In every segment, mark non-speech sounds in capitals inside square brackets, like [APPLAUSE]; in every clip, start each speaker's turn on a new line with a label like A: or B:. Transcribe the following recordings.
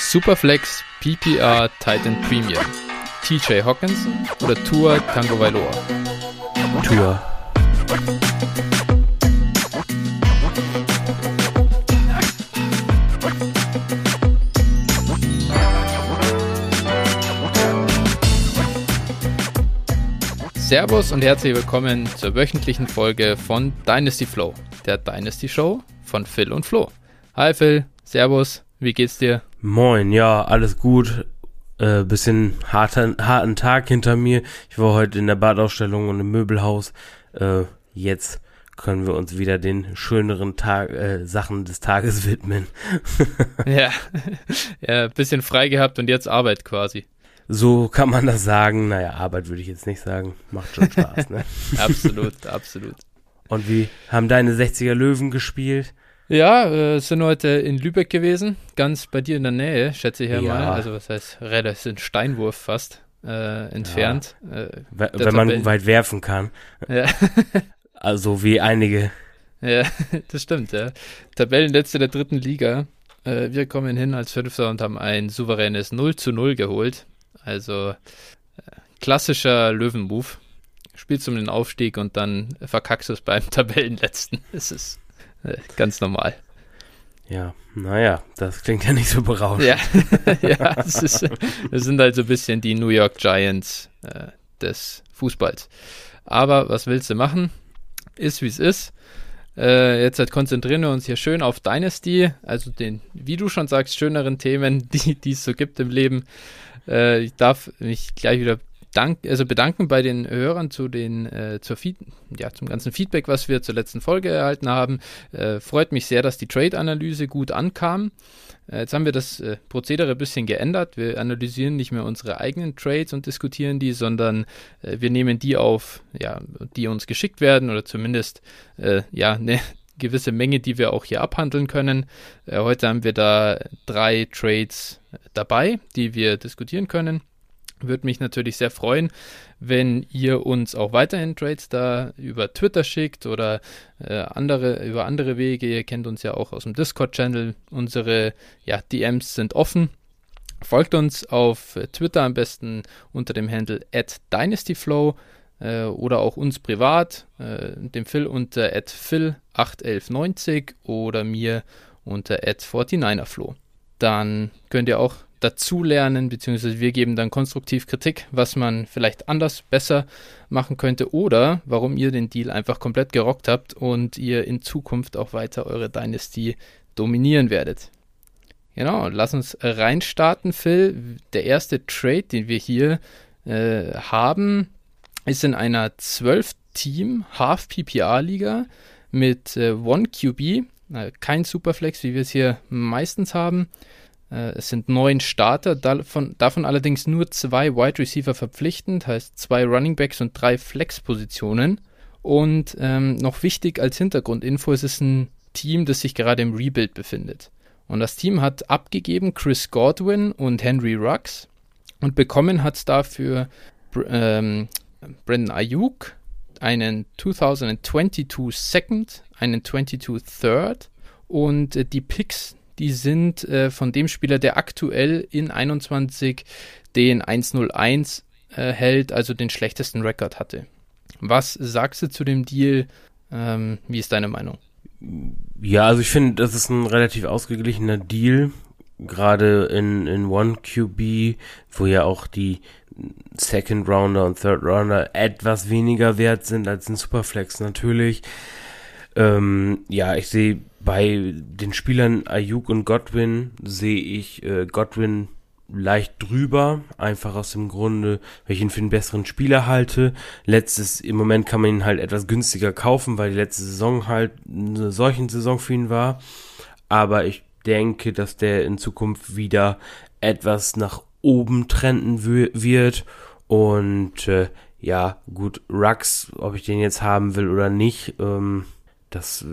A: Superflex, PPR, Titan Premier. TJ Hawkinson oder Tour Tango Vailoa?
B: Tour.
A: Servus und herzlich willkommen zur wöchentlichen Folge von Dynasty Flow, der Dynasty Show von Phil und Flo. Hi Phil, Servus, wie geht's dir?
B: Moin, ja, alles gut. Äh, bisschen harter, harten Tag hinter mir. Ich war heute in der Badausstellung und im Möbelhaus. Äh, jetzt können wir uns wieder den schöneren Tag, äh, Sachen des Tages [LAUGHS] widmen.
A: ja, [LAUGHS] ja, bisschen frei gehabt und jetzt Arbeit quasi.
B: So kann man das sagen. Naja, Arbeit würde ich jetzt nicht sagen. Macht schon Spaß, ne? [LAUGHS]
A: absolut, absolut.
B: Und wie haben deine 60er Löwen gespielt?
A: Ja, äh, sind heute in Lübeck gewesen, ganz bei dir in der Nähe, schätze ich ja,
B: Ja.
A: mal. Also was heißt, relativ sind Steinwurf fast äh, entfernt. Äh,
B: We-
A: der
B: Wenn man
A: Tabellen-
B: weit werfen kann.
A: ja, [LAUGHS]
B: Also wie einige.
A: ja, [LAUGHS] das stimmt, ja. Tabellenletzte der dritten Liga. Äh, wir kommen hin als Fünfter und haben ein souveränes 0 zu 0 geholt. Also äh, klassischer Löwen-Move. Spielst um den Aufstieg und dann verkackst du es beim [LAUGHS] Tabellenletzten. Das ist äh, [LAUGHS] ganz normal.
B: Ja, naja, das klingt ja nicht so berauschend.
A: Ja, [LAUGHS] ja das, ist, das sind halt so ein bisschen die New York Giants äh, des Fußballs. Aber was willst du machen? Ist wie es ist. Äh, jetzt halt konzentrieren wir uns hier schön auf Dynasty, also den, wie du schon sagst, schöneren Themen, [LAUGHS] die die es so gibt im Leben. Äh, ich darf mich gleich wieder dank, also bedanken bei den Hörern zu den, äh, zur Feed, ja, zum ganzen Feedback, was wir zur letzten Folge erhalten haben. Äh, freut mich sehr, dass die Trade-Analyse gut ankam. Äh, Jetzt haben wir das äh, Prozedere ein bisschen geändert. Wir analysieren nicht mehr unsere eigenen Trades und diskutieren die, sondern äh, wir nehmen die auf, ja, die uns geschickt werden oder zumindest äh, ja eine [LAUGHS] gewisse Menge, die wir auch hier abhandeln können. Heute haben wir da drei Trades dabei, die wir diskutieren können. Würde mich natürlich sehr freuen, wenn ihr uns auch weiterhin Trades da über Twitter schickt oder äh, andere über andere Wege. Ihr kennt uns ja auch aus dem Discord-Channel. Unsere ja, DMs sind offen. Folgt uns auf Twitter am besten unter dem Handle at DynastyFlow äh, oder auch uns privat, äh, dem Phil unter at Phil81190 oder mir unter at 49erflow. Dann könnt ihr auch dazulernen, beziehungsweise wir geben dann konstruktiv Kritik, was man vielleicht anders, besser machen könnte oder warum ihr den Deal einfach komplett gerockt habt und ihr in Zukunft auch weiter eure Dynasty dominieren werdet. Genau, lass uns reinstarten, Phil. Der erste Trade, den wir hier äh, haben, ist in einer 12-Team Half-PPR-Liga mit äh, One QB, äh, kein Superflex, wie wir es hier meistens haben. Äh, es sind neun Starter, davon, davon allerdings nur zwei Wide Receiver verpflichtend, heißt zwei Running Backs und drei Flex-Positionen. Und ähm, noch wichtig als Hintergrundinfo, es ist ein Team, das sich gerade im Rebuild befindet. Und das Team hat abgegeben Chris Godwin und Henry Ruggs und bekommen hat es dafür Br- ähm, Brandon Ayuk, einen 2022 Second, einen 22 Third und äh, die Picks, die sind äh, von dem Spieler, der aktuell in 21 den 101 äh, hält, also den schlechtesten Rekord hatte. Was sagst du zu dem Deal? Ähm, wie ist deine Meinung?
B: Ja, also ich finde, das ist ein relativ ausgeglichener Deal. Gerade in, in One QB, wo ja auch die Second Rounder und Third Rounder etwas weniger wert sind als ein Superflex natürlich. Ähm, ja, ich sehe bei den Spielern Ayuk und Godwin sehe ich äh, Godwin leicht drüber, einfach aus dem Grunde, weil ich ihn für einen besseren Spieler halte. Letztes, im Moment kann man ihn halt etwas günstiger kaufen, weil die letzte Saison halt eine solchen Saison für ihn war. Aber ich denke, dass der in Zukunft wieder etwas nach oben trenden wird. Und äh, ja, gut, Rux, ob ich den jetzt haben will oder nicht, ähm, das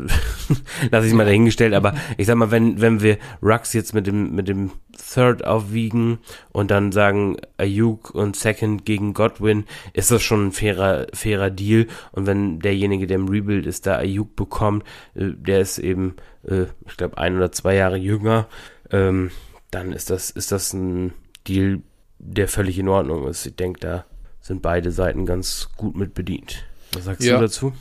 B: [LAUGHS] lasse ich mal dahingestellt, aber ich sag mal, wenn, wenn wir Rux jetzt mit dem, mit dem Third aufwiegen und dann sagen Ayuk und Second gegen Godwin, ist das schon ein fairer, fairer Deal. Und wenn derjenige, der im Rebuild ist, da Ayuk bekommt, äh, der ist eben, äh, ich glaube, ein oder zwei Jahre jünger, ähm, dann ist das, ist das ein Deal, der völlig in Ordnung ist. Ich denke, da sind beide Seiten ganz gut mit bedient. Was sagst ja. du dazu?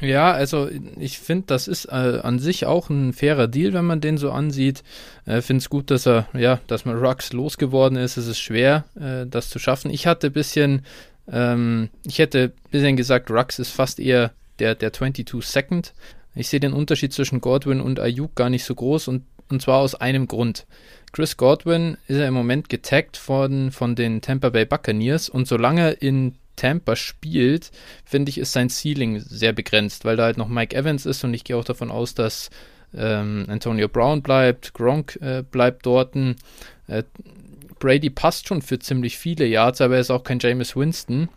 A: Ja, also ich finde, das ist äh, an sich auch ein fairer Deal, wenn man den so ansieht. Äh, finde es gut, dass er, ja, dass man Rux losgeworden ist. Es ist schwer, äh, das zu schaffen. Ich hatte ein bisschen, ähm, ich hätte ein bisschen gesagt, Rux ist fast eher der, der 22 Second. Ich sehe den Unterschied zwischen Godwin und Ayuk gar nicht so groß und, und zwar aus einem Grund. Chris Godwin ist ja im Moment getaggt von, von den Tampa Bay Buccaneers und solange in Tampa spielt, finde ich, ist sein Ceiling sehr begrenzt, weil da halt noch Mike Evans ist und ich gehe auch davon aus, dass ähm, Antonio Brown bleibt, Gronk äh, bleibt dort. Äh, Brady passt schon für ziemlich viele Yards, aber er ist auch kein Jameis Winston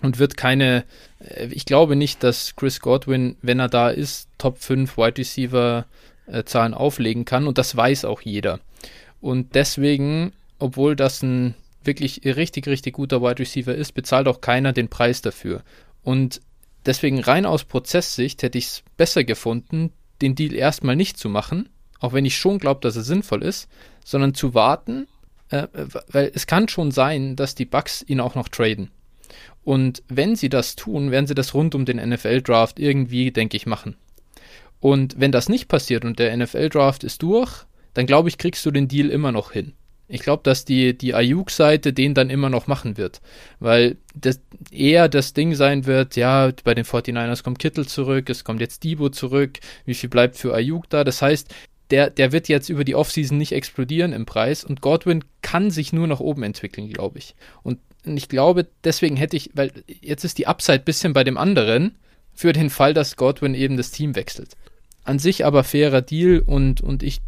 A: und wird keine, äh, ich glaube nicht, dass Chris Godwin, wenn er da ist, Top 5 Wide Receiver äh, Zahlen auflegen kann und das weiß auch jeder. Und deswegen, obwohl das ein wirklich richtig, richtig guter Wide Receiver ist, bezahlt auch keiner den Preis dafür. Und deswegen rein aus Prozesssicht hätte ich es besser gefunden, den Deal erstmal nicht zu machen, auch wenn ich schon glaube, dass er sinnvoll ist, sondern zu warten, äh, weil es kann schon sein, dass die Bucks ihn auch noch traden. Und wenn sie das tun, werden sie das rund um den NFL-Draft irgendwie, denke ich, machen. Und wenn das nicht passiert und der NFL-Draft ist durch, dann glaube ich, kriegst du den Deal immer noch hin. Ich glaube, dass die, die Ayuk-Seite den dann immer noch machen wird. Weil das eher das Ding sein wird, ja, bei den 49ers kommt Kittel zurück, es kommt jetzt Debo zurück, wie viel bleibt für Ayuk da? Das heißt, der, der wird jetzt über die Offseason nicht explodieren im Preis und Godwin kann sich nur nach oben entwickeln, glaube ich. Und ich glaube, deswegen hätte ich, weil jetzt ist die Upside ein bisschen bei dem anderen, für den Fall, dass Godwin eben das Team wechselt. An sich aber fairer Deal und, und ich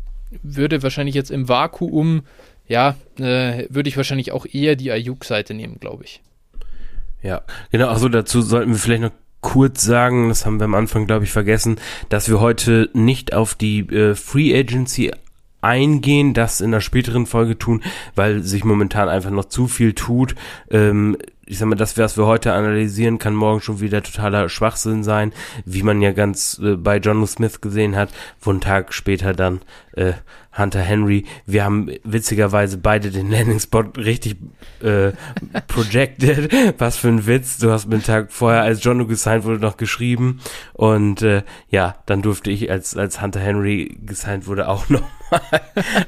A: würde wahrscheinlich jetzt im Vakuum ja, äh, würde ich wahrscheinlich auch eher die Ayuk-Seite nehmen, glaube ich.
B: Ja, genau. Also dazu sollten wir vielleicht noch kurz sagen, das haben wir am Anfang, glaube ich, vergessen, dass wir heute nicht auf die äh, Free Agency eingehen, das in der späteren Folge tun, weil sich momentan einfach noch zu viel tut. Ähm, ich sag mal, das, was wir heute analysieren, kann morgen schon wieder totaler Schwachsinn sein, wie man ja ganz äh, bei John Smith gesehen hat, wo ein Tag später dann äh, Hunter Henry. Wir haben witzigerweise beide den [LAUGHS] Landing-Spot richtig äh, projected. [LAUGHS] Was für ein Witz. Du hast mir einen Tag vorher, als John gesigned wurde, noch geschrieben. Und äh, ja, dann durfte ich, als, als Hunter Henry gesigned wurde, auch [LAUGHS] nochmal.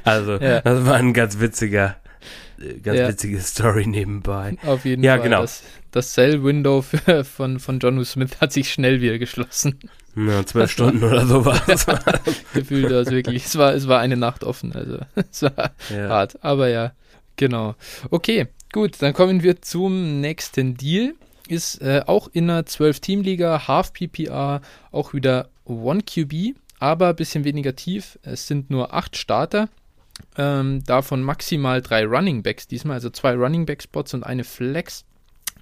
B: also, ja. das war ein ganz witziger ganz ja. witzige [LAUGHS] Story nebenbei.
A: Auf jeden ja, Fall. Genau. Das, das Sell-Window von, von John Smith hat sich schnell wieder geschlossen.
B: Ja, zwölf Stunden oder so war es. [LAUGHS]
A: Gefühlt das wirklich. Es war, es war eine Nacht offen, also [LAUGHS] es war ja. hart. Aber ja, genau. Okay, gut, dann kommen wir zum nächsten Deal. Ist äh, auch in einer 12-Team-Liga, Half PPR, auch wieder One QB, aber ein bisschen weniger tief. Es sind nur acht Starter. Ähm, davon maximal drei Running Backs diesmal, also zwei Running Back Spots und eine Flex.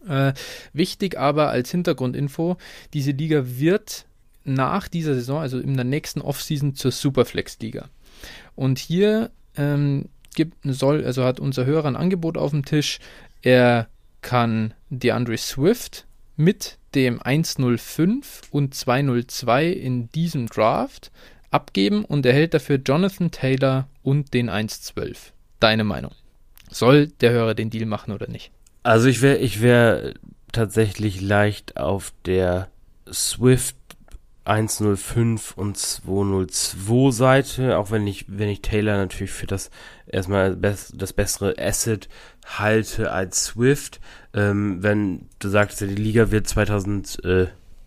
A: Äh, wichtig aber als Hintergrundinfo, diese Liga wird nach dieser Saison, also in der nächsten Offseason zur Superflex-Liga. Und hier ähm, gibt, soll, also hat unser Hörer ein Angebot auf dem Tisch. Er kann DeAndre Swift mit dem 105 und 202 in diesem Draft abgeben und erhält dafür Jonathan Taylor und den 112. Deine Meinung? Soll der Hörer den Deal machen oder nicht?
B: Also ich wäre ich wär tatsächlich leicht auf der Swift 105 und 202 Seite, auch wenn ich, wenn ich Taylor natürlich für das erstmal das bessere Asset halte als Swift. Ähm, wenn du sagtest, ja, die Liga wird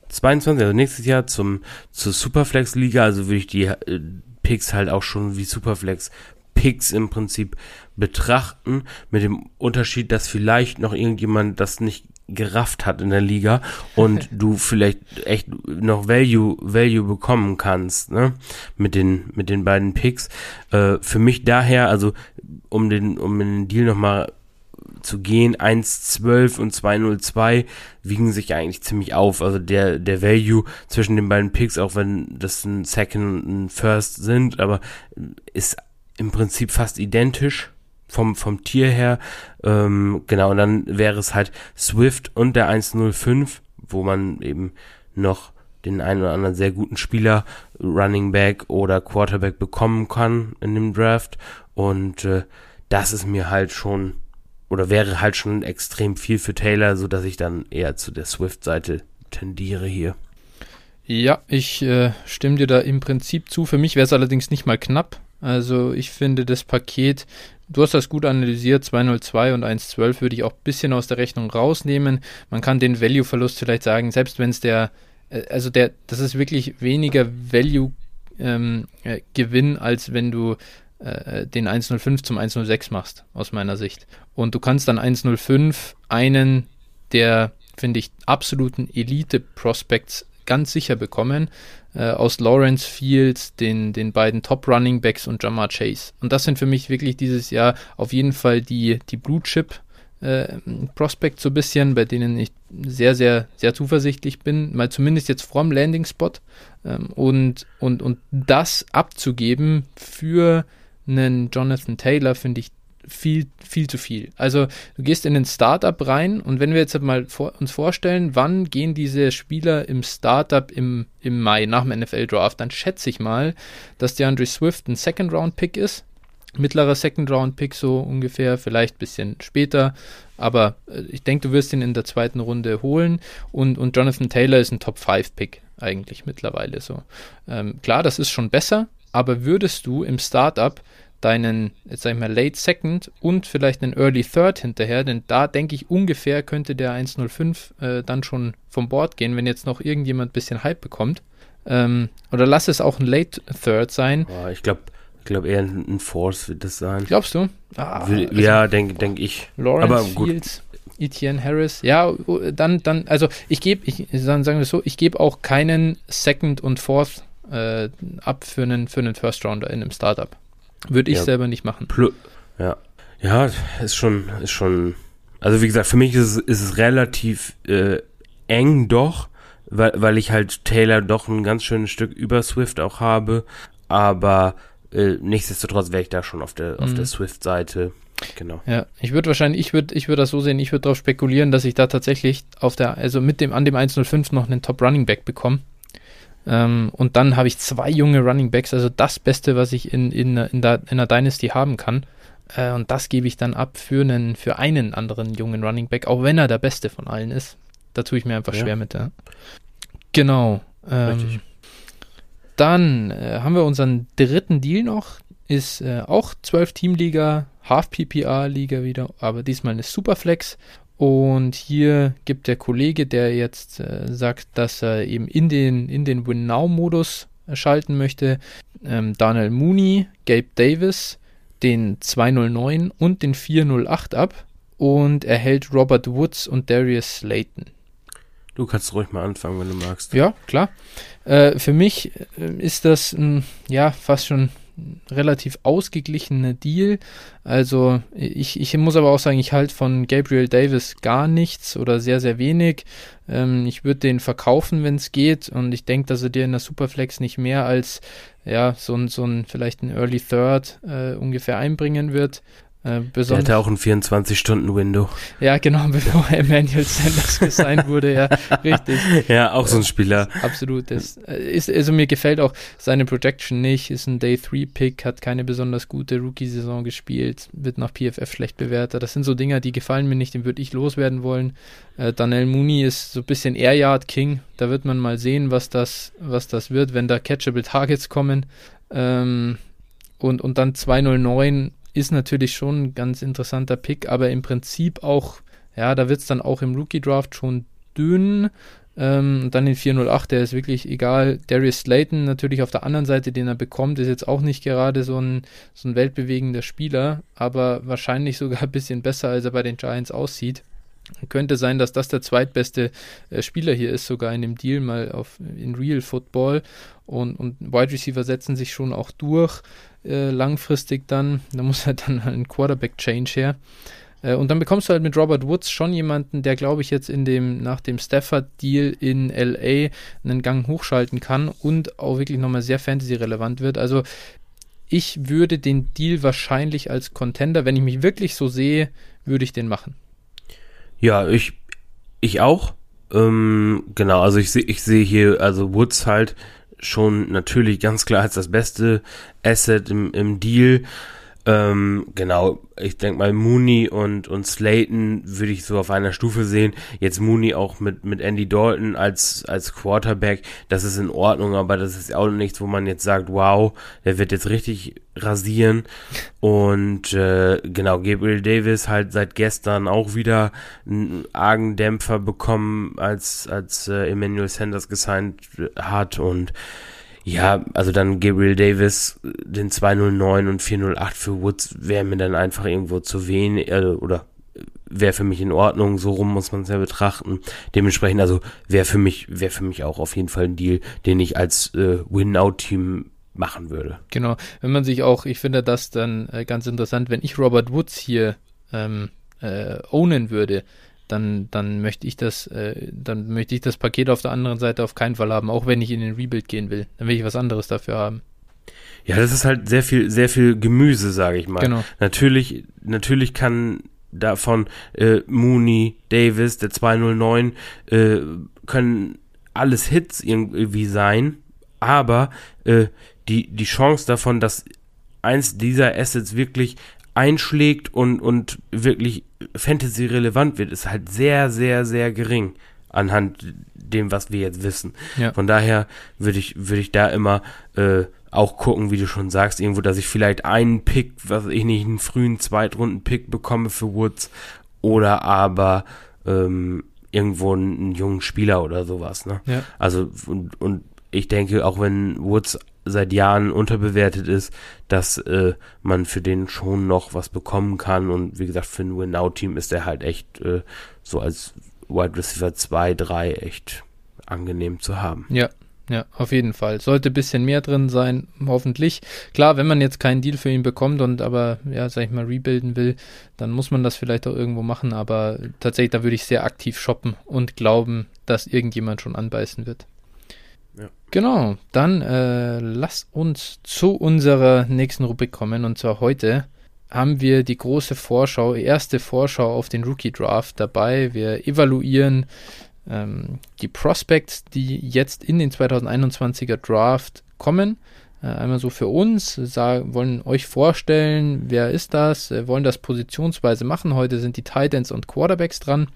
B: 2022, also nächstes Jahr zum, zur Superflex Liga, also würde ich die äh, Picks halt auch schon wie Superflex Picks im Prinzip betrachten, mit dem Unterschied, dass vielleicht noch irgendjemand das nicht gerafft hat in der Liga und [LAUGHS] du vielleicht echt noch Value Value bekommen kannst, ne? Mit den mit den beiden Picks. Äh, für mich daher, also um den um den Deal nochmal zu gehen, 1,12 und 2,02 wiegen sich eigentlich ziemlich auf. Also der, der Value zwischen den beiden Picks, auch wenn das ein Second und ein First sind, aber ist im Prinzip fast identisch vom, vom Tier her. Ähm, genau, und dann wäre es halt Swift und der 105, wo man eben noch den einen oder anderen sehr guten Spieler, Running Back oder Quarterback bekommen kann in dem Draft. Und äh, das ist mir halt schon oder wäre halt schon extrem viel für Taylor, so dass ich dann eher zu der Swift-Seite tendiere hier.
A: Ja, ich äh, stimme dir da im Prinzip zu. Für mich wäre es allerdings nicht mal knapp. Also ich finde das Paket, du hast das gut analysiert, 202 und 112 würde ich auch ein bisschen aus der Rechnung rausnehmen. Man kann den Value-Verlust vielleicht sagen, selbst wenn es der, äh, also der, das ist wirklich weniger Value-Gewinn, ähm, äh, als wenn du äh, den 105 zum 106 machst, aus meiner Sicht. Und du kannst dann 105 einen der, finde ich, absoluten Elite-Prospects ganz sicher bekommen. Äh, aus Lawrence Fields, den, den beiden Top Running Backs und Jamar Chase. Und das sind für mich wirklich dieses Jahr auf jeden Fall die, die Blue Chip äh, so ein bisschen, bei denen ich sehr, sehr, sehr zuversichtlich bin, mal zumindest jetzt vorm Landing Spot ähm, und, und, und das abzugeben für einen Jonathan Taylor finde ich viel, viel zu viel. Also du gehst in ein Startup rein und wenn wir jetzt mal vor, uns vorstellen, wann gehen diese Spieler im Startup im, im Mai nach dem NFL-Draft, dann schätze ich mal, dass der Andre Swift ein Second-Round-Pick ist. Mittlerer Second-Round-Pick so ungefähr, vielleicht ein bisschen später, aber äh, ich denke, du wirst ihn in der zweiten Runde holen und, und Jonathan Taylor ist ein Top-5-Pick eigentlich mittlerweile so. Ähm, klar, das ist schon besser, aber würdest du im Startup deinen, jetzt sag ich mal, Late Second und vielleicht einen Early Third hinterher, denn da denke ich ungefähr könnte der 105 äh, dann schon vom Bord gehen, wenn jetzt noch irgendjemand ein bisschen Hype bekommt. Ähm, oder lass es auch ein Late Third sein.
B: Oh, ich glaube ich glaub eher ein Force wird das sein.
A: Glaubst du?
B: Ah, also ja, denke denk ich.
A: Lawrence Aber gut. Fields, Etienne Harris. Ja, dann, dann, also ich gebe, ich, sagen wir es so, ich gebe auch keinen Second und Fourth äh, ab für einen, für einen First Rounder in einem Startup. Würde ich ja, selber nicht machen.
B: Ja. Ja, ist schon, ist schon. Also wie gesagt, für mich ist es, ist es relativ äh, eng doch, weil, weil ich halt Taylor doch ein ganz schönes Stück über Swift auch habe. Aber äh, nichtsdestotrotz wäre ich da schon auf der, mhm. auf der. Swift-Seite. Genau.
A: Ja, ich würde wahrscheinlich, ich würde, ich würde das so sehen, ich würde darauf spekulieren, dass ich da tatsächlich auf der, also mit dem, an dem 105 noch einen Top Running Back bekomme. Ähm, und dann habe ich zwei junge Running Backs, also das Beste, was ich in, in, in, der, in der Dynasty haben kann. Äh, und das gebe ich dann ab für einen, für einen anderen jungen Running Back, auch wenn er der Beste von allen ist. Da tue ich mir einfach ja. schwer mit. Ja. Genau. Ähm, dann äh, haben wir unseren dritten Deal noch. Ist äh, auch 12 Teamliga, Half PPR Liga wieder, aber diesmal eine Superflex. Und hier gibt der Kollege, der jetzt äh, sagt, dass er eben in den, in den Win-Now-Modus schalten möchte, ähm, Daniel Mooney, Gabe Davis, den 209 und den 408 ab und erhält Robert Woods und Darius Slayton.
B: Du kannst ruhig mal anfangen, wenn du magst.
A: Ja, klar. Äh, für mich äh, ist das mh, ja fast schon relativ ausgeglichener Deal. Also ich, ich muss aber auch sagen, ich halte von Gabriel Davis gar nichts oder sehr, sehr wenig. Ähm, ich würde den verkaufen, wenn es geht. Und ich denke, dass er dir in der Superflex nicht mehr als ja, so ein, so ein vielleicht ein Early Third äh, ungefähr einbringen wird.
B: Äh, der hatte auch ein 24-Stunden-Window.
A: Ja, genau, [LAUGHS] bevor Emmanuel Sanders gesigned wurde, ja, richtig. [LAUGHS]
B: Ja, auch so ein Spieler.
A: Absolut. Das äh, ist, also mir gefällt auch seine Projection nicht, ist ein Day-3-Pick, hat keine besonders gute Rookie-Saison gespielt, wird nach PFF schlecht bewertet. Das sind so Dinger, die gefallen mir nicht, den würde ich loswerden wollen. Äh, Daniel Mooney ist so ein bisschen Air Yard King, da wird man mal sehen, was das, was das wird, wenn da Catchable Targets kommen. Ähm, und, und dann 209 ist natürlich schon ein ganz interessanter Pick, aber im Prinzip auch, ja, da wird es dann auch im Rookie-Draft schon dünn. Ähm, und dann den 408, der ist wirklich egal. Darius Slayton natürlich auf der anderen Seite, den er bekommt, ist jetzt auch nicht gerade so ein, so ein weltbewegender Spieler, aber wahrscheinlich sogar ein bisschen besser, als er bei den Giants aussieht. Könnte sein, dass das der zweitbeste äh, Spieler hier ist, sogar in dem Deal mal auf, in Real Football. Und, und Wide Receiver setzen sich schon auch durch äh, langfristig dann. Da muss halt dann ein Quarterback-Change her. Äh, und dann bekommst du halt mit Robert Woods schon jemanden, der, glaube ich, jetzt in dem, nach dem Stafford-Deal in LA einen Gang hochschalten kann und auch wirklich nochmal sehr fantasy-relevant wird. Also ich würde den Deal wahrscheinlich als Contender, wenn ich mich wirklich so sehe, würde ich den machen.
B: Ja, ich, ich auch. Ähm, genau, also ich sehe ich sehe hier, also Woods halt schon natürlich ganz klar als das beste Asset im, im Deal. Ähm, genau, ich denke mal Mooney und, und Slayton würde ich so auf einer Stufe sehen. Jetzt Mooney auch mit, mit Andy Dalton als, als Quarterback, das ist in Ordnung, aber das ist auch nichts, wo man jetzt sagt, wow, der wird jetzt richtig rasieren. Und äh, genau, Gabriel Davis halt seit gestern auch wieder einen argen Dämpfer bekommen, als, als äh, Emmanuel Sanders gesigned hat und ja, also dann Gabriel Davis, den 209 und 408 für Woods wäre mir dann einfach irgendwo zu wenig, äh, oder wäre für mich in Ordnung, so rum muss man es ja betrachten. Dementsprechend, also wäre für mich, wäre für mich auch auf jeden Fall ein Deal, den ich als äh, Win-Out-Team machen würde.
A: Genau, wenn man sich auch, ich finde das dann äh, ganz interessant, wenn ich Robert Woods hier ähm, äh, ownen würde, dann, dann möchte ich das, äh, dann möchte ich das Paket auf der anderen Seite auf keinen Fall haben, auch wenn ich in den Rebuild gehen will. Dann will ich was anderes dafür haben.
B: Ja, das ist halt sehr viel, sehr viel Gemüse, sage ich mal. Genau. Natürlich, natürlich kann davon äh, Mooney, Davis, der 209, äh, können alles Hits irgendwie sein, aber äh, die, die Chance davon, dass eins dieser Assets wirklich einschlägt und, und wirklich Fantasy relevant wird, ist halt sehr, sehr, sehr gering anhand dem, was wir jetzt wissen. Ja. Von daher würde ich, würde ich da immer äh, auch gucken, wie du schon sagst, irgendwo, dass ich vielleicht einen Pick, was ich nicht, einen frühen Zweitrunden-Pick bekomme für Woods oder aber ähm, irgendwo einen, einen, jungen Spieler oder sowas. Ne? Ja. Also und, und ich denke, auch wenn Woods seit Jahren unterbewertet ist, dass äh, man für den schon noch was bekommen kann. Und wie gesagt, für ein Win-Now-Team ist er halt echt äh, so als Wide Receiver 2, 3 echt angenehm zu haben.
A: Ja, ja, auf jeden Fall. Sollte ein bisschen mehr drin sein, hoffentlich. Klar, wenn man jetzt keinen Deal für ihn bekommt und aber, ja, sag ich mal, rebuilden will, dann muss man das vielleicht auch irgendwo machen. Aber tatsächlich, da würde ich sehr aktiv shoppen und glauben, dass irgendjemand schon anbeißen wird. Genau, dann äh, lasst uns zu unserer nächsten Rubrik kommen. Und zwar heute haben wir die große Vorschau, erste Vorschau auf den Rookie Draft dabei. Wir evaluieren ähm, die Prospects, die jetzt in den 2021er Draft kommen. Äh, einmal so für uns, sagen, wollen euch vorstellen, wer ist das, äh, wollen das positionsweise machen. Heute sind die Titans und Quarterbacks dran.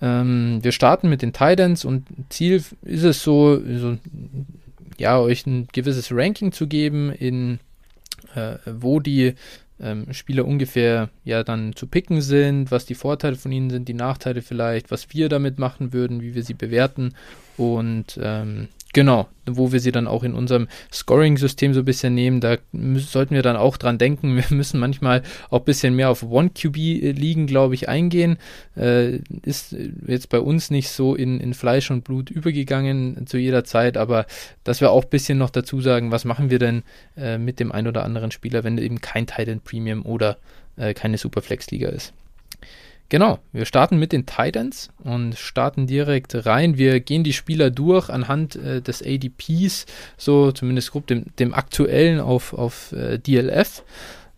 A: Ähm, wir starten mit den Titans und Ziel ist es so, so, ja, euch ein gewisses Ranking zu geben, in äh, wo die ähm, Spieler ungefähr ja dann zu picken sind, was die Vorteile von ihnen sind, die Nachteile vielleicht, was wir damit machen würden, wie wir sie bewerten. Und ähm, Genau, wo wir sie dann auch in unserem Scoring-System so ein bisschen nehmen. Da sollten wir dann auch dran denken. Wir [LAUGHS] müssen manchmal auch ein bisschen mehr auf One-QB äh, liegen, glaube ich, eingehen. Äh, ist jetzt bei uns nicht so in, in Fleisch und Blut übergegangen zu jeder Zeit, aber dass wir auch ein bisschen noch dazu sagen, was machen wir denn äh, mit dem ein oder anderen Spieler, wenn eben kein Titan Premium oder äh, keine Superflex-Liga ist. Genau, wir starten mit den Titans und starten direkt rein. Wir gehen die Spieler durch anhand äh, des ADPs, so zumindest grob dem, dem aktuellen auf, auf äh, DLF.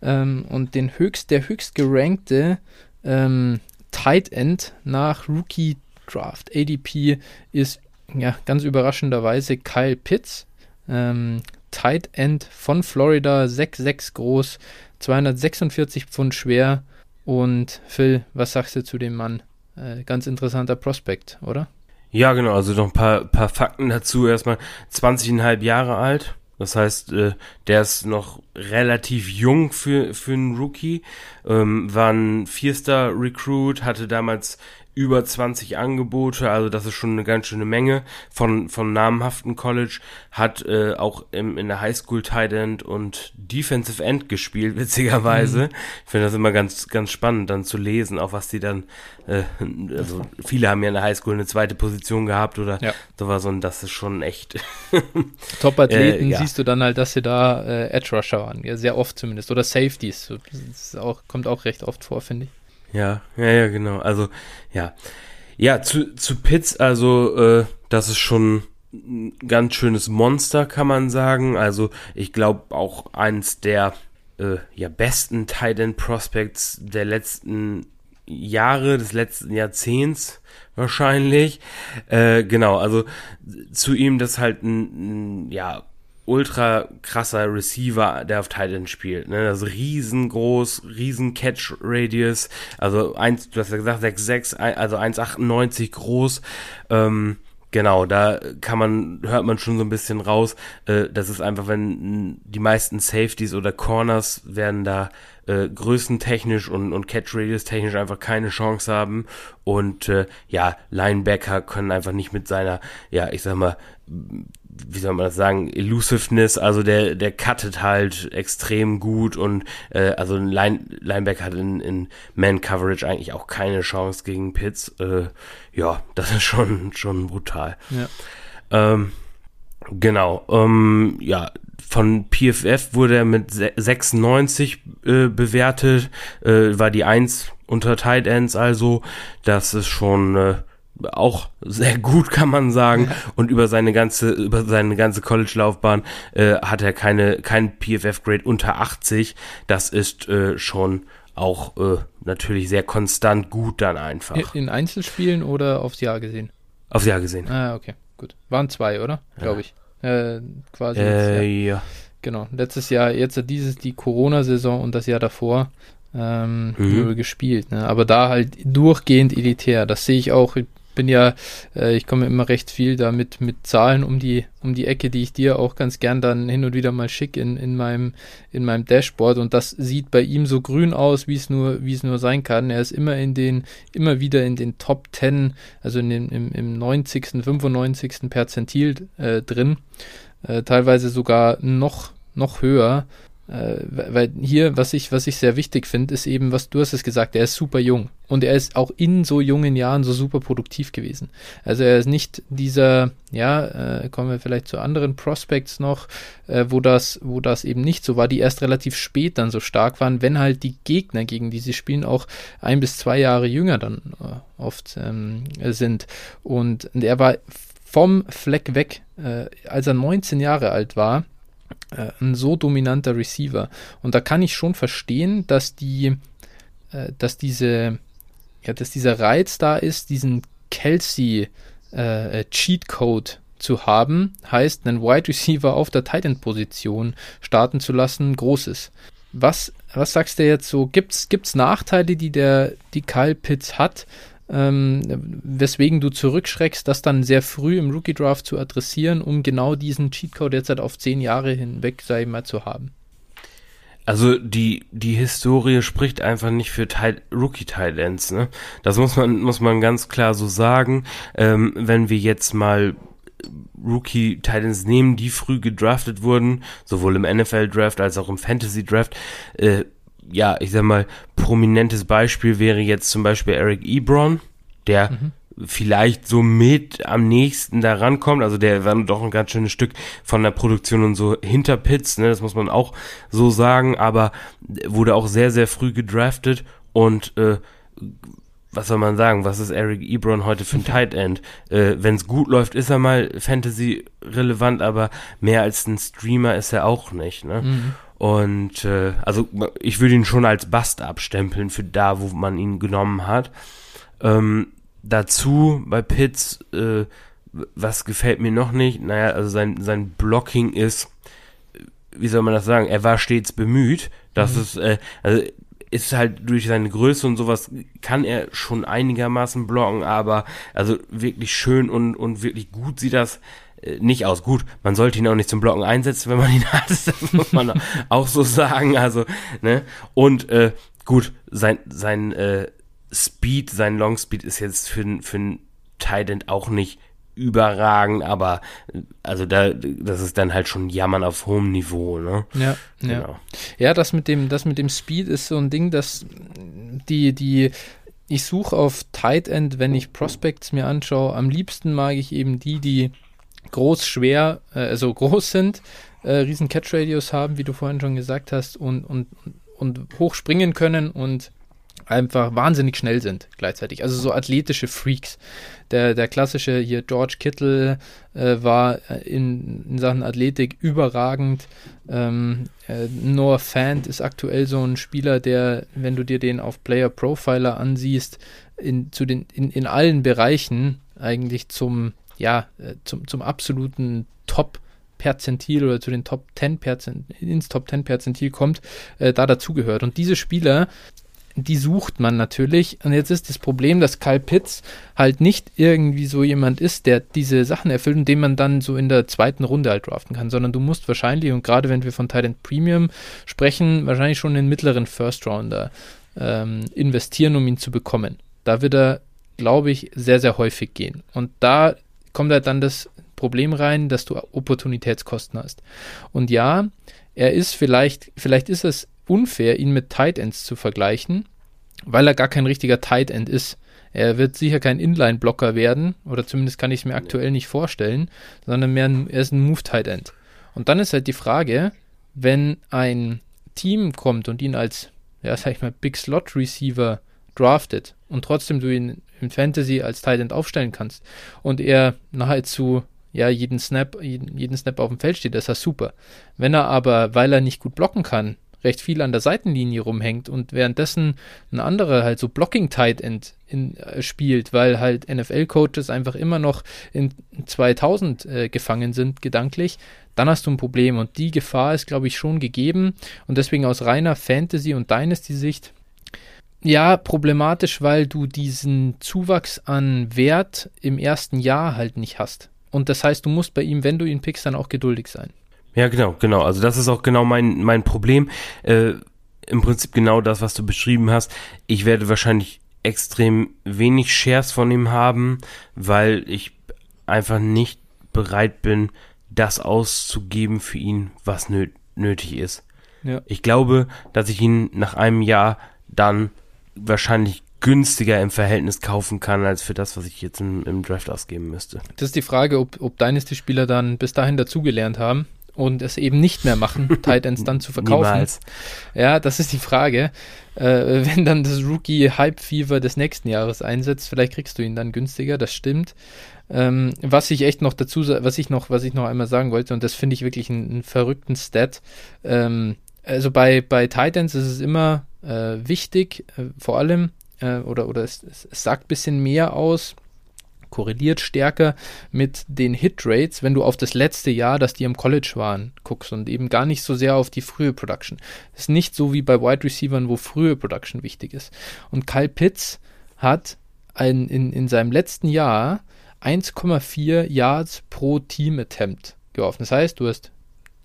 A: Ähm, und den höchst, der höchst gerankte ähm, Tight End nach Rookie Draft ADP ist ja ganz überraschenderweise Kyle Pitts. Ähm, Tight End von Florida, 6'6 groß, 246 Pfund schwer und Phil, was sagst du zu dem Mann? Äh, ganz interessanter Prospekt, oder?
B: Ja, genau, also noch ein paar, paar Fakten dazu. Erstmal 20,5 Jahre alt. Das heißt, äh, der ist noch relativ jung für, für einen Rookie. Ähm, war ein Vier-Star-Recruit, hatte damals über 20 Angebote, also das ist schon eine ganz schöne Menge von, von namhaften College, hat äh, auch im, in der Highschool Tight End und Defensive End gespielt, [LAUGHS] witzigerweise. Mhm. Ich finde das immer ganz, ganz spannend dann zu lesen, auch was die dann, äh, also viele haben ja in der Highschool eine zweite Position gehabt oder ja. sowas und das ist schon echt. [LAUGHS]
A: Top-Athleten äh, ja. siehst du dann halt, dass sie da äh, Edge Rusher waren, ja, sehr oft zumindest, oder Safeties, das auch, kommt auch recht oft vor, finde ich.
B: Ja, ja, ja, genau. Also, ja. Ja, zu, zu Pitts, also, äh, das ist schon ein ganz schönes Monster, kann man sagen. Also, ich glaube auch eins der äh, ja, besten Titan Prospects der letzten Jahre, des letzten Jahrzehnts wahrscheinlich. Äh, genau, also zu ihm das halt ein, ein ja, ultra krasser Receiver, der auf Titan spielt. Ne? Also riesengroß, riesen Catch Radius, also eins, du hast ja gesagt 6'6, also 1,98 groß. Ähm, Genau, da kann man, hört man schon so ein bisschen raus, äh, das ist einfach, wenn die meisten Safeties oder Corners werden da äh, größentechnisch und, und Catch Radius technisch einfach keine Chance haben und äh, ja, Linebacker können einfach nicht mit seiner, ja, ich sag mal, wie soll man das sagen, Elusiveness, also der, der cuttet halt extrem gut und äh, also ein Line, Linebacker hat in, in Man-Coverage eigentlich auch keine Chance gegen Pitts. Äh, ja, [LAUGHS] das ist schon, schon brutal. Ja. Ähm, genau, ähm, ja, von PFF wurde er mit 96 äh, bewertet, äh, war die 1 unter Tight Ends also. Das ist schon äh, auch sehr gut, kann man sagen. Und über seine ganze, über seine ganze College-Laufbahn äh, hat er keine, kein PFF-Grade unter 80. Das ist äh, schon auch äh, natürlich sehr konstant gut dann einfach.
A: In Einzelspielen oder aufs Jahr gesehen?
B: Aufs Jahr gesehen.
A: Ah, okay, gut. Waren zwei, oder? Ja. Glaube ich. Äh, quasi.
B: Äh, ja.
A: Genau. Letztes Jahr, jetzt dieses, die Corona-Saison und das Jahr davor ähm, mhm. gespielt. Ne? Aber da halt durchgehend elitär. Das sehe ich auch bin ja, äh, ich komme immer recht viel damit mit Zahlen um die, um die Ecke, die ich dir auch ganz gern dann hin und wieder mal schicke in, in meinem, in meinem Dashboard. Und das sieht bei ihm so grün aus, wie es nur, es nur sein kann. Er ist immer in den, immer wieder in den Top 10, also in den, im, im 90., 95. Perzentil äh, drin. Äh, teilweise sogar noch, noch höher. Äh, weil hier, was ich, was ich sehr wichtig finde, ist eben, was du hast es gesagt, er ist super jung. Und er ist auch in so jungen Jahren so super produktiv gewesen. Also er ist nicht dieser, ja, äh, kommen wir vielleicht zu anderen Prospects noch, äh, wo das, wo das eben nicht so war, die erst relativ spät dann so stark waren, wenn halt die Gegner, gegen die sie spielen, auch ein bis zwei Jahre jünger dann äh, oft ähm, sind. Und, er war vom Fleck weg, äh, als er 19 Jahre alt war, äh, ein so dominanter Receiver. Und da kann ich schon verstehen, dass die, äh, dass diese, ja, dass dieser Reiz da ist, diesen Kelsey äh, äh Cheatcode zu haben, heißt, einen Wide Receiver auf der Tight End Position starten zu lassen, großes. Was, was sagst du jetzt so? Gibt's, gibt's Nachteile, die der, die Kyle Pitts hat, ähm, weswegen du zurückschreckst, das dann sehr früh im Rookie Draft zu adressieren, um genau diesen Cheatcode jetzt halt auf zehn Jahre hinweg, ich mal, zu haben.
B: Also die, die Historie spricht einfach nicht für Rookie Titans, ne? Das muss man, muss man ganz klar so sagen. Ähm, wenn wir jetzt mal Rookie Titans nehmen, die früh gedraftet wurden, sowohl im NFL Draft als auch im Fantasy Draft, äh, ja, ich sag mal, prominentes Beispiel wäre jetzt zum Beispiel Eric Ebron, der mhm. vielleicht so mit am nächsten da rankommt. Also der war doch ein ganz schönes Stück von der Produktion und so hinter Pitts, ne, das muss man auch so sagen, aber wurde auch sehr, sehr früh gedraftet und äh, was soll man sagen, was ist Eric Ebron heute für ein [LAUGHS] Tight End? Äh, Wenn es gut läuft, ist er mal Fantasy relevant, aber mehr als ein Streamer ist er auch nicht. Ne? Mhm. Und äh, also ich würde ihn schon als Bast abstempeln für da, wo man ihn genommen hat. Ähm, dazu bei Pitts, äh, was gefällt mir noch nicht? Naja, also sein, sein Blocking ist, wie soll man das sagen? Er war stets bemüht. Das mhm. ist, äh, also ist halt durch seine Größe und sowas kann er schon einigermaßen blocken, aber also wirklich schön und, und wirklich gut sieht das nicht aus. Gut, man sollte ihn auch nicht zum Blocken einsetzen, wenn man ihn [LAUGHS] hat, das muss man auch so sagen. Also, ne? Und äh, gut, sein, sein äh, Speed, sein Long Speed ist jetzt für, für ein Tight auch nicht überragend, aber also da das ist dann halt schon Jammern auf hohem Niveau, ne?
A: Ja, genau. ja. Ja, das mit dem das mit dem Speed ist so ein Ding, dass die die ich suche auf Tight End, wenn ich Prospects mir anschaue, am liebsten mag ich eben die, die groß, schwer, äh, also groß sind, äh, riesen Catch-Radius haben, wie du vorhin schon gesagt hast, und, und, und hoch springen können und einfach wahnsinnig schnell sind gleichzeitig. Also so athletische Freaks. Der, der klassische hier George Kittle äh, war äh, in, in, Sachen Athletik überragend. Ähm, äh, Noah Fant ist aktuell so ein Spieler, der, wenn du dir den auf Player Profiler ansiehst, in, zu den, in, in allen Bereichen eigentlich zum ja, äh, zum, zum absoluten Top Perzentil oder zu den Top 10 Perzent, ins Top 10 Perzentil kommt, äh, da dazugehört. Und diese Spieler, die sucht man natürlich. Und jetzt ist das Problem, dass Kyle Pitts halt nicht irgendwie so jemand ist, der diese Sachen erfüllt und den man dann so in der zweiten Runde halt draften kann, sondern du musst wahrscheinlich, und gerade wenn wir von Titan Premium sprechen, wahrscheinlich schon den mittleren First Rounder ähm, investieren, um ihn zu bekommen. Da wird er, glaube ich, sehr, sehr häufig gehen. Und da kommt halt dann das Problem rein, dass du Opportunitätskosten hast. Und ja, er ist vielleicht, vielleicht ist es unfair, ihn mit Tight Ends zu vergleichen, weil er gar kein richtiger Tight End ist. Er wird sicher kein Inline-Blocker werden, oder zumindest kann ich es mir aktuell nicht vorstellen, sondern mehr ein, er ist ein Move-Tight End. Und dann ist halt die Frage, wenn ein Team kommt und ihn als, ja, sag ich mal, Big Slot Receiver draftet und trotzdem du ihn im Fantasy als Tight End aufstellen kannst und er nahezu ja, jeden Snap, jeden, jeden Snap auf dem Feld steht, das ist das super. Wenn er aber, weil er nicht gut blocken kann, recht viel an der Seitenlinie rumhängt und währenddessen ein anderer halt so Blocking Tight End in, äh, spielt, weil halt NFL-Coaches einfach immer noch in 2000 äh, gefangen sind, gedanklich, dann hast du ein Problem und die Gefahr ist, glaube ich, schon gegeben und deswegen aus reiner Fantasy- und Dynasty-Sicht ja, problematisch, weil du diesen Zuwachs an Wert im ersten Jahr halt nicht hast. Und das heißt, du musst bei ihm, wenn du ihn pickst, dann auch geduldig sein.
B: Ja, genau, genau. Also das ist auch genau mein, mein Problem. Äh, Im Prinzip genau das, was du beschrieben hast. Ich werde wahrscheinlich extrem wenig Shares von ihm haben, weil ich einfach nicht bereit bin, das auszugeben für ihn, was nö nötig ist. Ja. Ich glaube, dass ich ihn nach einem Jahr dann wahrscheinlich günstiger im Verhältnis kaufen kann, als für das, was ich jetzt im, im Draft ausgeben müsste.
A: Das ist die Frage, ob, ob Dynasty-Spieler dann bis dahin dazugelernt haben und es eben nicht mehr machen, [LAUGHS] Tight Ends dann zu verkaufen. Niemals. Ja, das ist die Frage. Äh, wenn dann das Rookie Hype Fever des nächsten Jahres einsetzt, vielleicht kriegst du ihn dann günstiger, das stimmt. Ähm, was ich echt noch dazu, was ich noch, was ich noch einmal sagen wollte, und das finde ich wirklich einen, einen verrückten Stat. Ähm, also bei, bei Titans ist es immer äh, wichtig, äh, vor allem, äh, oder, oder es, es sagt ein bisschen mehr aus, korreliert stärker mit den Hitrates, wenn du auf das letzte Jahr, das die im College waren, guckst und eben gar nicht so sehr auf die frühe Production. Das ist nicht so wie bei Wide Receivers, wo frühe Production wichtig ist. Und Kyle Pitts hat ein, in, in seinem letzten Jahr 1,4 Yards pro Team Attempt geworfen. Das heißt, du hast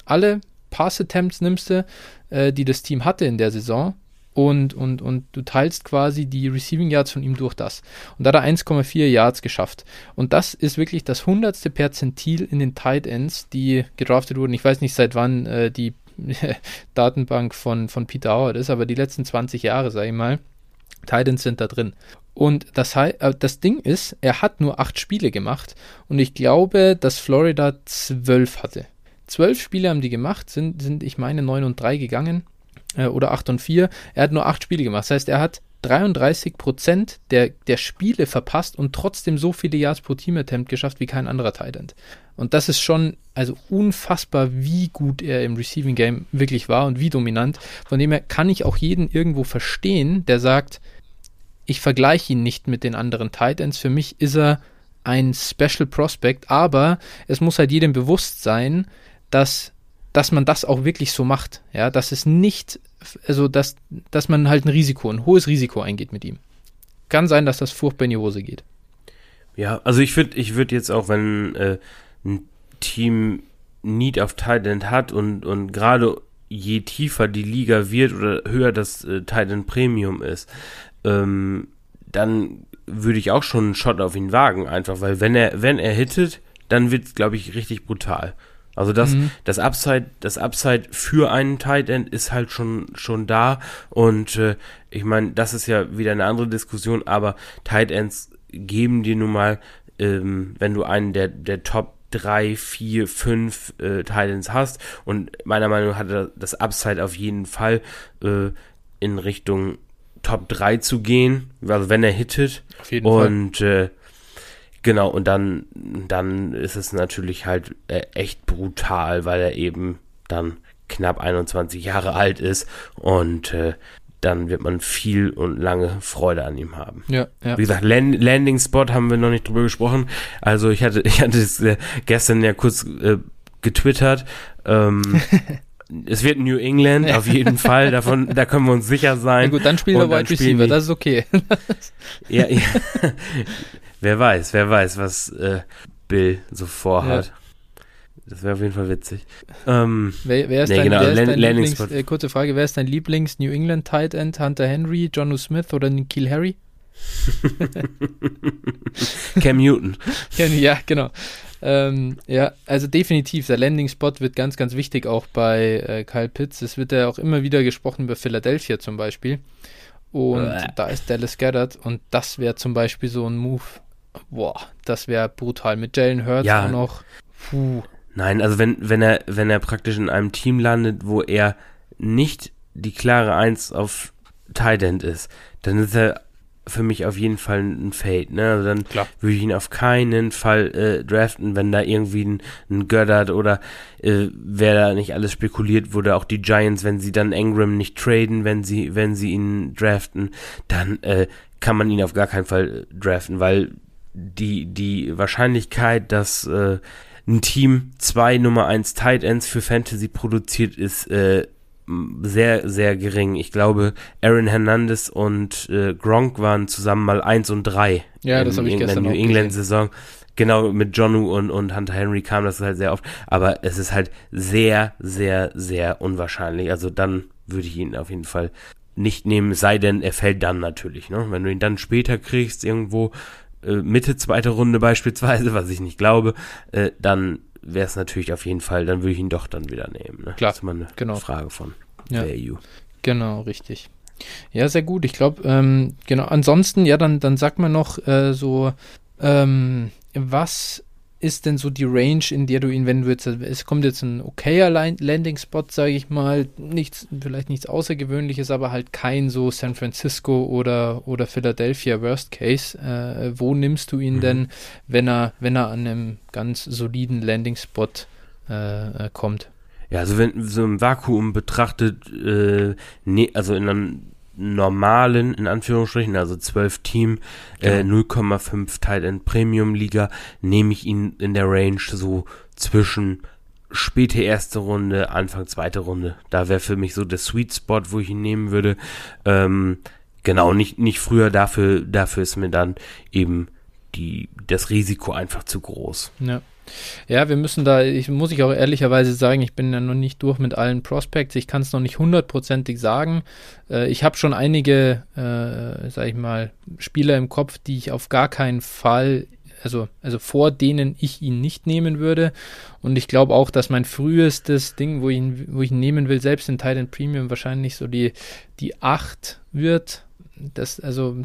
A: alle Pass Attempts nimmst du, äh, die das Team hatte in der Saison und, und, und du teilst quasi die Receiving Yards von ihm durch das. Und da hat er 1,4 Yards geschafft. Und das ist wirklich das hundertste Perzentil in den Tight Ends, die gedraftet wurden. Ich weiß nicht, seit wann äh, die [LAUGHS] Datenbank von, von Peter Howard ist, aber die letzten 20 Jahre, sage ich mal, Tight Ends sind da drin. Und das, äh, das Ding ist, er hat nur acht Spiele gemacht und ich glaube, dass Florida zwölf hatte. Zwölf Spiele haben die gemacht, sind, sind ich meine, 9 und 3 gegangen äh, oder 8 und 4. Er hat nur 8 Spiele gemacht. Das heißt, er hat 33 Prozent der, der Spiele verpasst und trotzdem so viele Yards pro Team Attempt geschafft wie kein anderer Tight Und das ist schon also unfassbar, wie gut er im Receiving Game wirklich war und wie dominant. Von dem her kann ich auch jeden irgendwo verstehen, der sagt, ich vergleiche ihn nicht mit den anderen Tight Für mich ist er ein Special Prospect, aber es muss halt jedem bewusst sein, dass dass man das auch wirklich so macht. Ja, dass es nicht, also dass, dass man halt ein Risiko, ein hohes Risiko eingeht mit ihm. Kann sein, dass das furchtbar in die Hose geht.
B: Ja, also ich würde ich würd jetzt auch, wenn äh, ein Team Need auf Titan hat und, und gerade je tiefer die Liga wird oder höher das äh, Titan Premium ist, ähm, dann würde ich auch schon einen Shot auf ihn wagen, einfach, weil wenn er, wenn er hittet, dann wird es, glaube ich, richtig brutal. Also das, mhm. das Upside, das Upside für einen Tight End ist halt schon, schon da. Und äh, ich meine, das ist ja wieder eine andere Diskussion, aber Tight Ends geben dir nun mal, ähm, wenn du einen der, der Top drei, vier, fünf äh, Titans hast. Und meiner Meinung nach hat er das Upside auf jeden Fall äh, in Richtung Top 3 zu gehen, also wenn er hittet. Auf jeden und Fall. Äh, Genau, und dann, dann ist es natürlich halt äh, echt brutal, weil er eben dann knapp 21 Jahre alt ist und äh, dann wird man viel und lange Freude an ihm haben. Ja, ja. Wie gesagt, Land Landing Spot haben wir noch nicht drüber gesprochen. Also ich hatte, [LAUGHS] ich hatte es äh, gestern ja kurz äh, getwittert. Ähm, [LAUGHS] es wird New England auf jeden [LAUGHS] Fall, davon, da können wir uns sicher sein.
A: Na gut, dann spielen wir Wide Receiver, das ist okay.
B: ja, ja. Wer weiß, wer weiß, was äh, Bill so vorhat. Ja. Das wäre auf jeden Fall witzig.
A: Ähm, wer, wer, ist nee, dein, genau, wer ist dein Lieblings, äh, kurze Frage, wer ist dein Lieblings New England Tight End? Hunter Henry, John Smith oder Nikhil Harry? [LAUGHS]
B: Cam Newton. [LAUGHS]
A: ja, genau. Ähm, ja, also definitiv, der Landing-Spot wird ganz, ganz wichtig auch bei äh, Kyle Pitts. Es wird ja auch immer wieder gesprochen über Philadelphia zum Beispiel. Und äh. da ist Dallas Goddard und das wäre zum Beispiel so ein Move. Boah, das wäre brutal. Mit Jalen Hurts ja. auch noch.
B: Puh. Nein, also wenn, wenn er, wenn er praktisch in einem Team landet, wo er nicht die klare Eins auf Tight End ist, dann ist er für mich auf jeden Fall ein Fade, ne? Also dann Klar. würde ich ihn auf keinen Fall äh, draften, wenn da irgendwie ein, ein Göttert oder äh, wer da nicht alles spekuliert wurde, auch die Giants, wenn sie dann Engram nicht traden, wenn sie, wenn sie ihn draften, dann äh, kann man ihn auf gar keinen Fall draften, weil die, die Wahrscheinlichkeit, dass äh, ein Team zwei Nummer eins Tight Ends für Fantasy produziert, ist äh, sehr, sehr gering. Ich glaube, Aaron Hernandez und äh, Gronk waren zusammen mal eins und drei
A: ja, das habe ich gestern
B: New England-Saison. Genau, mit Jonu und, und Hunter Henry kam das halt sehr oft. Aber es ist halt sehr, sehr, sehr unwahrscheinlich. Also dann würde ich ihn auf jeden Fall nicht nehmen, sei denn, er fällt dann natürlich. Ne? Wenn du ihn dann später kriegst, irgendwo äh, Mitte zweite Runde beispielsweise, was ich nicht glaube, äh, dann wäre es natürlich auf jeden Fall, dann würde ich ihn doch dann wieder nehmen. Ne?
A: Klar,
B: das ist mal eine
A: genau.
B: Frage von
A: ja. Value. Genau, richtig. Ja, sehr gut. Ich glaube, ähm, genau. Ansonsten, ja, dann, dann sagt man noch äh, so, ähm, was ist denn so die Range, in der du ihn, wenn du jetzt, es kommt jetzt ein okayer Landing-Spot, sage ich mal, nichts, vielleicht nichts Außergewöhnliches, aber halt kein so San Francisco oder, oder Philadelphia Worst Case. Äh, wo nimmst du ihn mhm. denn, wenn er, wenn er an einem ganz soliden Landing-Spot äh, kommt?
B: Ja, also wenn so im Vakuum betrachtet, äh, ne, also in einem normalen, in Anführungsstrichen, also 12 Team, genau. äh, 0,5 Tight End Premium Liga, nehme ich ihn in der Range so zwischen späte erste Runde, Anfang zweite Runde. Da wäre für mich so der Sweet Spot, wo ich ihn nehmen würde. Ähm, genau, nicht, nicht früher, dafür, dafür ist mir dann eben die, das Risiko einfach zu groß.
A: Ja. Ja, wir müssen da, ich muss ich auch ehrlicherweise sagen, ich bin ja noch nicht durch mit allen Prospects. Ich kann es noch nicht hundertprozentig sagen. Äh, ich habe schon einige, äh, sag ich mal, Spieler im Kopf, die ich auf gar keinen Fall, also, also vor denen ich ihn nicht nehmen würde. Und ich glaube auch, dass mein frühestes Ding, wo ich ihn, wo ich ihn nehmen will, selbst in Titan Premium wahrscheinlich so die, die 8 wird das, also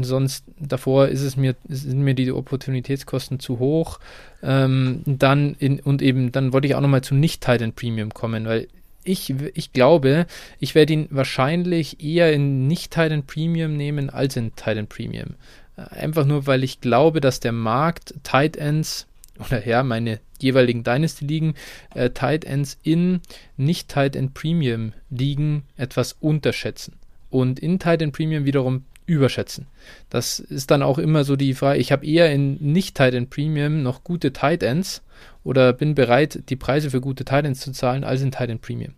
A: sonst davor ist es mir, sind mir die Opportunitätskosten zu hoch. Ähm, dann in, und eben, dann wollte ich auch nochmal zu Nicht-Titan Premium kommen, weil ich, ich glaube, ich werde ihn wahrscheinlich eher in Nicht-Titan Premium nehmen als in Titan Premium. Einfach nur, weil ich glaube, dass der Markt Tight Ends oder ja, meine jeweiligen Dynasty-Ligen, äh, Tight Ends in nicht Tight End Premium Ligen etwas unterschätzen und in Titan Premium wiederum überschätzen. Das ist dann auch immer so die Frage, ich habe eher in nicht Titan Premium noch gute Tight Ends oder bin bereit, die Preise für gute Tight Ends zu zahlen, als in Titan Premium.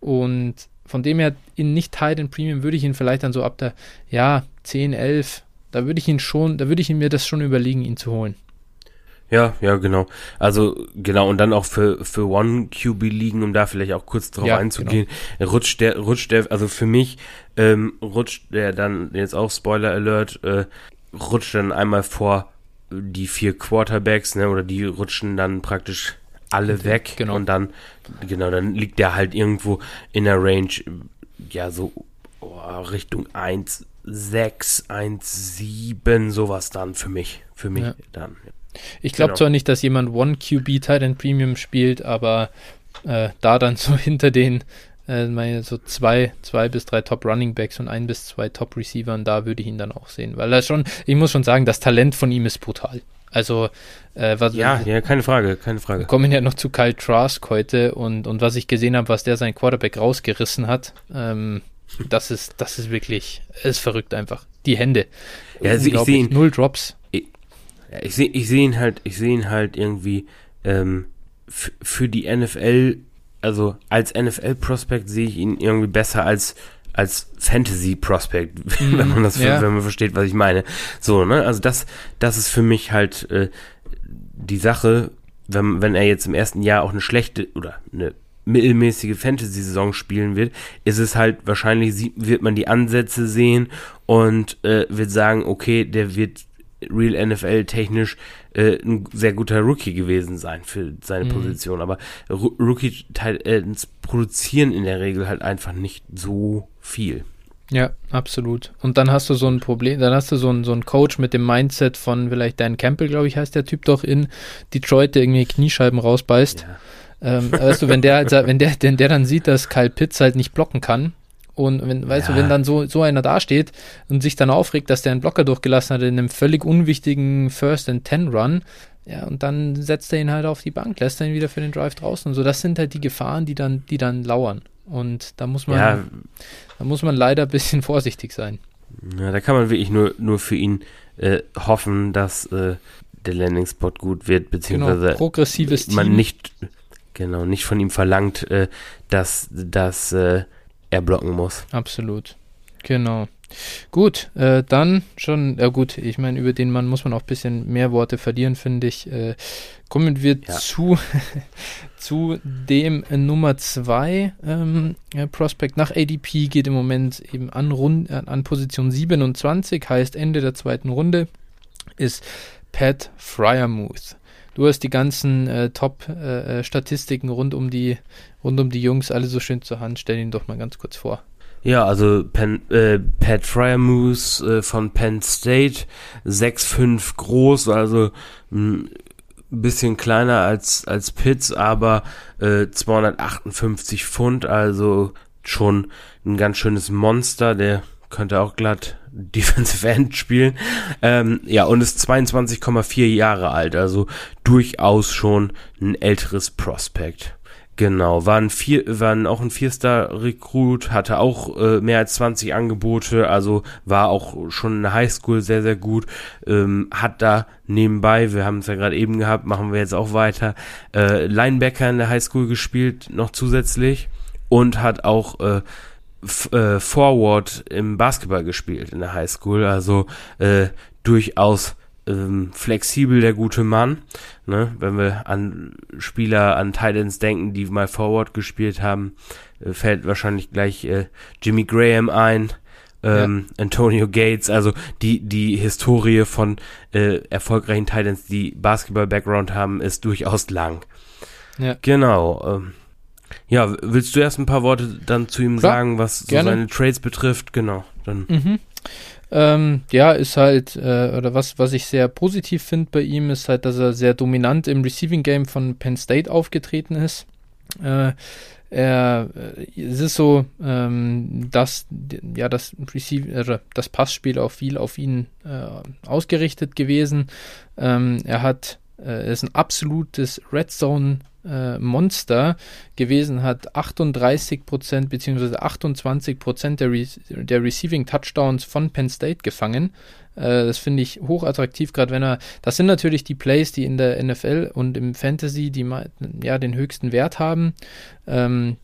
A: Und von dem her, in nicht Titan Premium würde ich ihn vielleicht dann so ab der, ja, 10, 11, da würde ich ihn schon, da würde ich mir das schon überlegen, ihn zu holen.
B: Ja, ja, genau. Also genau, und dann auch für, für One QB liegen, um da vielleicht auch kurz drauf ja, einzugehen, genau. rutscht der, rutscht der, also für mich ähm, rutscht der dann, jetzt auch Spoiler Alert, äh, rutscht dann einmal vor die vier Quarterbacks, ne, oder die rutschen dann praktisch alle weg genau. und dann, genau, dann liegt der halt irgendwo in der Range, ja, so oh, Richtung 1, 6, 1, 7, sowas dann für mich, für mich ja. dann.
A: Ich glaube genau. zwar nicht, dass jemand One QB Titan Premium spielt, aber äh, da dann so [LAUGHS] hinter den äh, meine so zwei, zwei bis drei Top Running Backs und ein bis zwei Top Receivern, da würde ich ihn dann auch sehen, weil er schon, ich muss schon sagen, das Talent von ihm ist brutal. Also,
B: äh, was, ja, ja, keine Frage, keine Frage. Wir
A: kommen ja noch zu Kyle Trask heute und, und was ich gesehen habe, was der sein Quarterback rausgerissen hat, ähm, das ist, das ist wirklich, ist verrückt einfach. Die Hände.
B: Ja, also ich sehe.
A: Null Drops.
B: Ja, ich sehe ich seh ihn halt, ich sehe ihn halt irgendwie ähm, für die NFL, also als NFL-Prospect sehe ich ihn irgendwie besser als als Fantasy Prospect, [LAUGHS] wenn man das, ja. wenn man versteht, was ich meine. So, ne? Also das, das ist für mich halt äh, die Sache, wenn, wenn er jetzt im ersten Jahr auch eine schlechte oder eine mittelmäßige Fantasy-Saison spielen wird, ist es halt wahrscheinlich, wird man die Ansätze sehen und äh, wird sagen, okay, der wird Real NFL technisch äh, ein sehr guter Rookie gewesen sein für seine mhm. Position. Aber R Rookie äh, produzieren in der Regel halt einfach nicht so viel.
A: Ja, absolut. Und dann hast du so ein Problem, dann hast du so einen, so einen Coach mit dem Mindset von vielleicht Dan Campbell, glaube ich, heißt der Typ doch in Detroit, der irgendwie Kniescheiben rausbeißt. Ja. Ähm, weißt du, wenn der, halt, [LAUGHS] wenn der, wenn der dann sieht, dass Kyle Pitts halt nicht blocken kann, und wenn, weißt ja. du, wenn dann so, so einer dasteht und sich dann aufregt, dass der einen Blocker durchgelassen hat in einem völlig unwichtigen First and Ten Run, ja, und dann setzt er ihn halt auf die Bank, lässt er ihn wieder für den Drive draußen und so. Das sind halt die Gefahren, die dann, die dann lauern. Und da muss man, ja. da muss man leider ein bisschen [LAUGHS] vorsichtig sein.
B: Ja, da kann man wirklich nur, nur für ihn äh, hoffen, dass äh, der Landing-Spot gut wird, beziehungsweise
A: genau, progressives
B: man Team. nicht, genau, nicht von ihm verlangt, äh, dass, dass äh, er blocken muss.
A: Absolut. Genau. Gut, äh, dann schon, ja gut, ich meine, über den Mann muss man auch ein bisschen mehr Worte verlieren, finde ich. Äh, kommen wir ja. zu, [LAUGHS] zu dem äh, Nummer 2 ähm, Prospect nach ADP, geht im Moment eben an, Rund, äh, an Position 27, heißt Ende der zweiten Runde, ist Pat Fryermuth. Du hast die ganzen äh, Top-Statistiken äh, rund um die rund um die Jungs alle so schön zur Hand. Stell ihn doch mal ganz kurz vor.
B: Ja, also Penn, äh, Pat Fryermuth äh, von Penn State, 6'5 groß, also ein bisschen kleiner als, als Pitts, aber äh, 258 Pfund, also schon ein ganz schönes Monster, der könnte auch glatt [LAUGHS] Defensive End spielen. Ähm, ja, und ist 22,4 Jahre alt, also durchaus schon ein älteres Prospect. Genau, war, ein vier, war auch ein Vier-Star-Recruit, hatte auch äh, mehr als 20 Angebote, also war auch schon in der Highschool sehr, sehr gut. Ähm, hat da nebenbei, wir haben es ja gerade eben gehabt, machen wir jetzt auch weiter, äh, Linebacker in der Highschool gespielt, noch zusätzlich. Und hat auch äh, äh, Forward im Basketball gespielt in der Highschool, also äh, durchaus ähm, flexibel der gute Mann. Ne? Wenn wir an Spieler, an Titans denken, die mal Forward gespielt haben, äh, fällt wahrscheinlich gleich äh, Jimmy Graham ein. Ähm, ja. Antonio Gates, also die, die Historie von äh, erfolgreichen Titans, die Basketball-Background haben, ist durchaus lang. Ja. Genau. Ähm, ja, willst du erst ein paar Worte dann zu ihm Klar, sagen, was so seine Trades betrifft? Genau. Dann.
A: Mhm. Ähm, ja, ist halt, äh, oder was, was ich sehr positiv finde bei ihm, ist halt, dass er sehr dominant im Receiving Game von Penn State aufgetreten ist. Äh, er, äh, es ist so, ähm, dass ja das Receive, äh, das Passspiel auch viel auf ihn äh, ausgerichtet gewesen. Ähm, er hat, äh, er ist ein absolutes Red Zone äh, Monster gewesen, hat 38 Prozent bzw. 28 Prozent der, Re der Receiving Touchdowns von Penn State gefangen. Äh, das finde ich hochattraktiv, gerade wenn er, das sind natürlich die Plays, die in der NFL und im Fantasy, die ja den höchsten Wert haben. Ähm,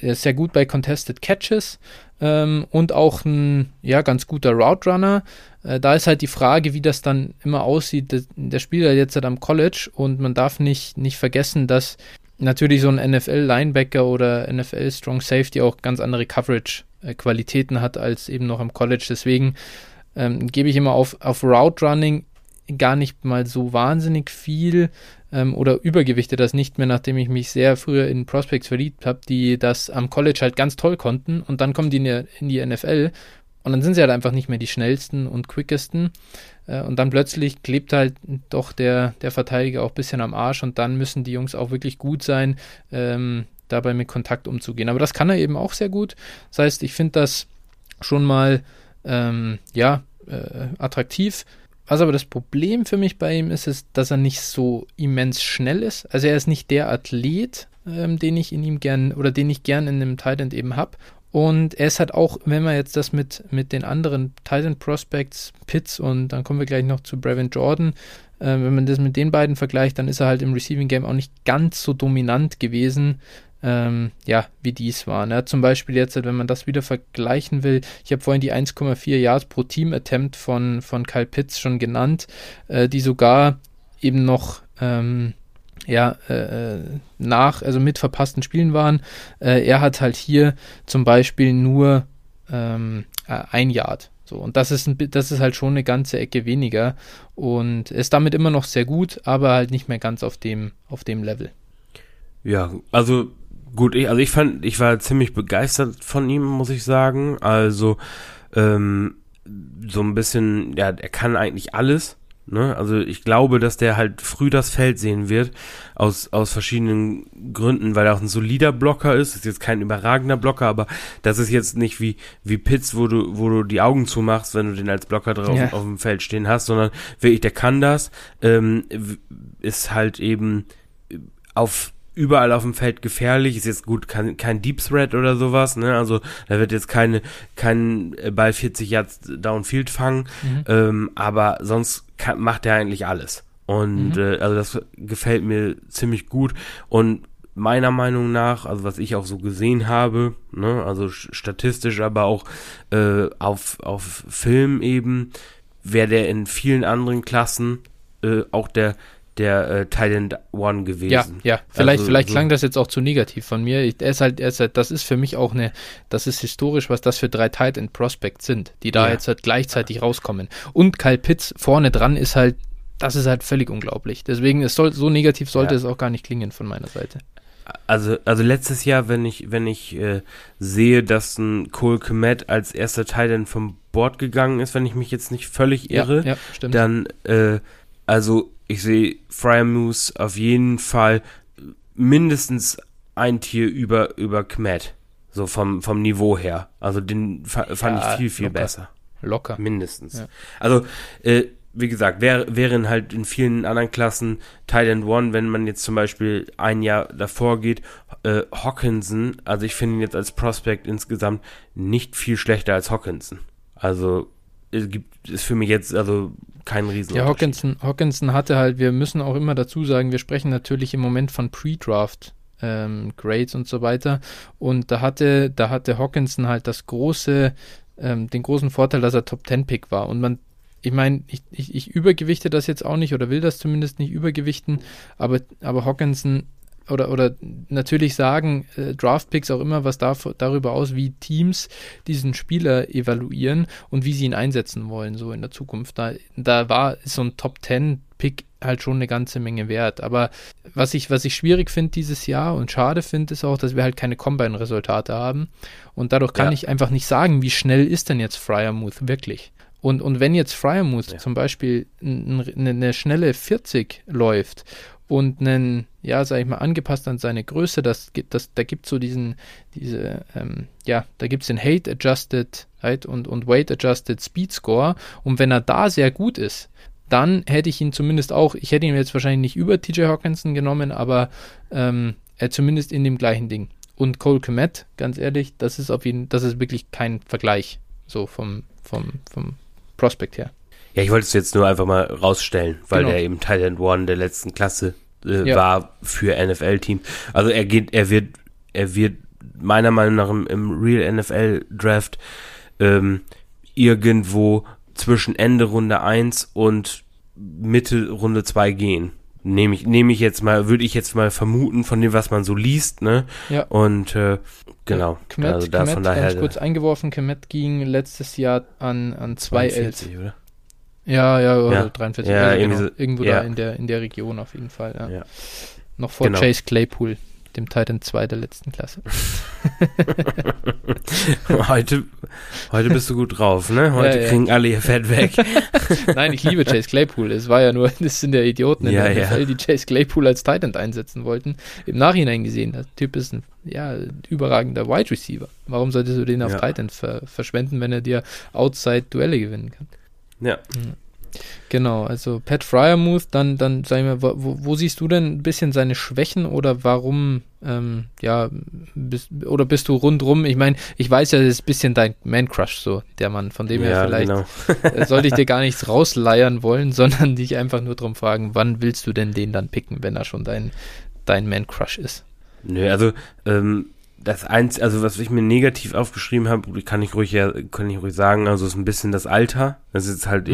A: er ist sehr gut bei Contested Catches ähm, und auch ein ja ganz guter Route Runner. Äh, da ist halt die Frage, wie das dann immer aussieht. Der, der Spieler jetzt halt am College und man darf nicht, nicht vergessen, dass natürlich so ein NFL-Linebacker oder NFL-Strong Safety auch ganz andere Coverage-Qualitäten hat als eben noch am College. Deswegen ähm, gebe ich immer auf, auf Route Running gar nicht mal so wahnsinnig viel ähm, oder übergewichte das nicht mehr, nachdem ich mich sehr früher in Prospects verliebt habe, die das am College halt ganz toll konnten und dann kommen die in die, in die NFL und dann sind sie halt einfach nicht mehr die schnellsten und quickesten. Äh, und dann plötzlich klebt halt doch der, der Verteidiger auch ein bisschen am Arsch und dann müssen die Jungs auch wirklich gut sein, ähm, dabei mit Kontakt umzugehen. Aber das kann er eben auch sehr gut. Das heißt, ich finde das schon mal, ähm, ja, äh, attraktiv. Was aber das Problem für mich bei ihm ist, ist, dass er nicht so immens schnell ist. Also er ist nicht der Athlet, ähm, den ich in ihm gern oder den ich gern in einem Titan eben habe. Und er ist halt auch, wenn man jetzt das mit, mit den anderen Titan Prospects, Pitts und dann kommen wir gleich noch zu Brevin Jordan, äh, wenn man das mit den beiden vergleicht, dann ist er halt im Receiving Game auch nicht ganz so dominant gewesen, ähm, ja, wie dies war. Ne? Zum Beispiel jetzt, wenn man das wieder vergleichen will, ich habe vorhin die 1,4 Yards pro Team-Attempt von, von Kyle Pitts schon genannt, äh, die sogar eben noch ähm, ja, äh, nach, also mit verpassten Spielen waren. Äh, er hat halt hier zum Beispiel nur ähm, äh, ein Yard. So, und das ist, ein, das ist halt schon eine ganze Ecke weniger und ist damit immer noch sehr gut, aber halt nicht mehr ganz auf dem, auf dem Level.
B: Ja, also Gut, ich, also ich fand, ich war ziemlich begeistert von ihm, muss ich sagen. Also ähm, so ein bisschen, ja, er kann eigentlich alles. Ne? Also ich glaube, dass der halt früh das Feld sehen wird, aus, aus verschiedenen Gründen, weil er auch ein solider Blocker ist. Ist jetzt kein überragender Blocker, aber das ist jetzt nicht wie, wie Pitts, wo du, wo du die Augen zumachst, wenn du den als Blocker drauf ja. auf dem Feld stehen hast, sondern wirklich, der kann das, ähm, ist halt eben auf überall auf dem Feld gefährlich. Ist jetzt gut, kein, kein Deep Threat oder sowas, ne? Also da wird jetzt keine, kein äh, Ball 40 Yards Downfield fangen. Mhm. Ähm, aber sonst kann, macht er eigentlich alles. Und mhm. äh, also das gefällt mir ziemlich gut. Und meiner Meinung nach, also was ich auch so gesehen habe, ne, also statistisch, aber auch äh, auf, auf Film eben, wäre der in vielen anderen Klassen äh, auch der der äh, Thailand One gewesen.
A: Ja, ja. Vielleicht, also, vielleicht so klang das jetzt auch zu negativ von mir. Ich, er ist halt, er ist halt, das ist für mich auch eine, das ist historisch, was das für drei Titan Prospects sind, die da ja. jetzt halt gleichzeitig rauskommen. Und Kyle Pitts vorne dran ist halt, das ist halt völlig unglaublich. Deswegen, es soll, so negativ sollte ja. es auch gar nicht klingen von meiner Seite.
B: Also, also letztes Jahr, wenn ich, wenn ich äh, sehe, dass ein Cole Komet als erster Titan vom Board gegangen ist, wenn ich mich jetzt nicht völlig irre, ja, dann äh, also ich sehe Fryermoose auf jeden Fall mindestens ein Tier über, über Kmet. So vom, vom Niveau her. Also den fand ja, ich viel, viel
A: locker.
B: besser.
A: Locker.
B: Mindestens. Ja. Also, äh, wie gesagt, wär, wären halt in vielen anderen Klassen Thailand One, wenn man jetzt zum Beispiel ein Jahr davor geht, äh, Hawkinson, also ich finde ihn jetzt als Prospect insgesamt nicht viel schlechter als Hawkinson. Also es gibt, ist für mich jetzt, also kein Riesen.
A: Ja, Hawkinson, Hawkinson hatte halt, wir müssen auch immer dazu sagen, wir sprechen natürlich im Moment von Pre-Draft ähm, Grades und so weiter. Und da hatte, da hatte Hawkinson halt das große, ähm, den großen Vorteil, dass er Top 10 Pick war. Und man, ich meine, ich, ich, ich übergewichte das jetzt auch nicht oder will das zumindest nicht übergewichten, aber, aber Hawkinson oder, oder natürlich sagen äh, Draftpicks auch immer was da, darüber aus, wie Teams diesen Spieler evaluieren und wie sie ihn einsetzen wollen, so in der Zukunft. Da, da war so ein Top 10 Pick halt schon eine ganze Menge wert. Aber was ich, was ich schwierig finde dieses Jahr und schade finde, ist auch, dass wir halt keine Combine-Resultate haben. Und dadurch kann ja. ich einfach nicht sagen, wie schnell ist denn jetzt Fryermuth wirklich. Und, und wenn jetzt Fryermuth ja. zum Beispiel eine, eine schnelle 40 läuft und einen, ja, sag ich mal, angepasst an seine Größe, das, das, da gibt es so diesen, diese, ähm, ja, da gibt es den Hate Adjusted right, und, und Weight Adjusted Speed Score und wenn er da sehr gut ist, dann hätte ich ihn zumindest auch, ich hätte ihn jetzt wahrscheinlich nicht über TJ Hawkinson genommen, aber ähm, er zumindest in dem gleichen Ding. Und Cole Komet, ganz ehrlich, das ist auf jeden, das ist wirklich kein Vergleich, so vom, vom, vom Prospekt her.
B: Ja, ich wollte es jetzt nur einfach mal rausstellen, weil genau. er eben Thailand One der letzten Klasse äh, ja. war für NFL-Teams. Also er geht, er wird, er wird meiner Meinung nach im, im Real NFL Draft ähm, irgendwo zwischen Ende Runde 1 und Mitte Runde 2 gehen. Nehme ich, nehme ich jetzt mal, würde ich jetzt mal vermuten von dem, was man so liest, ne?
A: Ja.
B: Und äh, genau.
A: Kmet, also da Kmet, von daher. Kurz eingeworfen, Kemet ging letztes Jahr an, an zwei Ls. oder? Ja, ja, ja. 43. Ja, also genau, irgendwo ja. da in der, in der Region auf jeden Fall. Ja. ja. Noch vor genau. Chase Claypool, dem Titan 2 der letzten Klasse. [LAUGHS]
B: heute, heute bist du gut drauf, ne? Heute ja, kriegen alle ihr Fett weg. [LAUGHS]
A: Nein, ich liebe Chase Claypool. Es war ja nur, [LAUGHS] das sind ja Idioten in der NFL, die Chase Claypool als Titan einsetzen wollten. Im Nachhinein gesehen, der Typ ist ein ja, überragender Wide Receiver. Warum solltest du den auf Titan ver verschwenden, wenn er dir Outside Duelle gewinnen kann?
B: Ja.
A: Genau, also Pat Fryermuth, dann, dann sag ich mal, wo, wo siehst du denn ein bisschen seine Schwächen oder warum, ähm, ja, bist, oder bist du rundrum? Ich meine, ich weiß ja, das ist ein bisschen dein Man-Crush, so, der Mann, von dem
B: Ja,
A: her vielleicht
B: genau. [LAUGHS]
A: sollte ich dir gar nichts [LAUGHS] rausleiern wollen, sondern dich einfach nur darum fragen, wann willst du denn den dann picken, wenn er schon dein, dein Man-Crush ist?
B: Nö, also ähm, das eins, also was ich mir negativ aufgeschrieben habe, kann ich ruhig ja, kann ich ruhig sagen, also ist ein bisschen das Alter. Das ist halt
A: Mhm.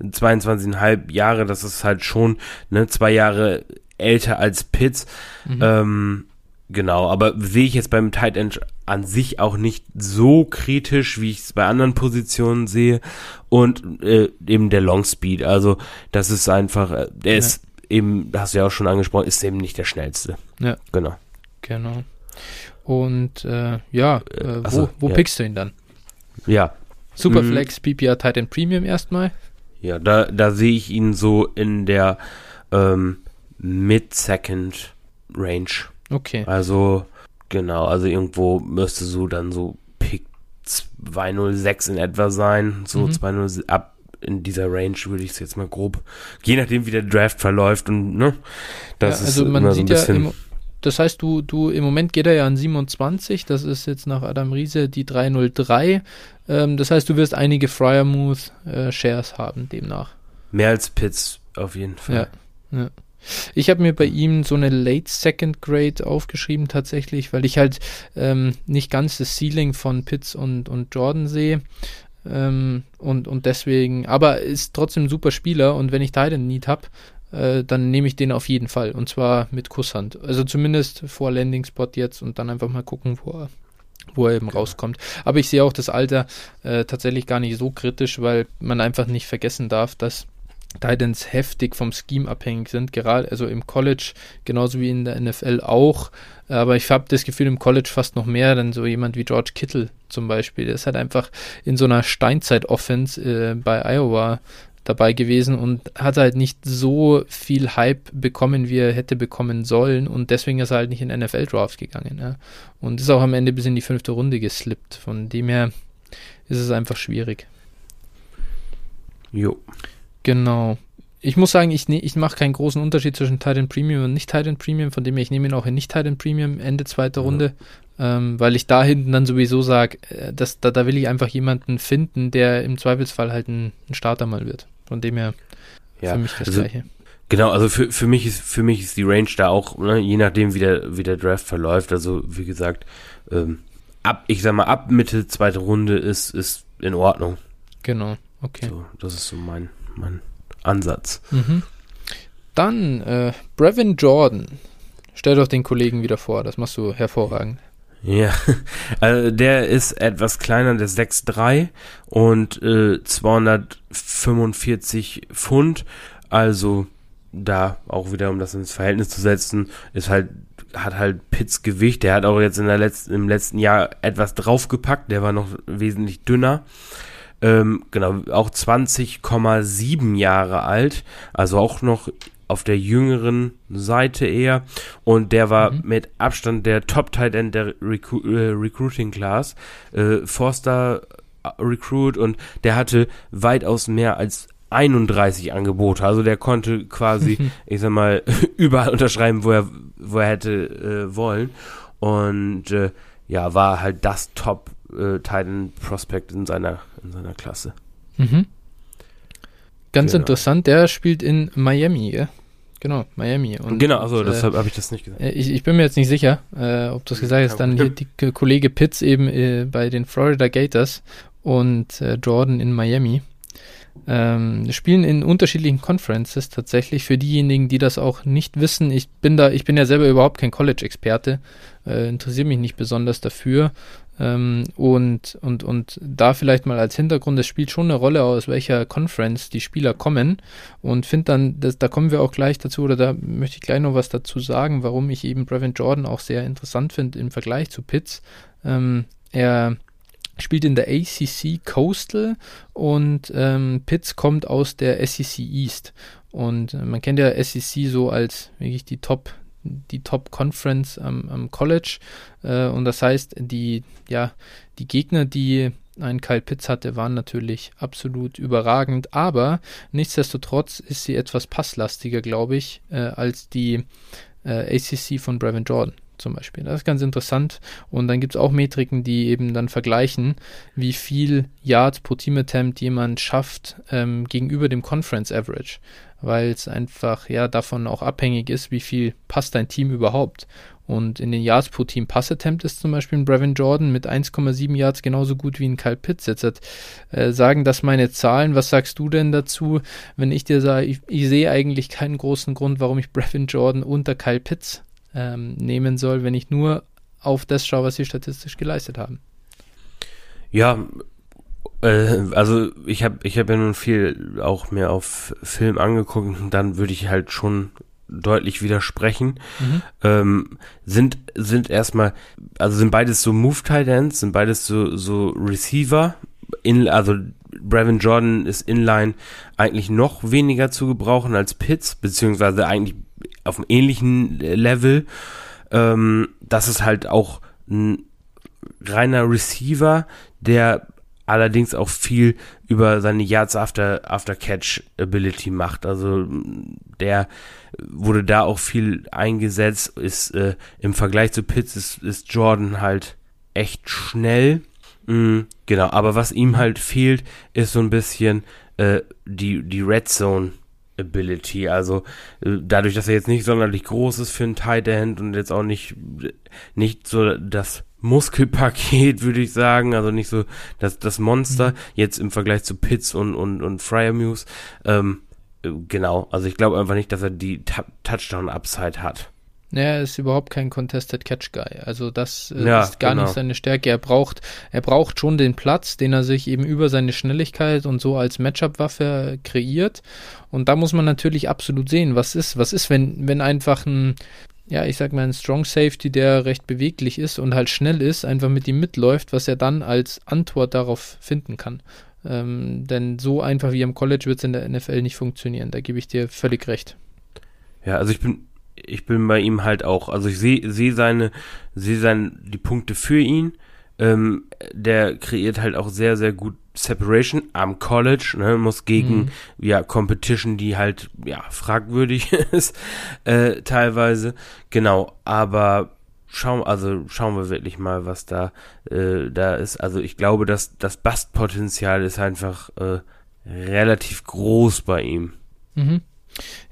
B: eben 22,5 Jahre, das ist halt schon ne zwei Jahre älter als Pitts.
A: Mhm.
B: Ähm, genau, aber sehe ich jetzt beim Tight End an sich auch nicht so kritisch, wie ich es bei anderen Positionen sehe. Und äh, eben der Long Speed, also das ist einfach, äh, der
A: Ja.
B: ist eben, hast du ja auch schon angesprochen, ist eben nicht der schnellste.
A: Ja.
B: Genau.
A: Genau. Und äh, ja, äh,
B: ach so,
A: wo, wo
B: ja.
A: pickst du ihn dann?
B: Ja,
A: Superflex, PPR, Titan Premium erstmal.
B: Ja, da, da sehe ich ihn so in der ähm, Mid-Second-Range.
A: Okay.
B: Also, genau, also irgendwo müsste so dann so Pick 206 in etwa sein. So
A: Mhm.
B: 206 ab in dieser Range würde ich es jetzt mal grob, je nachdem wie der Draft verläuft und ne, das
A: ja,
B: ist
A: also man
B: immer so
A: sieht
B: ein
A: ja,
B: bisschen.
A: im, das heißt, du, du, im Moment geht er ja an 27, das ist jetzt nach Adam Riese die 303. Ähm, das heißt, du wirst einige Fryermuth äh, Shares haben demnach.
B: mehr als Pitts auf jeden Fall.
A: Ja. Ja. Ich habe mir bei ihm so eine Late Second Grade aufgeschrieben tatsächlich, weil ich halt ähm, nicht ganz das Ceiling von Pitts und, und Jordan sehe. Ähm, und, und deswegen, aber ist trotzdem ein super Spieler und wenn ich Titan Need habe, äh, dann nehme ich den auf jeden Fall und zwar mit Kusshand. Also zumindest vor Landing Spot jetzt und dann einfach mal gucken, wo er, wo er eben rauskommt. Aber ich sehe auch das Alter äh, tatsächlich gar nicht so kritisch, weil man einfach nicht vergessen darf, dass Titans heftig vom Scheme abhängig sind, gerade also im College genauso wie in der NFL auch. Aber ich habe das Gefühl im College fast noch mehr, denn so jemand wie George Kittle zum Beispiel, der ist halt einfach in so einer Steinzeit-Offense äh, bei Iowa dabei gewesen und hat halt nicht so viel Hype bekommen, wie er hätte bekommen sollen und deswegen ist er halt nicht in NFL-Drafts gegangen. Ja. Und ist auch am Ende bis in die fünfte Runde geslippt. Von dem her ist es einfach schwierig.
B: Jo.
A: Genau. Ich muss sagen, ich, ne, ich mache keinen großen Unterschied zwischen Titan Premium und nicht Titan Premium, von dem her ich nehme ihn auch in nicht Titan Premium Ende zweiter
B: Ja.
A: Ähm, weil ich da hinten dann sowieso sage, äh, dass, da, da will ich einfach jemanden finden, der im Zweifelsfall halt ein, ein Starter mal wird. Von dem her
B: Ja,
A: für mich das
B: also
A: Gleiche.
B: Genau, also für, für mich ist für mich ist die Range da auch, ne, je nachdem wie der wie der Draft verläuft. Also wie gesagt, ähm, ab ich sag mal ab Mitte zweite Runde ist ist in Ordnung.
A: Genau, okay.
B: So, das ist so mein mein Ansatz.
A: Mhm. Dann äh, Brevin Jordan. Stell doch den Kollegen wieder vor, das machst du hervorragend.
B: Ja, [LAUGHS] also der ist etwas kleiner, der ist 6'3 und äh, 245 Pfund. Also da auch wieder, um das ins Verhältnis zu setzen, ist halt, hat halt Pitts Gewicht. Der hat auch jetzt in der letzten, im letzten Jahr etwas draufgepackt. Der war noch wesentlich dünner. Ähm, genau, auch 20,7 Jahre alt. Also auch noch auf der jüngeren Seite eher. Und der war
A: Mhm.
B: mit Abstand der Top-Tight End der Recru äh, Recruiting Class. Äh, Forster äh, Recruit und der hatte weitaus mehr als 31 Angebote. Also der konnte quasi, [LAUGHS] ich sag mal, [LAUGHS] überall unterschreiben, wo er, wo er hätte äh, wollen. Und äh, ja, war halt das Top äh, Titan Prospect in seiner, in seiner Klasse.
A: Mhm. Ganz
B: Genau.
A: interessant, der spielt in Miami, ja? Genau, Miami. Und,
B: genau, also
A: und,
B: deshalb habe ich das nicht gesagt.
A: Äh, Ich, ich bin mir jetzt nicht sicher, äh, ob du es gesagt hast. Dann hier die Kollege Pitts eben äh, bei den Florida Gators und äh, Jordan in Miami. Ähm, spielen in unterschiedlichen Conferences tatsächlich. Für diejenigen, die das auch nicht wissen, ich bin da, ich bin ja selber überhaupt kein College-Experte, äh, interessiere mich nicht besonders dafür. Ähm, und, und, und da vielleicht mal als Hintergrund, es spielt schon eine Rolle, aus welcher Conference die Spieler kommen. Und finde dann, das, da kommen wir auch gleich dazu, oder da möchte ich gleich noch was dazu sagen, warum ich eben Brevin Jordan auch sehr interessant finde im Vergleich zu Pitts. Ähm, er spielt in der ACC Coastal und ähm, Pitts kommt aus der SEC East. Und äh, man kennt ja SEC so als wirklich die Top, die Top Conference am, am College. Äh, und das heißt, die, ja, die Gegner, die ein Kyle Pitts hatte, waren natürlich absolut überragend, aber nichtsdestotrotz ist sie etwas passlastiger, glaube ich, äh, als die äh, ACC von Brevin Jordan zum Beispiel. Das ist ganz interessant. Und dann gibt es auch Metriken, die eben dann vergleichen, wie viel Yards pro Team Attempt jemand schafft ähm, gegenüber dem Conference Average, weil es einfach ja davon auch abhängig ist, wie viel passt dein Team überhaupt. Und in den Yards pro Team Pass Attempt ist zum Beispiel ein Brevin Jordan mit 1,7 Yards genauso gut wie ein Kyle Pitts. Jetzt hat, äh, sagen das meine Zahlen. Was sagst du denn dazu, wenn ich dir sage, ich, ich sehe eigentlich keinen großen Grund, warum ich Brevin Jordan unter Kyle Pitts ähm, nehmen soll, wenn ich nur auf das schaue, was sie statistisch geleistet haben.
B: Ja, also ich habe ich hab ja nun viel auch mehr auf Film angeguckt und dann würde ich halt schon deutlich widersprechen. Mhm. Ähm, sind sind erstmal, also sind beides so Move Tight Ends, sind beides so so Receiver. In, also Brevin Jordan ist inline eigentlich noch weniger zu gebrauchen als Pitts, beziehungsweise eigentlich auf einem ähnlichen Level. Ähm, das ist halt auch ein reiner Receiver, der allerdings auch viel über seine Yards after, after Catch Ability macht. Also der wurde da auch viel eingesetzt, ist äh, im Vergleich zu Pitts ist, ist Jordan halt echt schnell. Mhm, genau, aber was ihm halt fehlt, ist so ein bisschen äh, die, die Red Zone Ability. Also äh, dadurch, dass er jetzt nicht sonderlich groß ist für einen Tight End und jetzt auch nicht, nicht so das Muskelpaket, würde ich sagen, also nicht so das, das Monster, mhm. jetzt im Vergleich zu Pitts und, und, und Fryermuse. Ähm, äh, genau, also ich glaube einfach nicht, dass er die Touchdown-Upside hat.
A: Naja, er ist überhaupt kein Contested Catch Guy. Also das äh, ja, ist gar genau. nicht seine Stärke. Er braucht, er braucht schon den Platz, den er sich eben über seine Schnelligkeit und so als Matchup-Waffe kreiert. Und da muss man natürlich absolut sehen, was ist, was ist, wenn, wenn einfach ein, ja, ich sag mal, ein Strong Safety, der recht beweglich ist und halt schnell ist, einfach mit ihm mitläuft, was er dann als Antwort darauf finden kann. Ähm, denn so einfach wie am College wird es in der NFL nicht funktionieren. Da gebe ich dir völlig recht.
B: Ja, also ich bin ich bin bei ihm halt auch. Also ich sehe sehe seine, sehe seine, die Punkte für ihn. Ähm, der kreiert halt auch sehr, sehr gut Separation am College, ne, muss gegen, mhm. ja, Competition, die halt, ja, fragwürdig [LAUGHS] ist, äh, teilweise. Genau, aber schauen, also schauen wir wirklich mal, was da, äh, da ist. Also ich glaube, dass das Bastpotenzial ist einfach, äh, relativ groß bei ihm.
A: Mhm.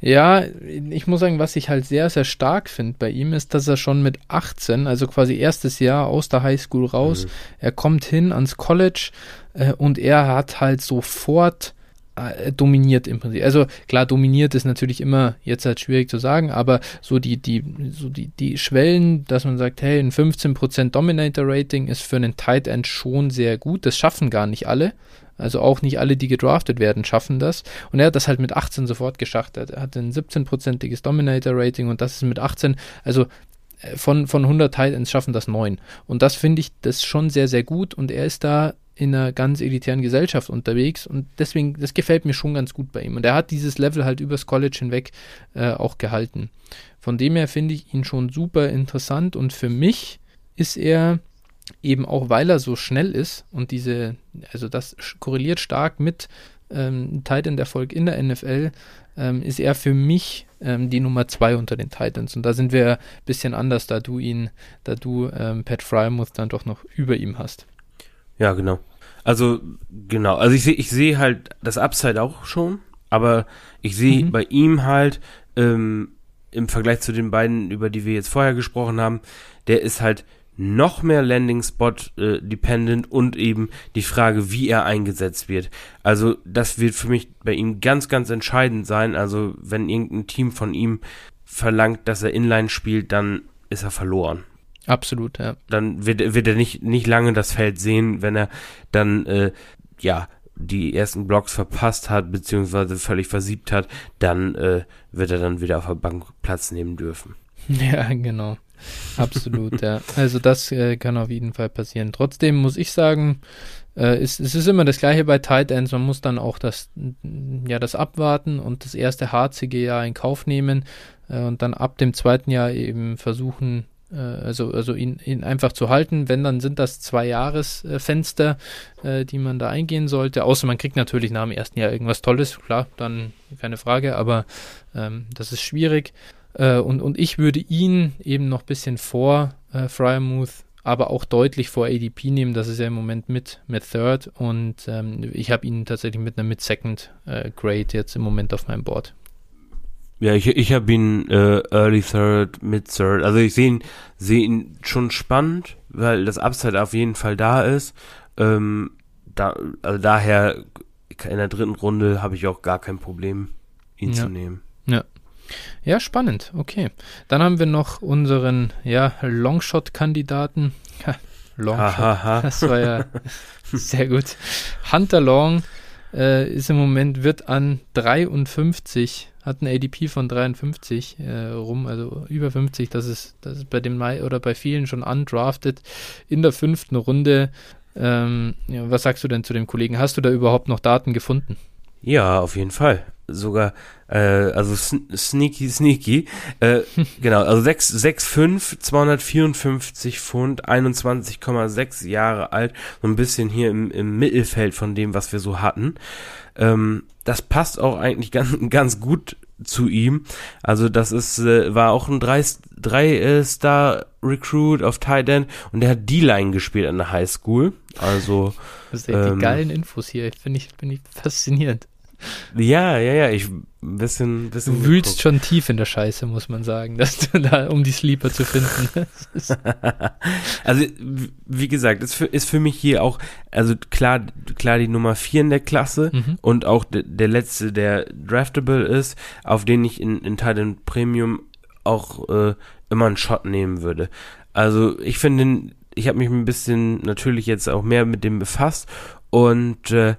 A: Ja, ich muss sagen, was ich halt sehr, sehr stark finde bei ihm, ist, dass er schon mit 18, also quasi erstes Jahr aus der Highschool raus, mhm. er kommt hin ans College äh, und er hat halt sofort dominiert im Prinzip. Also klar, dominiert ist natürlich immer jetzt halt schwierig zu sagen, aber so die, die, so die, die Schwellen, dass man sagt, hey, ein 15% Dominator-Rating ist für einen Tight End schon sehr gut. Das schaffen gar nicht alle. Also auch nicht alle, die gedraftet werden, schaffen das. Und er hat das halt mit 18 sofort geschafft. Er hat ein 17-prozentiges Dominator-Rating und das ist mit 18, also äh, von, von 100 Titans schaffen das 9. Und das finde ich das schon sehr, sehr gut und er ist da in einer ganz elitären Gesellschaft unterwegs und deswegen, das gefällt mir schon ganz gut bei ihm. Und er hat dieses Level halt übers College hinweg äh, auch gehalten. Von dem her finde ich ihn schon super interessant und für mich ist er eben auch weil er so schnell ist und diese, also das korreliert stark mit ähm, Titan-Erfolg in der NFL, ähm, ist er für mich ähm, die Nummer zwei unter den Titans. Und da sind wir ein bisschen anders, da du ihn, da du ähm, Pat Frymouth dann doch noch über ihm hast.
B: Ja, genau. Also, genau. Also ich sehe ich sehe halt das Upside auch schon, aber ich sehe mhm. bei ihm halt ähm, im Vergleich zu den beiden, über die wir jetzt vorher gesprochen haben, der ist halt noch mehr Landing Spot äh, dependent und eben die Frage, wie er eingesetzt wird. Also das wird für mich bei ihm ganz, ganz entscheidend sein. Also wenn irgendein Team von ihm verlangt, dass er Inline spielt, dann ist er verloren.
A: Absolut, ja.
B: Dann wird, wird er nicht, nicht lange das Feld sehen, wenn er dann, äh, ja, die ersten Blocks verpasst hat, beziehungsweise völlig versiebt hat, dann äh, wird er dann wieder auf der Bank Platz nehmen dürfen. [LAUGHS]
A: Ja, genau. Absolut, ja. Also das äh, kann auf jeden Fall passieren. Trotzdem muss ich sagen, äh, es, es, ist immer das gleiche bei Tight Ends. Man muss dann auch das, ja, das abwarten und das erste harzige Jahr in Kauf nehmen äh, und dann ab dem zweiten Jahr eben versuchen, also, also ihn, ihn einfach zu halten. Wenn, dann sind das zwei Jahresfenster, äh, die man da eingehen sollte. Außer man kriegt natürlich nach dem ersten Jahr irgendwas Tolles, klar, dann keine Frage, aber ähm, das ist schwierig. Äh, und, und ich würde ihn eben noch ein bisschen vor äh, Fryermuth aber auch deutlich vor ADP nehmen. Das ist ja im Moment mit, mit Third und ähm, ich habe ihn tatsächlich mit einer mit Second äh, Grade jetzt im Moment auf meinem Board.
B: Ja, ich, ich habe ihn äh, Early Third, Mid Third. Also ich sehe ihn, seh ihn schon spannend, weil das Upside auf jeden Fall da ist. Ähm, da, also daher in der dritten Runde habe ich auch gar kein Problem, ihn
A: ja.
B: zu nehmen.
A: Ja. Ja, spannend. Okay. Dann haben wir noch unseren ja, Longshot-Kandidaten. Longshot. Das war ja [LAUGHS] sehr gut. Hunter Long äh, ist im Moment, wird an 53, hat ein ADP von 53 äh, rum, also über 50. Das ist, das ist bei den Mai oder bei vielen schon undrafted in der fünften Runde. Ähm, ja, was sagst du denn zu dem Kollegen? Hast du da überhaupt noch Daten gefunden?
B: Ja, auf jeden Fall. Sogar, äh, also sn sneaky, sneaky. Äh, [LAUGHS] genau, also 6'5, 254 Pfund, 21,6 Jahre alt. So ein bisschen hier im, im Mittelfeld von dem, was wir so hatten. Ähm, das passt auch eigentlich [LAUGHS] ganz, ganz gut zu ihm. Also das ist, äh, war auch ein 3-Star-Recruit auf Tight End und der hat D-Line gespielt an der High School. Also
A: Das sind die
B: Ähm,
A: geilen Infos hier. Finde ich, finde ich faszinierend.
B: Ja, ja, ja, ich bisschen, bisschen
A: Du wühlst
B: geguckt.
A: schon tief in der Scheiße, muss man sagen, [LAUGHS] dass du da, um die Sleeper zu finden. [LAUGHS]
B: Also, wie gesagt, ist für, ist für mich hier auch, also klar, klar die Nummer 4 in der Klasse
A: Mhm.
B: und auch de, der letzte, der draftable ist, auf den ich in, in Titan Premium auch äh, immer einen Shot nehmen würde. Also, ich finde, ich habe mich ein bisschen natürlich jetzt auch mehr mit dem befasst und äh,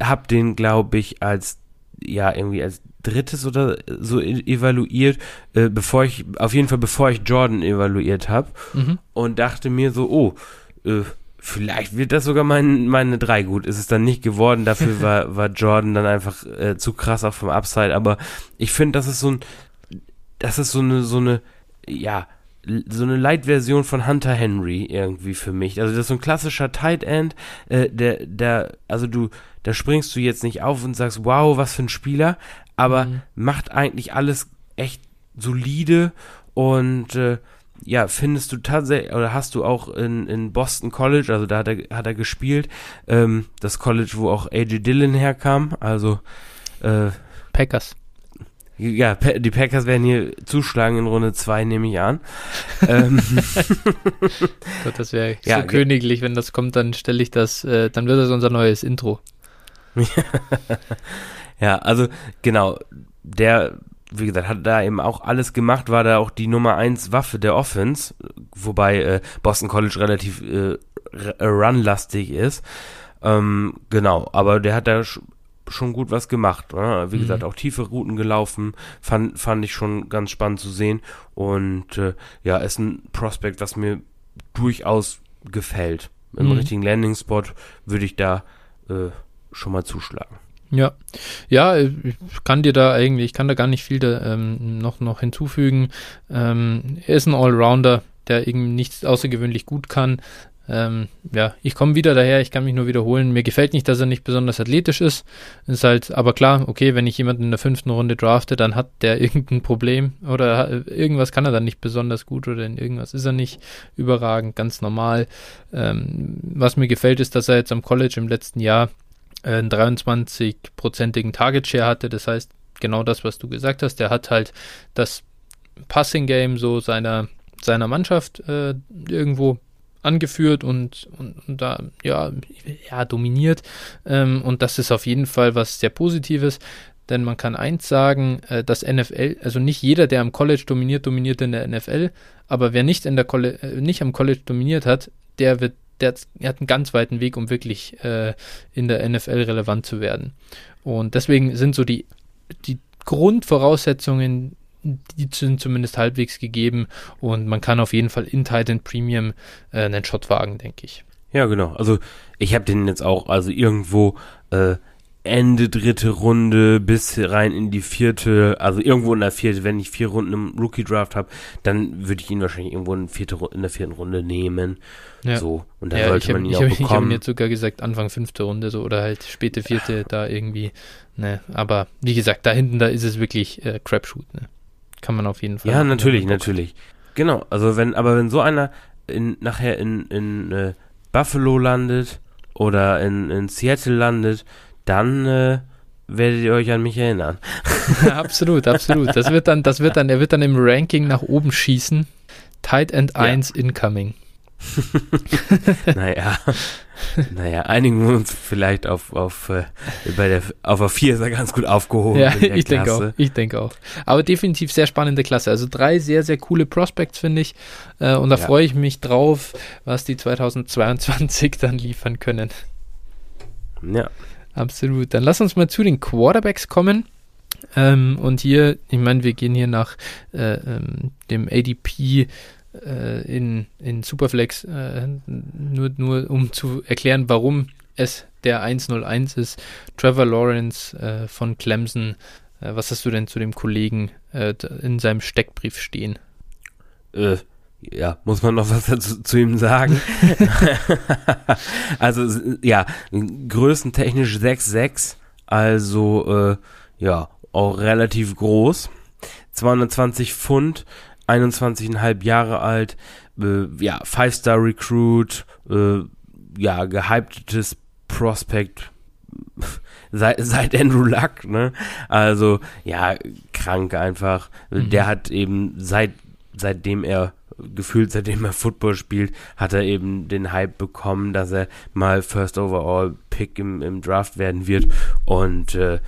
B: habe den, glaube ich, als ja irgendwie als drittes oder so evaluiert, äh, bevor ich auf jeden Fall bevor ich Jordan evaluiert habe
A: mhm.
B: und dachte mir so, oh, äh, vielleicht wird das sogar mein, meine 3 gut. Ist es dann nicht geworden, dafür [LAUGHS] war, war Jordan dann einfach äh, zu krass auch vom Upside, aber ich finde, das ist so ein, das ist so eine, so eine, ja, so eine Light-Version von Hunter Henry irgendwie für mich. Also das ist so ein klassischer Tight End, äh, der, der, also du, da springst du jetzt nicht auf und sagst, wow, was für ein Spieler, aber
A: Mhm.
B: macht eigentlich alles echt solide und äh, ja, findest du tatsächlich, oder hast du auch in, in Boston College, also da hat er, hat er gespielt, ähm, das College, wo auch AJ Dillon herkam, also äh,
A: Packers.
B: Ja, die Packers werden hier zuschlagen in Runde 2, nehme ich an. ähm, [LAUGHS]
A: Gott, das wäre
B: Ja,
A: so königlich, wenn das kommt, dann stelle ich das, äh, dann wird das unser neues Intro. [LAUGHS]
B: ja, also genau, der, wie gesagt, hat da eben auch alles gemacht, war da auch die Nummer 1 Waffe der Offense, wobei äh, Boston College relativ äh, runlastig ist. Ähm, genau, aber der hat da schon gut was gemacht. Ne? Wie
A: Mhm.
B: gesagt, auch tiefe Routen gelaufen, fand, fand ich schon ganz spannend zu sehen. Und äh, ja, ist ein Prospect, was mir durchaus gefällt. Im
A: Mhm.
B: richtigen Landing-Spot würde ich da äh, schon mal zuschlagen.
A: Ja, ja, äh, ich kann dir da eigentlich, ich kann da gar nicht viel da, ähm, noch, noch hinzufügen. Ähm, er ist ein Allrounder, der irgendwie nichts außergewöhnlich gut kann. Ähm, ja, ich komme wieder daher, ich kann mich nur wiederholen. Mir gefällt nicht, dass er nicht besonders athletisch ist. Ist halt, aber klar, okay, wenn ich jemanden in der fünften Runde drafte, dann hat der [LAUGHS] irgendein Problem oder ha- irgendwas kann er dann nicht besonders gut oder in irgendwas ist er nicht überragend, ganz normal. Ähm, was mir gefällt, ist, dass er jetzt am College im letzten Jahr äh, einen 23-prozentigen Target Share hatte. Das heißt, genau das, was du gesagt hast. Der hat halt das Passing Game so seiner, seiner Mannschaft äh, irgendwo angeführt und, und, und da ja, ja dominiert. Ähm, und das ist auf jeden Fall was sehr Positives. Denn man kann eins sagen, äh, das NFL, also nicht jeder, der am College dominiert, dominiert in der NFL, aber wer nicht, in der Colle äh, nicht am College dominiert hat, der wird, der hat, er hat einen ganz weiten Weg, um wirklich äh, in der NFL relevant zu werden. Und deswegen sind so die, die Grundvoraussetzungen, die sind zumindest halbwegs gegeben und man kann auf jeden Fall in Titan Premium äh, einen Shot wagen, denke ich.
B: Ja, genau. Also ich habe den jetzt auch also irgendwo äh, Ende dritte Runde bis rein in die vierte, also irgendwo in der vierte, wenn ich vier Runden im Rookie Draft habe, dann würde ich ihn wahrscheinlich irgendwo in, vierte, in der vierten Runde nehmen.
A: Ja.
B: So, und dann
A: Ja,
B: sollte
A: ich
B: man ihn
A: habe
B: auch
A: hab, ich hab
B: bekommen.
A: ihn jetzt sogar gesagt, Anfang fünfte Runde so oder halt späte vierte da irgendwie. Ne, aber wie gesagt, da hinten, da ist es wirklich äh, Crapshoot, ne? Kann man auf jeden Fall.
B: Ja, natürlich, natürlich. Genau, also wenn, aber wenn so einer in, nachher in, in äh, Buffalo landet oder in, in Seattle landet, dann äh, werdet ihr euch an mich erinnern.
A: Ja, [LAUGHS] [LAUGHS] absolut, absolut. Das wird dann, das wird dann, er wird dann im Ranking nach oben schießen. Tight End
B: Ja.
A: 1 incoming. [LAUGHS]
B: naja, [LAUGHS] naja, einigen wir uns vielleicht auf, auf, äh, bei der, auf der 4 ist er ganz gut aufgehoben.
A: Ja, ich denke auch. Ich denke auch. Aber definitiv sehr spannende Klasse. Also drei sehr, sehr coole Prospects, finde ich. Äh, und da
B: Ja.
A: freue ich mich drauf, was die 2022 [LAUGHS] dann liefern können.
B: Ja,
A: Absolut. Dann lass uns mal zu den Quarterbacks kommen. Ähm, und hier, ich meine, wir gehen hier nach äh, ähm, dem ADP äh, in, in Superflex, äh, nur, nur um zu erklären, warum es der 101 ist. Trevor Lawrence äh, von Clemson. Äh, was hast du denn zu dem Kollegen äh, in seinem Steckbrief stehen?
B: äh, ja, muss man noch was dazu, zu ihm sagen? [LAUGHS] [LAUGHS] also, ja, größentechnisch 6'6, also, äh, ja, auch relativ groß. 220 Pfund, 21,5 Jahre alt, äh, ja, Five-Star-Recruit, äh, ja, gehyptes Prospect [LAUGHS] seit, seit Andrew Luck, ne? Also, ja, krank einfach.
A: Mhm.
B: Der hat eben seit, seitdem er gefühlt, seitdem er Football spielt, hat er eben den Hype bekommen, dass er mal First Overall Pick im, im Draft werden wird und äh,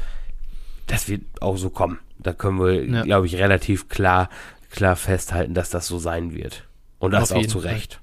B: das wird auch so kommen. Da können wir,
A: Ja.
B: glaube ich, relativ klar, klar festhalten, dass das so sein wird. Und das auch zu
A: Fall.
B: Recht.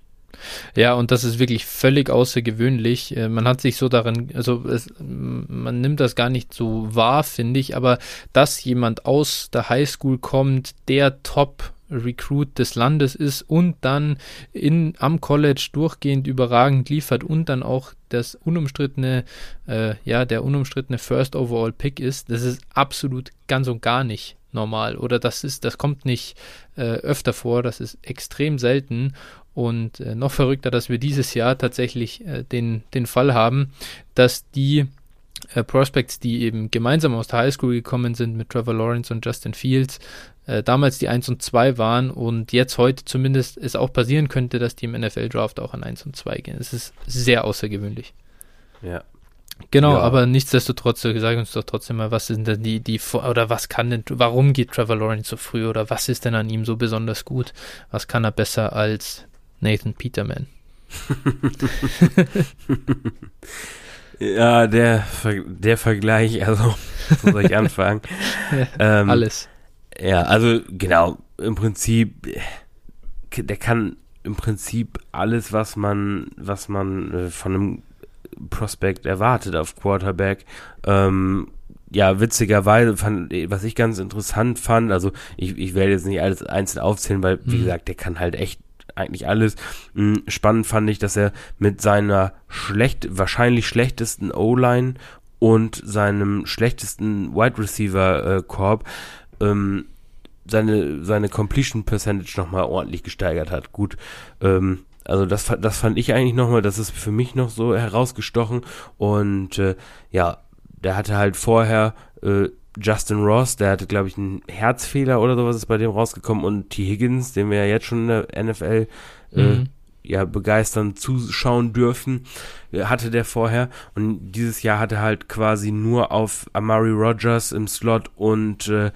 A: Ja, und das ist wirklich völlig außergewöhnlich. Äh, Man hat sich so daran, also es, man nimmt das gar nicht so wahr, finde ich, aber dass jemand aus der Highschool kommt, der Top Recruit des Landes ist und dann in, am College durchgehend überragend liefert und dann auch das unumstrittene, äh, ja, der unumstrittene First Overall Pick ist, das ist absolut ganz und gar nicht normal. Oder das ist, das kommt nicht äh, öfter vor, das ist extrem selten. Und äh, noch verrückter, dass wir dieses Jahr tatsächlich äh, den, den Fall haben, dass die äh, Prospects, die eben gemeinsam aus der Highschool gekommen sind mit Trevor Lawrence und Justin Fields, äh, damals die 1 und 2 waren und jetzt heute zumindest es auch passieren könnte, dass die im NFL-Draft auch an 1 und 2 gehen. Es ist sehr außergewöhnlich.
B: Ja.
A: Genau,
B: Ja.
A: aber nichtsdestotrotz, äh, sag uns doch trotzdem mal, was sind denn die, die, oder was kann denn, warum geht Trevor Lawrence so früh oder was ist denn an ihm so besonders gut? Was kann er besser als Nathan Peterman? [LAUGHS]
B: Ja, der, der Vergleich, also, [LAUGHS] wo soll ich anfangen? [LAUGHS] ähm,
A: Alles.
B: Ja, also genau, im Prinzip, äh, der kann im Prinzip alles, was man, was man äh, von einem Prospect erwartet auf Quarterback. Ähm, ja, witzigerweise fand, was ich ganz interessant fand, also ich, ich werde jetzt nicht alles einzeln aufzählen, weil, wie
A: Mhm.
B: gesagt, der kann halt echt eigentlich alles. Mm, Spannend fand ich, dass er mit seiner schlecht, wahrscheinlich schlechtesten O-Line und seinem schlechtesten Wide Receiver äh, Korb ähm, seine, seine Completion Percentage nochmal ordentlich gesteigert hat. Gut, ähm, also das, das fand ich eigentlich nochmal, das ist für mich noch so herausgestochen und äh, ja, der hatte halt vorher äh, Justin Ross, der hatte glaube ich einen Herzfehler oder sowas ist bei dem rausgekommen und T. Higgins, den wir ja jetzt schon in der NFL äh,
A: Mhm.
B: ja begeistern zuschauen dürfen, äh, hatte der vorher und dieses Jahr hatte halt quasi nur auf Amari Rogers im Slot und äh,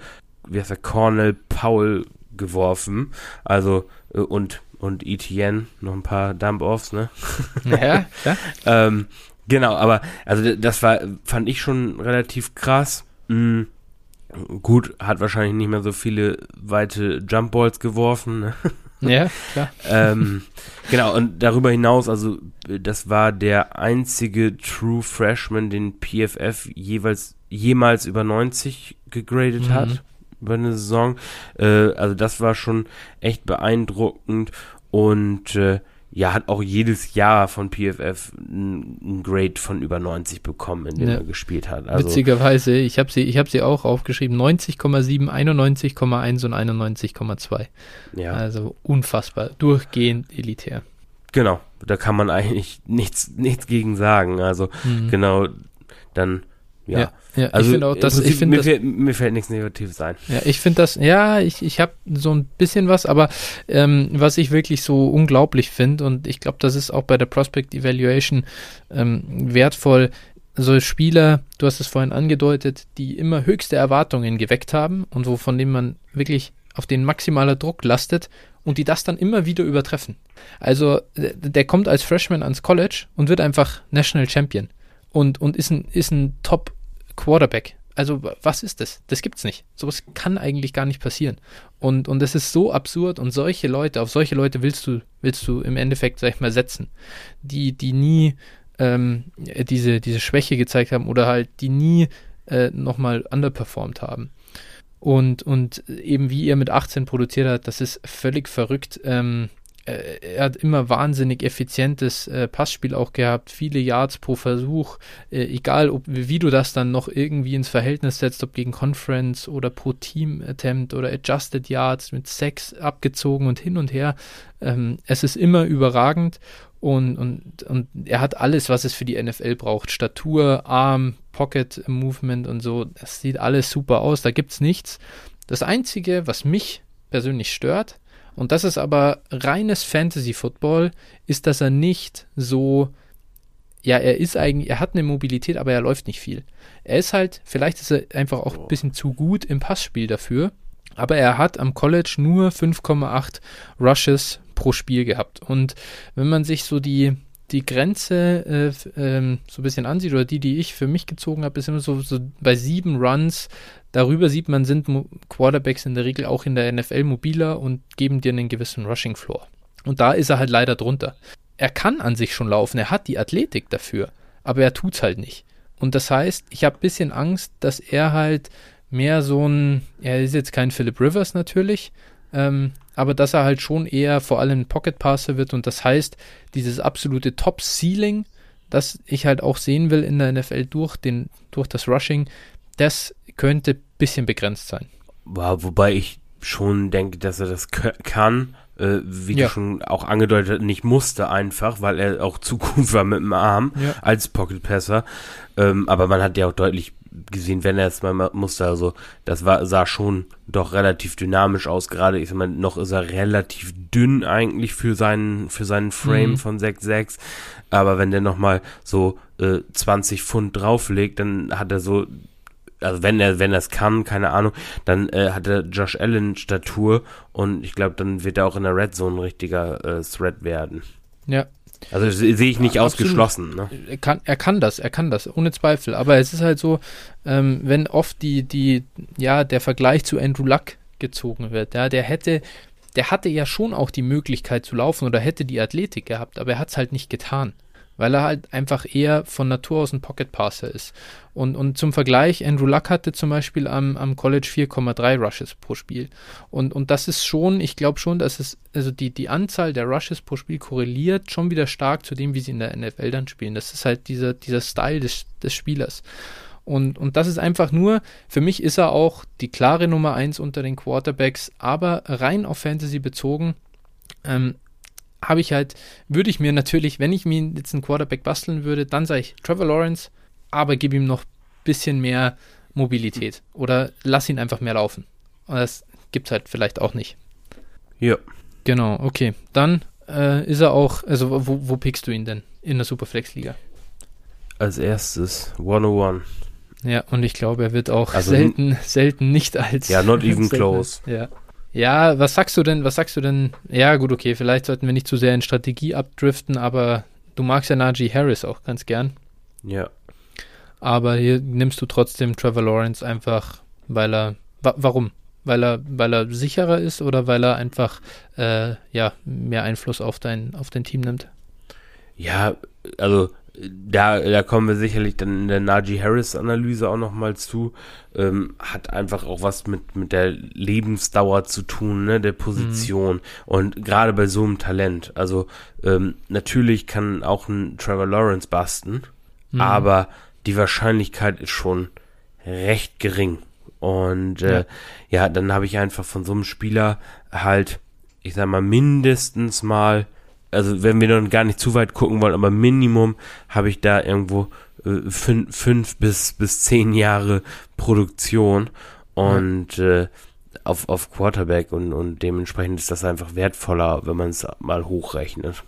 B: wie heißt er, Cornell Powell geworfen, also äh, und und ETN noch ein paar Dump-Offs, ne? [LAUGHS]
A: Ja, klar. [LAUGHS]
B: Ähm, genau, aber also das war, fand ich schon relativ krass. Mm, gut, hat wahrscheinlich nicht mehr so viele weite Jumpballs geworfen. Ne? [LAUGHS]
A: Ja, klar.
B: ähm, genau, und darüber hinaus, also das war der einzige True Freshman, den PFF jeweils jemals über 90 gegradet
A: Mhm.
B: hat über eine Saison. Äh, also das war schon echt beeindruckend und äh, ja, hat auch jedes Jahr von PFF ein, Grade von über 90 bekommen, in dem ja. er gespielt hat.
A: Also, Witzigerweise, ich habe sie, ich habe sie auch aufgeschrieben, 90,7, 91,1 und 91,2. Ja. Also unfassbar, durchgehend elitär.
B: Genau, da kann man eigentlich [LAUGHS] nichts, nichts gegen sagen. Also mhm. genau, dann ja. ja.
A: Ja, also ich finde auch, dass ich finde
B: mir, fällt, mir fällt nichts Negatives ein.
A: Ja, ich finde das, ja, ich, ich habe so ein bisschen was, aber ähm, was ich wirklich so unglaublich finde und ich glaube, das ist auch bei der Prospect Evaluation ähm, wertvoll. So Spieler, du hast es vorhin angedeutet, die immer höchste Erwartungen geweckt haben und wo von denen man wirklich auf den maximaler Druck lastet und die das dann immer wieder übertreffen. Also der kommt als Freshman ans College und wird einfach National Champion und, und ist ein, ist ein Top Quarterback. Also, was ist das? Das gibt's nicht. Sowas kann eigentlich gar nicht passieren. Und, und das ist so absurd und solche Leute, auf solche Leute willst du, willst du im Endeffekt, sag ich mal, setzen, die, die nie ähm, diese, diese Schwäche gezeigt haben oder halt die nie äh, nochmal underperformed haben. Und, und eben wie er mit 18 produziert hat, das ist völlig verrückt. Ähm, äh, er hat immer wahnsinnig effizientes äh, Passspiel auch gehabt, viele Yards pro Versuch, äh, egal ob, wie du das dann noch irgendwie ins Verhältnis setzt, ob gegen Conference oder pro Team Attempt oder Adjusted Yards mit Sex abgezogen und hin und her. Ähm, es ist immer überragend und, und, und er hat alles, was es für die NFL braucht. Statur, Arm, Pocket Movement und so. Das sieht alles super aus, da gibt es nichts. Das Einzige, was mich persönlich stört, und das ist aber reines Fantasy Football, ist, dass er nicht so, ja, er ist eigentlich, er hat eine Mobilität, aber er läuft nicht viel. Er ist halt, vielleicht ist er einfach auch ein bisschen zu gut im Passspiel dafür, aber er hat am College nur 5,8 Rushes pro Spiel gehabt. Und wenn man sich so die, die Grenze äh, ähm, so ein bisschen ansieht, oder die, die ich für mich gezogen habe, ist immer so, so bei sieben Runs. Darüber sieht man, sind Quarterbacks in der Regel auch in der NFL mobiler und geben dir einen gewissen Rushing Floor. Und da ist er halt leider drunter. Er kann an sich schon laufen, er hat die Athletik dafür, aber er tut's halt nicht. Und das heißt, ich habe ein bisschen Angst, dass er halt mehr so ein, er ist jetzt kein Philip Rivers natürlich, ähm, aber dass er halt schon eher vor allem Pocket Passer wird und das heißt, dieses absolute Top Ceiling, das ich halt auch sehen will in der NFL durch den durch das Rushing, das könnte ein bisschen begrenzt sein.
B: Ja, wobei ich schon denke, dass er das kann, äh, wie ja. du schon auch angedeutet nicht musste einfach, weil er auch zu gut [LAUGHS] war mit dem Arm ja. als Pocket Passer. Ähm, aber man hat ja auch deutlich gesehen, wenn er es mal musste, also das war, sah schon doch relativ dynamisch aus. Gerade, ich sag mal, noch ist er relativ dünn eigentlich für seinen, für seinen Frame mhm. von 6'6. Aber wenn der nochmal so äh, 20 Pfund drauflegt, dann hat er so, also wenn er, wenn er es kann, keine Ahnung, dann äh, hat er Josh Allen Statur und ich glaube, dann wird er auch in der Red Zone ein richtiger äh, Threat werden.
A: Ja,
B: also sehe ich nicht ja, ausgeschlossen. Ne?
A: Er, kann, er kann das, er kann das, ohne Zweifel. Aber es ist halt so, ähm, wenn oft die, die, ja, der Vergleich zu Andrew Luck gezogen wird, ja, der hätte, der hatte ja schon auch die Möglichkeit zu laufen oder hätte die Athletik gehabt, aber er hat es halt nicht getan weil er halt einfach eher von Natur aus ein Pocket Passer ist. Und, und zum Vergleich, Andrew Luck hatte zum Beispiel am, am College 4,3 Rushes pro Spiel. Und, und das ist schon, ich glaube schon, dass es, also die, die Anzahl der Rushes pro Spiel korreliert schon wieder stark zu dem, wie sie in der NFL dann spielen. Das ist halt dieser, dieser Style des, des Spielers. Und, und das ist einfach nur, für mich ist er auch die klare Nummer 1 unter den Quarterbacks, aber rein auf Fantasy bezogen, ähm, habe ich halt, würde ich mir natürlich, wenn ich mir jetzt einen Quarterback basteln würde, dann sage ich Trevor Lawrence, aber gib ihm noch ein bisschen mehr Mobilität oder lass ihn einfach mehr laufen. Und das gibt es halt vielleicht auch nicht.
B: Ja.
A: Genau, okay. Dann äh, ist er auch, also wo, wo pickst du ihn denn in der Superflex-Liga?
B: Als erstes 101.
A: Ja, und ich glaube, er wird auch also selten, [LAUGHS] selten nicht als.
B: Ja, not [LAUGHS] even close.
A: Ja. Ja, was sagst du denn, was sagst du denn? Ja, gut, okay, vielleicht sollten wir nicht zu sehr in Strategie abdriften, aber du magst ja Najee Harris auch ganz gern.
B: Ja.
A: Aber hier nimmst du trotzdem Trevor Lawrence einfach, weil er, wa warum? Weil er, weil er sicherer ist oder weil er einfach, äh, ja, mehr Einfluss auf dein, auf dein Team nimmt?
B: Ja, also da, da kommen wir sicherlich dann in der Najee Harris-Analyse auch nochmal zu. Ähm, hat einfach auch was mit, mit der Lebensdauer zu tun, ne, der Position. Mhm. Und gerade bei so einem Talent. Also, ähm, natürlich kann auch ein Trevor Lawrence basten, mhm. aber die Wahrscheinlichkeit ist schon recht gering. Und äh, ja. ja, dann habe ich einfach von so einem Spieler halt, ich sag mal, mindestens mal also wenn wir noch gar nicht zu weit gucken wollen, aber Minimum habe ich da irgendwo äh, fünf, fünf bis, bis zehn Jahre Produktion und ja. äh, auf, auf Quarterback und, und dementsprechend ist das einfach wertvoller, wenn man es mal hochrechnet.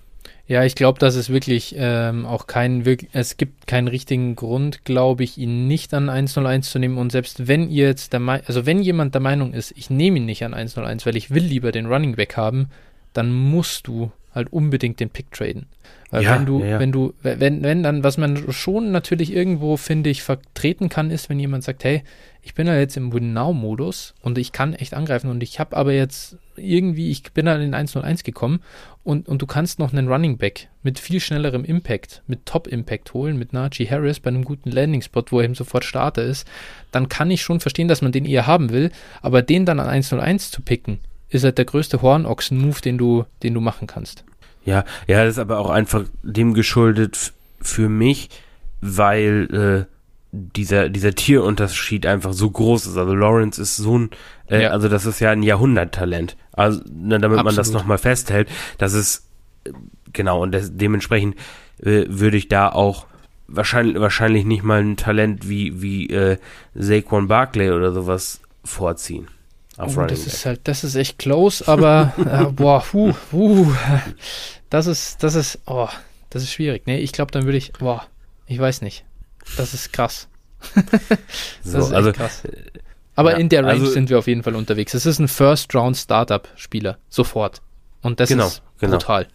A: Ja, ich glaube, dass es wirklich ähm, auch keinen, es gibt keinen richtigen Grund, glaube ich, ihn nicht an 101 zu nehmen. Und selbst wenn ihr jetzt der Meinung, also wenn jemand der Meinung ist, ich nehme ihn nicht an 101, weil ich will lieber den Running Back haben, dann musst du halt unbedingt den Pick traden. Weil ja, wenn du, ja, wenn du, wenn, wenn dann, was man schon natürlich irgendwo, finde ich, vertreten kann, ist, wenn jemand sagt, hey, ich bin ja jetzt im Win-Now-Modus und ich kann echt angreifen und ich habe aber jetzt irgendwie, ich bin da in 1-0-1 gekommen und, und du kannst noch einen Running Back mit viel schnellerem Impact, mit Top-Impact holen, mit Najee Harris bei einem guten Landing-Spot, wo er eben sofort Starter ist, dann kann ich schon verstehen, dass man den eher haben will, aber den dann an 1-0-1 zu picken, ist halt der größte Hornochsen-Move, den du, den du machen kannst.
B: Ja, ja, das ist aber auch einfach dem geschuldet für mich, weil äh, dieser, dieser Tierunterschied einfach so groß ist. Also Lawrence ist so ein, äh, ja. also das ist ja ein Jahrhunderttalent. Also, ne, damit Absolut. man das nochmal festhält, das ist, äh, genau, und das, dementsprechend äh, würde ich da auch wahrscheinlich, wahrscheinlich nicht mal ein Talent wie, wie äh, Saquon Barkley oder sowas vorziehen.
A: Auf oh, das ist halt, das ist echt close, aber [LAUGHS] äh, boah, puh, puh, das ist, das ist, oh, das ist schwierig. Nee, ich glaube, dann würde ich, boah, ich weiß nicht. Das ist krass. [LAUGHS] das so, ist also, krass. Aber ja, in der Range also, sind wir auf jeden Fall unterwegs. Es ist ein First-Round-Startup-Spieler, sofort. Und das genau, ist genau. brutal.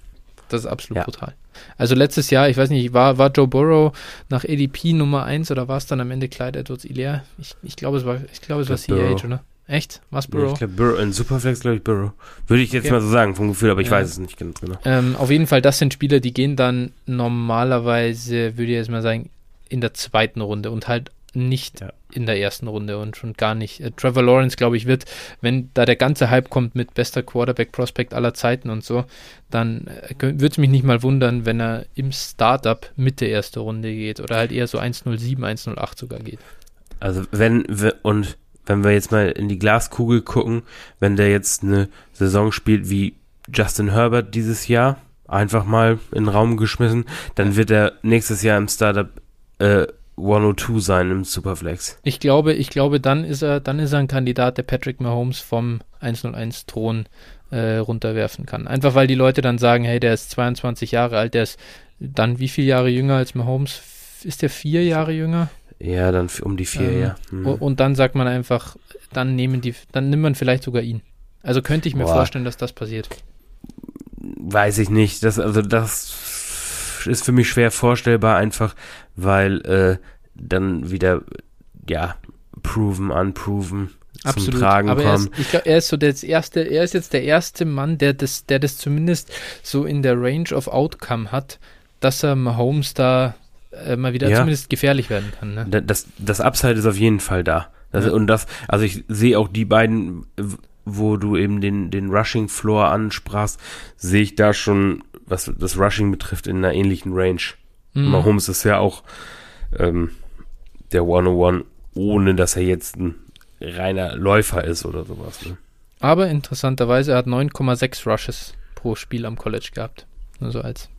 A: Das ist absolut ja. brutal. Also letztes Jahr, ich weiß nicht, war, war Joe Burrow nach ADP Nummer 1 oder war es dann am Ende Clyde Edwards Ilaire? Ich, ich glaube, es war, ich glaube, es war CH, oder? Echt? Was Burrow?
B: ich glaube Burrow, in Superflex glaube ich Burrow. Würde ich jetzt okay. mal so sagen vom Gefühl, aber ich ja. weiß es nicht ganz genau.
A: Ähm, auf jeden Fall, das sind Spieler, die gehen dann normalerweise, würde ich jetzt mal sagen, in der zweiten Runde und halt nicht ja. in der ersten Runde und schon gar nicht. Äh, Trevor Lawrence, glaube ich, wird, wenn da der ganze Hype kommt mit bester Quarterback-Prospect aller Zeiten und so, dann äh, würde es mich nicht mal wundern, wenn er im Startup Mitte erste Runde geht oder halt eher so 1.07, 1.08 sogar geht.
B: Also wenn, und wenn wir jetzt mal in die Glaskugel gucken, wenn der jetzt eine Saison spielt wie Justin Herbert dieses Jahr, einfach mal in den Raum geschmissen, dann wird er nächstes Jahr im Startup äh, 102 sein im Superflex.
A: Ich glaube, ich glaube, dann ist er, dann ist er ein Kandidat, der Patrick Mahomes vom 101 Thron äh, runterwerfen kann. Einfach weil die Leute dann sagen, hey, der ist 22 Jahre alt, der ist dann wie viele Jahre jünger als Mahomes? Ist der vier Jahre jünger?
B: Ja, dann um die vier, ähm, ja.
A: Hm. Und dann sagt man einfach, dann nehmen die, dann nimmt man vielleicht sogar ihn. Also könnte ich mir Boah. vorstellen, dass das passiert.
B: Weiß ich nicht. Das, also das ist für mich schwer vorstellbar, einfach weil äh, dann wieder, ja, proven, unproven Absolut. zum Tragen Aber kommen.
A: Er ist, ich glaube, er ist so das erste, er ist jetzt der erste Mann, der das, der das zumindest so in der Range of Outcome hat, dass er Mahomes da äh, mal wieder ja. zumindest gefährlich werden kann. Ne?
B: Das, das Upside ist auf jeden Fall da. Das, ja. Und das, also ich sehe auch die beiden, wo du eben den, den Rushing Floor ansprachst, sehe ich da schon, was das Rushing betrifft, in einer ähnlichen Range. Mhm. Mahomes ist ja auch ähm, der 101, ohne dass er jetzt ein reiner Läufer ist oder sowas. Ne?
A: Aber interessanterweise, er hat 9,6 Rushes pro Spiel am College gehabt. Nur so als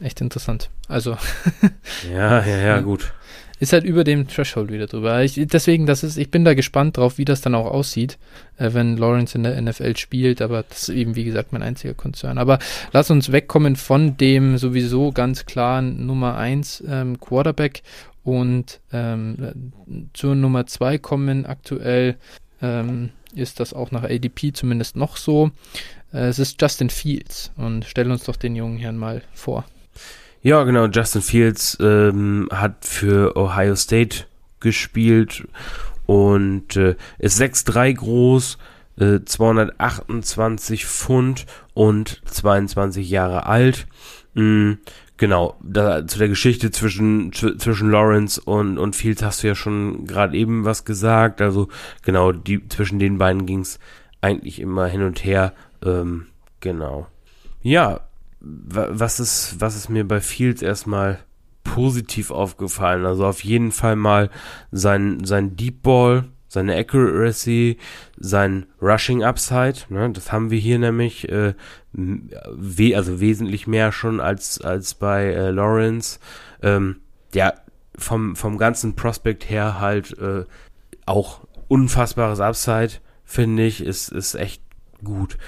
A: echt interessant. Also. [LAUGHS]
B: ja, ja, ja, gut.
A: Ist halt über dem Threshold wieder drüber. Ich, deswegen, das ist, ich bin da gespannt drauf, wie das dann auch aussieht, äh, wenn Lawrence in der NFL spielt, aber das ist eben, wie gesagt, mein einziger Konzern. Aber lass uns wegkommen von dem sowieso ganz klaren Nummer 1 ähm, Quarterback und ähm, zur Nummer 2 kommen. Aktuell ähm, ist das auch nach ADP zumindest noch so. Äh, es ist Justin Fields und stell uns doch den jungen Herrn mal vor.
B: Ja, genau. Justin Fields ähm, hat für Ohio State gespielt und äh, ist 6'3 groß, äh, 228 Pfund und 22 Jahre alt. Mhm, genau, da, zu der Geschichte zwischen, zwischen Lawrence und, und Fields hast du ja schon gerade eben was gesagt. Also genau, die, zwischen den beiden ging's eigentlich immer hin und her. Ähm, genau. Ja, was ist, was ist mir bei Fields erstmal positiv aufgefallen? Also auf jeden Fall mal sein, sein Deep Ball, seine Accuracy, sein Rushing Upside. Ne? Das haben wir hier nämlich, äh, we also wesentlich mehr schon als, als bei äh, Lawrence. Ähm, ja, vom, vom ganzen Prospect her halt äh, auch unfassbares Upside, finde ich, ist, ist echt gut.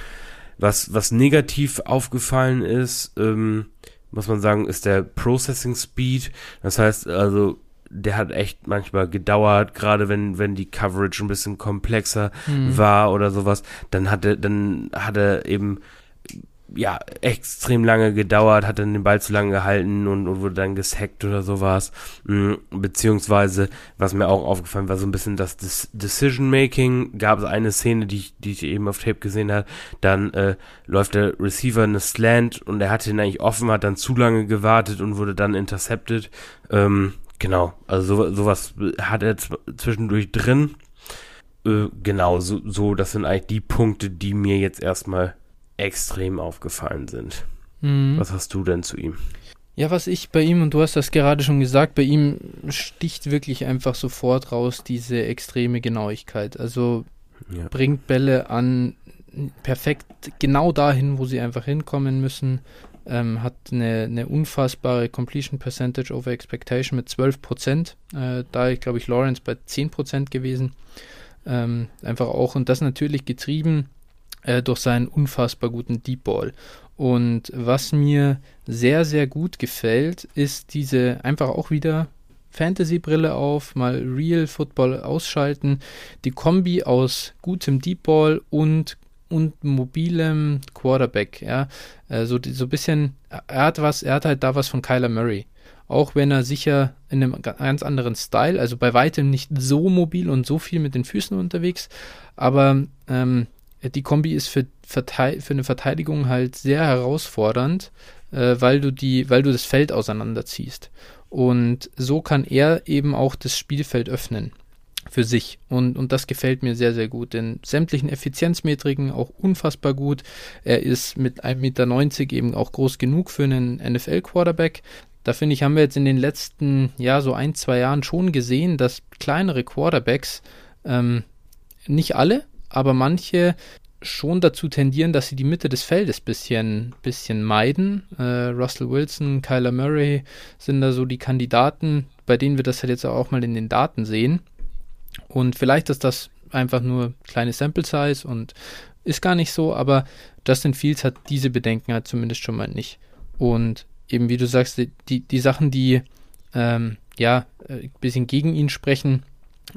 B: Was, was negativ aufgefallen ist, ähm, muss man sagen, ist der Processing Speed. Das heißt also, der hat echt manchmal gedauert, gerade wenn, wenn die Coverage ein bisschen komplexer mhm. war oder sowas, dann hat er, dann hat er eben ja, extrem lange gedauert, hat dann den Ball zu lange gehalten und, und wurde dann gesackt oder sowas. Mhm, beziehungsweise, was mir auch aufgefallen war, so ein bisschen das Decision Making. Gab es eine Szene, die ich, die ich eben auf Tape gesehen habe. Dann äh, läuft der Receiver eine Slant und er hatte ihn eigentlich offen, hat dann zu lange gewartet und wurde dann intercepted. Ähm, genau, also so, sowas hat er zwischendurch drin. Äh, genau, so, so, das sind eigentlich die Punkte, die mir jetzt erstmal extrem aufgefallen sind. Mhm. Was hast du denn zu ihm?
A: Ja, was ich bei ihm, und du hast das gerade schon gesagt, bei ihm sticht wirklich einfach sofort raus diese extreme Genauigkeit. Also ja. bringt Bälle an perfekt genau dahin, wo sie einfach hinkommen müssen. Ähm, hat eine, eine, unfassbare Completion Percentage over Expectation mit 12 Prozent. Äh, da, glaube ich, Lawrence bei 10 Prozent gewesen. Ähm, einfach auch, und das natürlich getrieben äh, durch seinen unfassbar guten Deep Ball. Und was mir sehr, sehr gut gefällt, ist diese einfach auch wieder Fantasy-Brille auf, mal Real Football ausschalten. Die Kombi aus gutem Deep Ball und, und mobilem Quarterback. Ja, äh, so, so ein bisschen, er hat was, er hat halt da was von Kyler Murray. Auch wenn er sicher in einem ganz anderen Style, also bei weitem nicht so mobil und so viel mit den Füßen unterwegs, aber ähm, die Kombi ist für, für eine Verteidigung halt sehr herausfordernd, äh, weil du die, weil du das Feld auseinanderziehst. Und so kann er eben auch das Spielfeld öffnen für sich. Und, und das gefällt mir sehr, sehr gut. In sämtlichen Effizienzmetriken auch unfassbar gut. Er ist mit 1,90 Meter eben auch groß genug für einen NFL-Quarterback. Da finde ich, haben wir jetzt in den letzten, ja, so ein, zwei Jahren schon gesehen, dass kleinere Quarterbacks, ähm, nicht alle, aber manche schon dazu tendieren, dass sie die Mitte des Feldes bisschen, bisschen meiden. Äh, Russell Wilson, Kyler Murray sind da so die Kandidaten, bei denen wir das halt jetzt auch mal in den Daten sehen. Und vielleicht ist das einfach nur kleine Sample Size und ist gar nicht so, aber Justin Fields hat diese Bedenken halt zumindest schon mal nicht. Und eben wie du sagst, die, die Sachen, die ähm, ja ein äh, bisschen gegen ihn sprechen,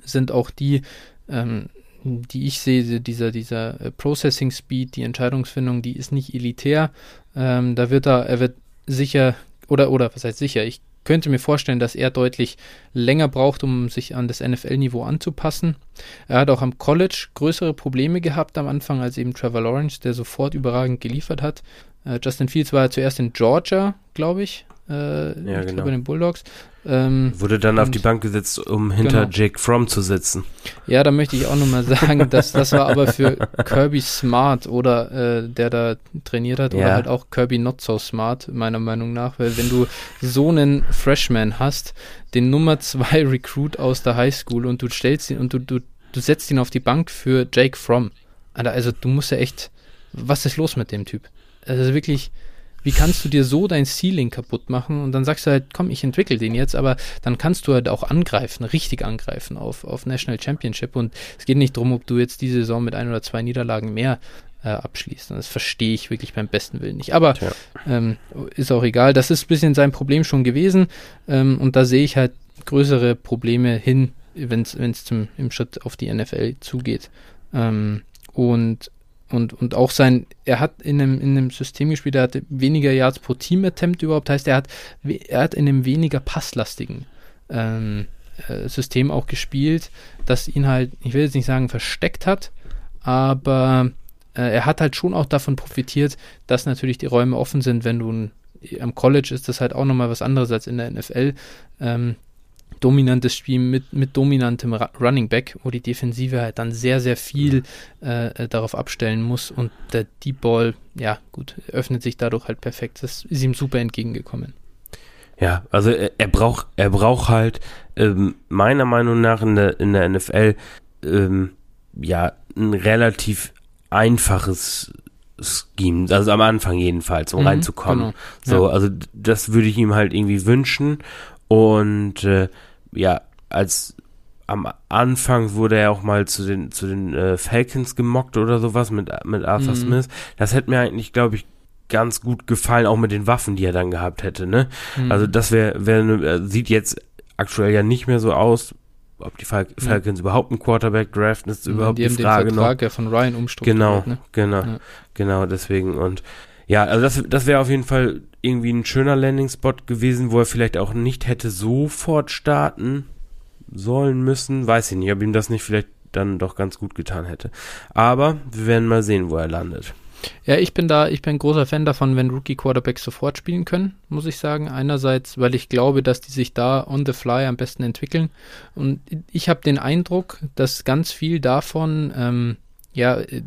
A: sind auch die, ähm, die ich sehe, dieser, dieser äh, Processing Speed, die Entscheidungsfindung, die ist nicht elitär. Ähm, da wird er, er wird sicher, oder, oder was heißt sicher, ich könnte mir vorstellen, dass er deutlich länger braucht, um sich an das NFL-Niveau anzupassen. Er hat auch am College größere Probleme gehabt am Anfang als eben Trevor Lawrence, der sofort überragend geliefert hat. Äh, Justin Fields war zuerst in Georgia, glaube ich, äh, ja, genau. bei den Bulldogs.
B: Ähm, Wurde dann auf die Bank gesetzt, um hinter genau. Jake Fromm zu sitzen.
A: Ja, da möchte ich auch nochmal [LAUGHS] sagen, dass das war aber für Kirby Smart oder äh, der da trainiert hat, ja. oder halt auch Kirby Not So Smart, meiner Meinung nach, weil wenn du so einen Freshman hast, den Nummer 2 Recruit aus der Highschool und du stellst ihn und du, du, du setzt ihn auf die Bank für Jake Fromm. Also du musst ja echt, was ist los mit dem Typ? Also wirklich, wie kannst du dir so dein Ceiling kaputt machen und dann sagst du halt, komm, ich entwickle den jetzt, aber dann kannst du halt auch angreifen, richtig angreifen auf, auf National Championship und es geht nicht darum, ob du jetzt diese Saison mit ein oder zwei Niederlagen mehr äh, abschließt. Und das verstehe ich wirklich beim besten Willen nicht. Aber ähm, ist auch egal. Das ist ein bisschen sein Problem schon gewesen ähm, und da sehe ich halt größere Probleme hin, wenn es im Schritt auf die NFL zugeht. Ähm, und und, und auch sein, er hat in einem, in einem System gespielt, er hatte weniger Yards pro Team-Attempt überhaupt, heißt, er hat, er hat in einem weniger passlastigen ähm, äh, System auch gespielt, das ihn halt, ich will jetzt nicht sagen versteckt hat, aber äh, er hat halt schon auch davon profitiert, dass natürlich die Räume offen sind, wenn du ein am College ist das halt auch nochmal was anderes als in der NFL. Ähm, dominantes Spiel mit, mit dominantem Running Back, wo die Defensive halt dann sehr, sehr viel äh, äh, darauf abstellen muss und der Deep Ball, ja gut, öffnet sich dadurch halt perfekt. Das ist ihm super entgegengekommen.
B: Ja, also er, er braucht, er braucht halt ähm, meiner Meinung nach in der, in der NFL ähm, ja ein relativ einfaches Scheme, also am Anfang jedenfalls, um mhm, reinzukommen. Genau. So, ja. also das würde ich ihm halt irgendwie wünschen und äh, ja, als am Anfang wurde er auch mal zu den zu den äh, Falcons gemockt oder sowas mit mit Arthur mhm. Smith. Das hätte mir eigentlich, glaube ich, ganz gut gefallen, auch mit den Waffen, die er dann gehabt hätte. Ne? Mhm. Also das wäre wär, ne, sieht jetzt aktuell ja nicht mehr so aus. Ob die Fal Falcons ja. überhaupt einen Quarterback draften, ist überhaupt die, die Frage den Vertrag
A: noch. ja von Ryan umstrukturiert.
B: Genau, ne? genau, ja. genau. Deswegen und ja, also das, das wäre auf jeden Fall irgendwie ein schöner Landing-Spot gewesen, wo er vielleicht auch nicht hätte sofort starten sollen müssen. Weiß ich nicht, ob ihm das nicht vielleicht dann doch ganz gut getan hätte. Aber wir werden mal sehen, wo er landet.
A: Ja, ich bin da, ich bin großer Fan davon, wenn Rookie-Quarterbacks sofort spielen können, muss ich sagen. Einerseits, weil ich glaube, dass die sich da on the fly am besten entwickeln. Und ich habe den Eindruck, dass ganz viel davon ähm, ja, äh,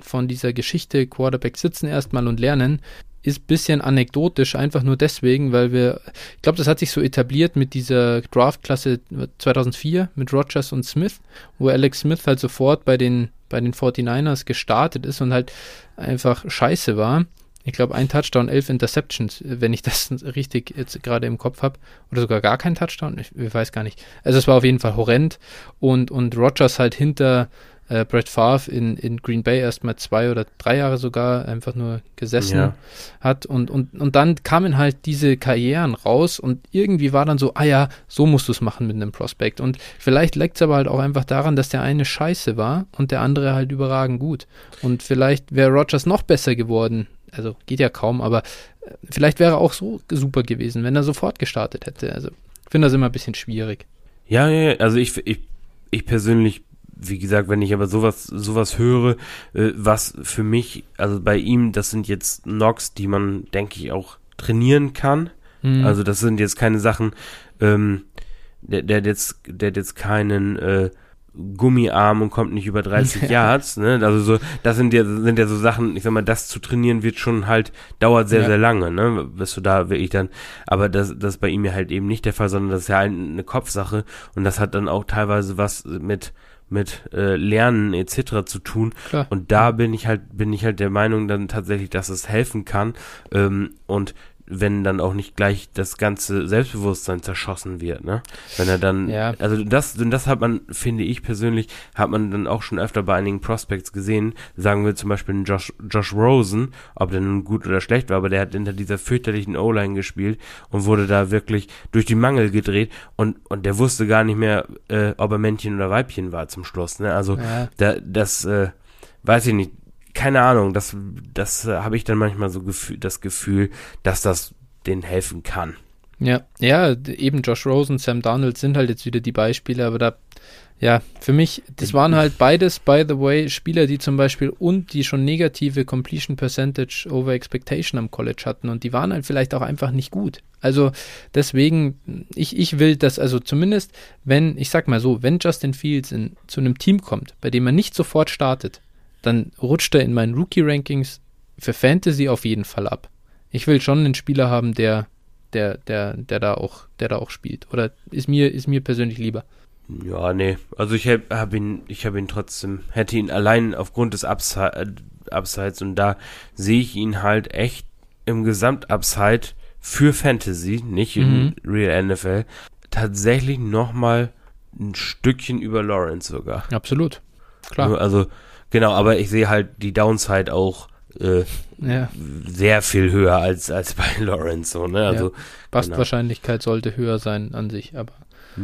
A: von dieser Geschichte Quarterback sitzen erstmal und lernen, ist ein bisschen anekdotisch, einfach nur deswegen, weil wir, ich glaube, das hat sich so etabliert mit dieser Draftklasse 2004 mit Rogers und Smith, wo Alex Smith halt sofort bei den, bei den 49ers gestartet ist und halt einfach scheiße war. Ich glaube, ein Touchdown, elf Interceptions, wenn ich das richtig jetzt gerade im Kopf habe. Oder sogar gar kein Touchdown, ich, ich, weiß gar nicht. Also es war auf jeden Fall horrend. Und, und Rogers halt hinter äh, Brett Favre in, in Green Bay erstmal zwei oder drei Jahre sogar einfach nur gesessen ja. hat. Und, und, und dann kamen halt diese Karrieren raus und irgendwie war dann so, ah ja, so musst du es machen mit einem Prospekt. Und vielleicht leckt es aber halt auch einfach daran, dass der eine scheiße war und der andere halt überragend gut. Und vielleicht wäre Rogers noch besser geworden, also geht ja kaum, aber äh, vielleicht wäre er auch so super gewesen, wenn er sofort gestartet hätte, also ich finde das immer ein bisschen schwierig.
B: Ja, ja, also ich, ich, ich persönlich wie gesagt, wenn ich aber sowas, sowas höre, äh, was für mich, also bei ihm, das sind jetzt Knocks, die man, denke ich, auch trainieren kann. Mhm. Also das sind jetzt keine Sachen, ähm, der, der jetzt, der jetzt keinen äh, Gummiarm und kommt nicht über 30 [LAUGHS] ja. Yards, ne? Also so, das sind ja, sind ja so Sachen, ich sag mal, das zu trainieren wird schon halt, dauert sehr, ja. sehr lange, ne? Bist du da wirklich dann, aber das, das ist bei ihm ja halt eben nicht der Fall, sondern das ist ja eine Kopfsache und das hat dann auch teilweise was mit, mit äh, Lernen etc. zu tun. Klar. Und da bin ich halt, bin ich halt der Meinung dann tatsächlich, dass es helfen kann. Ähm, und wenn dann auch nicht gleich das ganze Selbstbewusstsein zerschossen wird, ne? Wenn er dann, ja. also das, das hat man, finde ich persönlich, hat man dann auch schon öfter bei einigen Prospects gesehen. Sagen wir zum Beispiel Josh, Josh Rosen, ob der nun gut oder schlecht war, aber der hat hinter dieser fürchterlichen O-Line gespielt und wurde da wirklich durch die Mangel gedreht und, und der wusste gar nicht mehr, äh, ob er Männchen oder Weibchen war zum Schluss, ne? Also, ja. da, das, äh, weiß ich nicht, keine Ahnung, das, das äh, habe ich dann manchmal so gefühl, das Gefühl, dass das denen helfen kann.
A: Ja, ja, eben Josh Rosen, Sam Donald sind halt jetzt wieder die Beispiele, aber da, ja, für mich, das waren halt beides, by the way, Spieler, die zum Beispiel und die schon negative Completion Percentage over Expectation am College hatten und die waren halt vielleicht auch einfach nicht gut. Also deswegen, ich, ich will das, also zumindest, wenn, ich sag mal so, wenn Justin Fields in, zu einem Team kommt, bei dem er nicht sofort startet, dann rutscht er in meinen Rookie-Rankings für Fantasy auf jeden Fall ab. Ich will schon einen Spieler haben, der, der, der, der da auch, der da auch spielt. Oder ist mir, ist mir persönlich lieber.
B: Ja, nee. Also ich habe hab ihn, ich habe ihn trotzdem, hätte ihn allein aufgrund des Upside, Upsides und da sehe ich ihn halt echt im Gesamtupside für Fantasy, nicht in mhm. Real NFL, tatsächlich nochmal ein Stückchen über Lawrence sogar.
A: Absolut. Klar.
B: Also Genau, aber ich sehe halt die Downside auch äh, ja. sehr viel höher als, als bei [LAUGHS] Lawrence. So, ne? also, ja.
A: Bastwahrscheinlichkeit genau. sollte höher sein an sich, aber.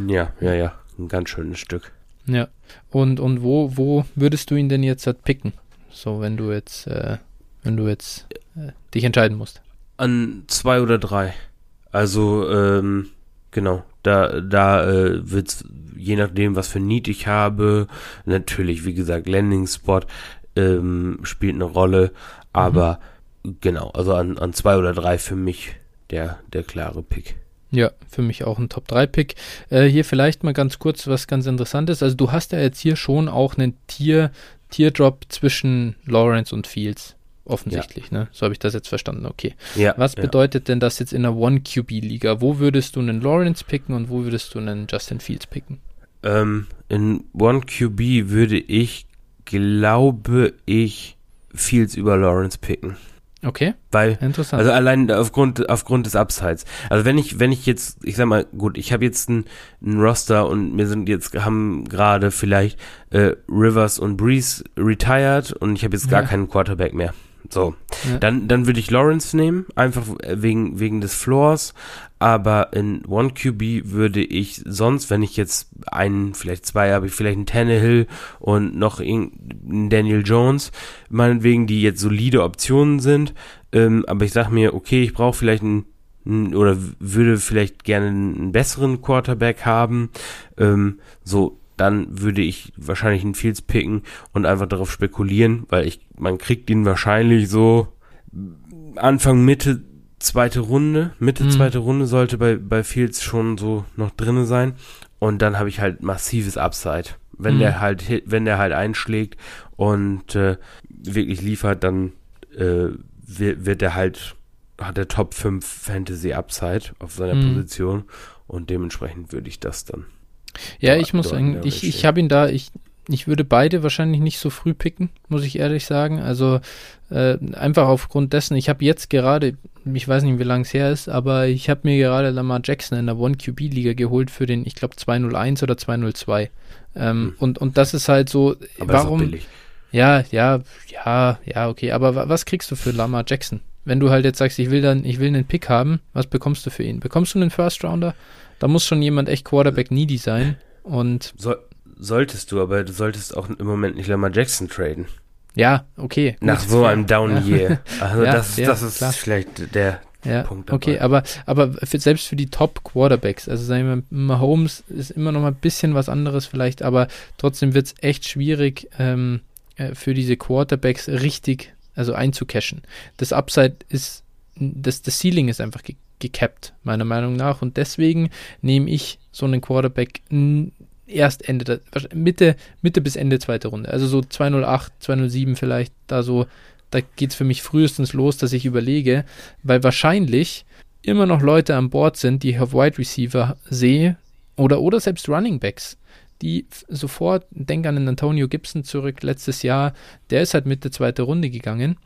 B: Ja, ja, ja. Ein ganz schönes Stück.
A: Ja. Und, und wo, wo würdest du ihn denn jetzt halt picken? So, wenn du jetzt, äh, wenn du jetzt äh, dich entscheiden musst.
B: An zwei oder drei. Also, ähm, genau. Da, da äh, wird's je nachdem, was für Need ich habe. Natürlich, wie gesagt, Landing Spot ähm, spielt eine Rolle, aber mhm. genau, also an, an zwei oder drei für mich der, der klare Pick.
A: Ja, für mich auch ein Top-3-Pick. Äh, hier vielleicht mal ganz kurz was ganz Interessantes. Also du hast ja jetzt hier schon auch einen Tier, Tier-Drop zwischen Lawrence und Fields. Offensichtlich, ja. ne? So habe ich das jetzt verstanden. Okay. Ja, was bedeutet ja. denn das jetzt in einer One-QB-Liga? Wo würdest du einen Lawrence picken und wo würdest du einen Justin Fields picken?
B: Ähm, in One-QB würde ich, glaube ich, Fields über Lawrence picken.
A: Okay.
B: Weil, Interessant. also allein aufgrund, aufgrund des Upsides. Also wenn ich, wenn ich jetzt, ich sag mal, gut, ich habe jetzt einen Roster und wir sind jetzt, haben gerade vielleicht äh, Rivers und Breeze retired und ich habe jetzt gar ja. keinen Quarterback mehr. So, ja. dann, dann würde ich Lawrence nehmen, einfach wegen, wegen des Floors. Aber in One QB würde ich sonst, wenn ich jetzt einen, vielleicht zwei habe, ich vielleicht einen Tannehill und noch einen Daniel Jones, meinetwegen, die jetzt solide Optionen sind. Ähm, aber ich sag mir, okay, ich brauche vielleicht einen oder würde vielleicht gerne einen besseren Quarterback haben. Ähm, so, dann würde ich wahrscheinlich einen Fields picken und einfach darauf spekulieren, weil ich, man kriegt ihn wahrscheinlich so Anfang, Mitte, zweite Runde. Mitte, mhm. zweite Runde sollte bei, bei Fields schon so noch drinne sein. Und dann habe ich halt massives Upside. Wenn mhm. der halt, wenn der halt einschlägt und äh, wirklich liefert, dann äh, wird, wird er halt, hat der Top 5 Fantasy Upside auf seiner mhm. Position und dementsprechend würde ich das dann
A: ja, ich muss sagen, ich, ich habe ihn da, ich, ich würde beide wahrscheinlich nicht so früh picken, muss ich ehrlich sagen. Also äh, einfach aufgrund dessen, ich habe jetzt gerade, ich weiß nicht, wie lange es her ist, aber ich habe mir gerade Lamar Jackson in der One-QB-Liga geholt für den, ich glaube, 201 oder 202. Ähm, hm. und, und das ist halt so, aber warum. Ja, ja, ja, ja, okay. Aber was kriegst du für Lamar Jackson? Wenn du halt jetzt sagst, ich will dann, ich will einen Pick haben, was bekommst du für ihn? Bekommst du einen First Rounder? Da muss schon jemand echt Quarterback needy sein. Und
B: so, solltest du, aber du solltest auch im Moment nicht Lamar Jackson traden.
A: Ja, okay.
B: Nach so fair. einem Down Year. Also ja, das, ja, das ist klar. vielleicht der
A: ja, Punkt dabei. Okay, aber, aber für, selbst für die Top Quarterbacks, also sagen wir mal, Mahomes ist immer noch mal ein bisschen was anderes vielleicht, aber trotzdem wird es echt schwierig ähm, äh, für diese Quarterbacks richtig, also einzucashen. Das Upside ist, das, das Ceiling ist einfach gecapped, meiner Meinung nach. Und deswegen nehme ich so einen Quarterback erst Ende, Mitte, Mitte bis Ende zweite Runde. Also so 208, 207 vielleicht, da so, da geht es für mich frühestens los, dass ich überlege, weil wahrscheinlich immer noch Leute an Bord sind, die ich auf Wide Receiver sehe oder, oder selbst Running Backs, die sofort, denk an den Antonio Gibson zurück letztes Jahr, der ist halt Mitte zweite Runde gegangen.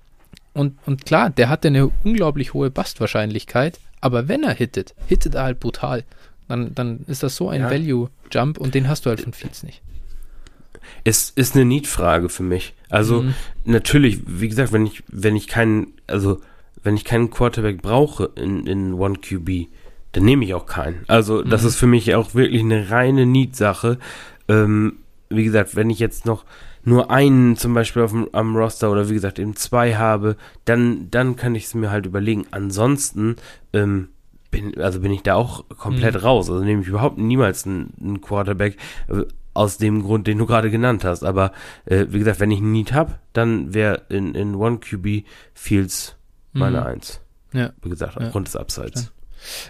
A: Und, und klar, der hatte eine unglaublich hohe Bastwahrscheinlichkeit, aber wenn er hittet, hittet er halt brutal. Dann, dann ist das so ein ja. Value-Jump und den hast du halt von Fields nicht.
B: Es ist eine Need-Frage für mich. Also mhm. natürlich, wie gesagt, wenn ich, wenn ich keinen, also wenn ich keinen Quarterback brauche in, in One QB, dann nehme ich auch keinen. Also das mhm. ist für mich auch wirklich eine reine Need-Sache. Ähm, wie gesagt, wenn ich jetzt noch nur einen zum Beispiel auf dem, am Roster oder wie gesagt eben zwei habe, dann, dann kann ich es mir halt überlegen. Ansonsten ähm, bin, also bin ich da auch komplett mhm. raus. Also nehme ich überhaupt niemals einen, einen Quarterback äh, aus dem Grund, den du gerade genannt hast. Aber äh, wie gesagt, wenn ich einen Need habe, dann wäre in, in One QB Fields meine mhm. Eins. Ja. Wie gesagt, aufgrund ja. des Upsides.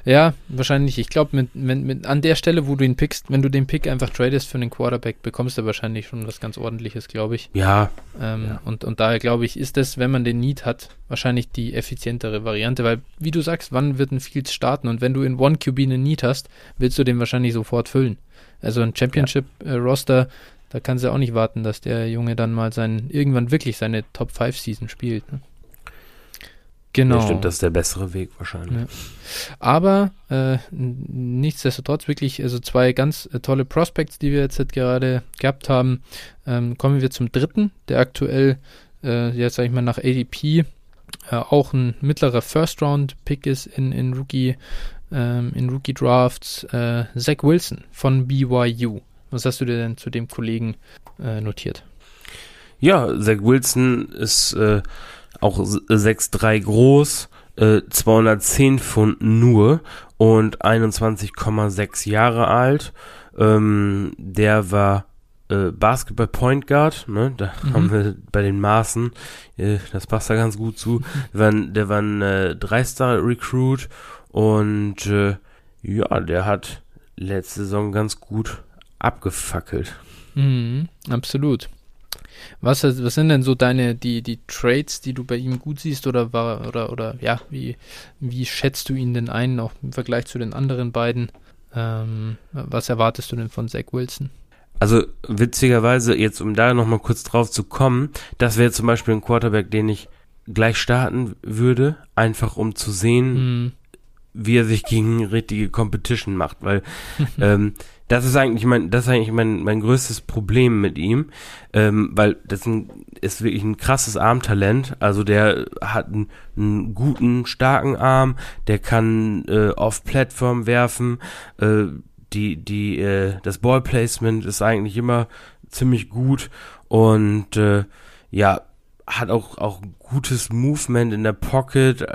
A: Ja, wahrscheinlich. Ich glaube, mit, mit, mit, an der Stelle, wo du ihn pickst, wenn du den Pick einfach tradest für einen Quarterback, bekommst du wahrscheinlich schon was ganz ordentliches, glaube ich.
B: Ja.
A: Ähm, ja. Und, und daher glaube ich, ist das, wenn man den Need hat, wahrscheinlich die effizientere Variante, weil, wie du sagst, wann wird ein Fields starten? Und wenn du in One QB einen Need hast, willst du den wahrscheinlich sofort füllen. Also ein Championship-Roster, ja. äh, da kannst du auch nicht warten, dass der Junge dann mal sein, irgendwann wirklich seine Top 5 Season spielt. Ne?
B: Genau. Ja, stimmt, das ist der bessere Weg wahrscheinlich. Ja.
A: Aber äh, nichtsdestotrotz wirklich also zwei ganz äh, tolle Prospects, die wir jetzt gerade gehabt haben. Ähm, kommen wir zum dritten, der aktuell äh, jetzt sage ich mal nach ADP äh, auch ein mittlerer First Round Pick ist in, in Rookie ähm, in Rookie Drafts. Äh, Zach Wilson von BYU. Was hast du dir denn zu dem Kollegen äh, notiert?
B: Ja, Zach Wilson ist auch 6,3 groß, äh, 210 Pfund nur und 21,6 Jahre alt. Ähm, der war äh, Basketball Point Guard, ne? Da mhm. haben wir bei den Maßen, äh, das passt da ganz gut zu. [LAUGHS] Der war, der war ein äh, Dreistar Recruit Und äh, ja, der hat letzte Saison ganz gut abgefackelt.
A: Mhm, absolut. Was, was sind denn so deine, die, die Traits, die du bei ihm gut siehst oder war, oder, oder ja, wie, wie schätzt du ihn denn ein, auch im Vergleich zu den anderen beiden? Ähm, was erwartest du denn von Zach Wilson?
B: Also witzigerweise, jetzt um da nochmal kurz drauf zu kommen, das wäre zum Beispiel ein Quarterback, den ich gleich starten würde, einfach um zu sehen, mhm. Wie er sich gegen richtige Competition macht, weil [LAUGHS] ähm, das ist eigentlich mein, das ist eigentlich mein, mein größtes Problem mit ihm, ähm, weil das ein, ist wirklich ein krasses Armtalent. Also der hat einen, einen guten, starken Arm, der kann äh, auf Plattform werfen, äh, die, die, äh, das Ballplacement ist eigentlich immer ziemlich gut und äh, ja, hat auch, auch gutes Movement in der Pocket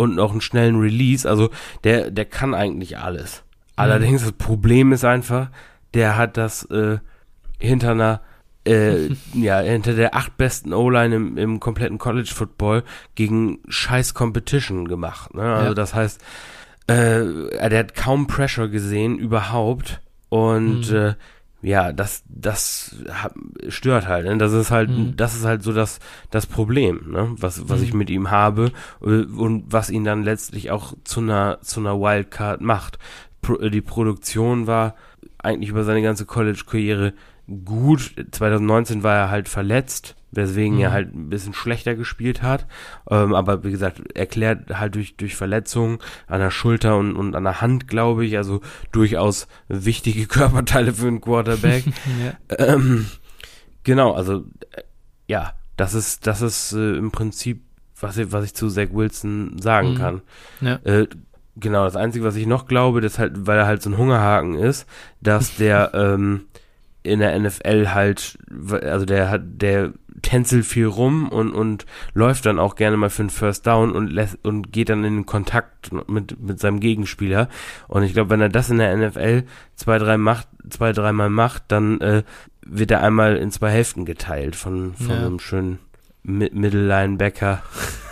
B: und auch einen schnellen Release. Also der, der kann eigentlich alles. Allerdings das Problem ist einfach, der hat das äh, hinter einer äh, [LAUGHS] ja, hinter der acht besten O-Line im, im kompletten College Football gegen scheiß Competition gemacht. Ne? Also ja. das heißt, äh, der hat kaum Pressure gesehen überhaupt und mhm. äh, ja, das, das stört halt. Ne? Das ist halt, mhm. das ist halt so das, das Problem, ne? was, was mhm. ich mit ihm habe äh, und was ihn dann letztlich auch zu einer, zu einer Wildcard macht. Pro, äh, die Produktion war eigentlich über seine ganze College-Karriere gut. 2019 war er halt verletzt, weswegen mhm. er halt ein bisschen schlechter gespielt hat. Ähm, aber wie gesagt, erklärt halt durch, durch Verletzungen an der Schulter und, und an der Hand, glaube ich. Also durchaus wichtige [LAUGHS] Körperteile für einen Quarterback. [LAUGHS] ja. ähm, genau, also äh, ja, das ist, das ist äh, im Prinzip, was ich, was ich zu Zach Wilson sagen mhm. kann. Ja. Äh, genau, das Einzige, was ich noch glaube, das halt, weil er halt so ein Hungerhaken ist, dass der [LAUGHS] ähm, in der NFL halt, also der hat, der tänzelt viel rum und, und läuft dann auch gerne mal für einen First Down und lässt und geht dann in den Kontakt mit, mit seinem Gegenspieler. Und ich glaube, wenn er das in der NFL zwei, drei macht, zwei, dreimal macht, dann äh, wird er einmal in zwei Hälften geteilt von, von ja. einem schönen Middle Linebacker.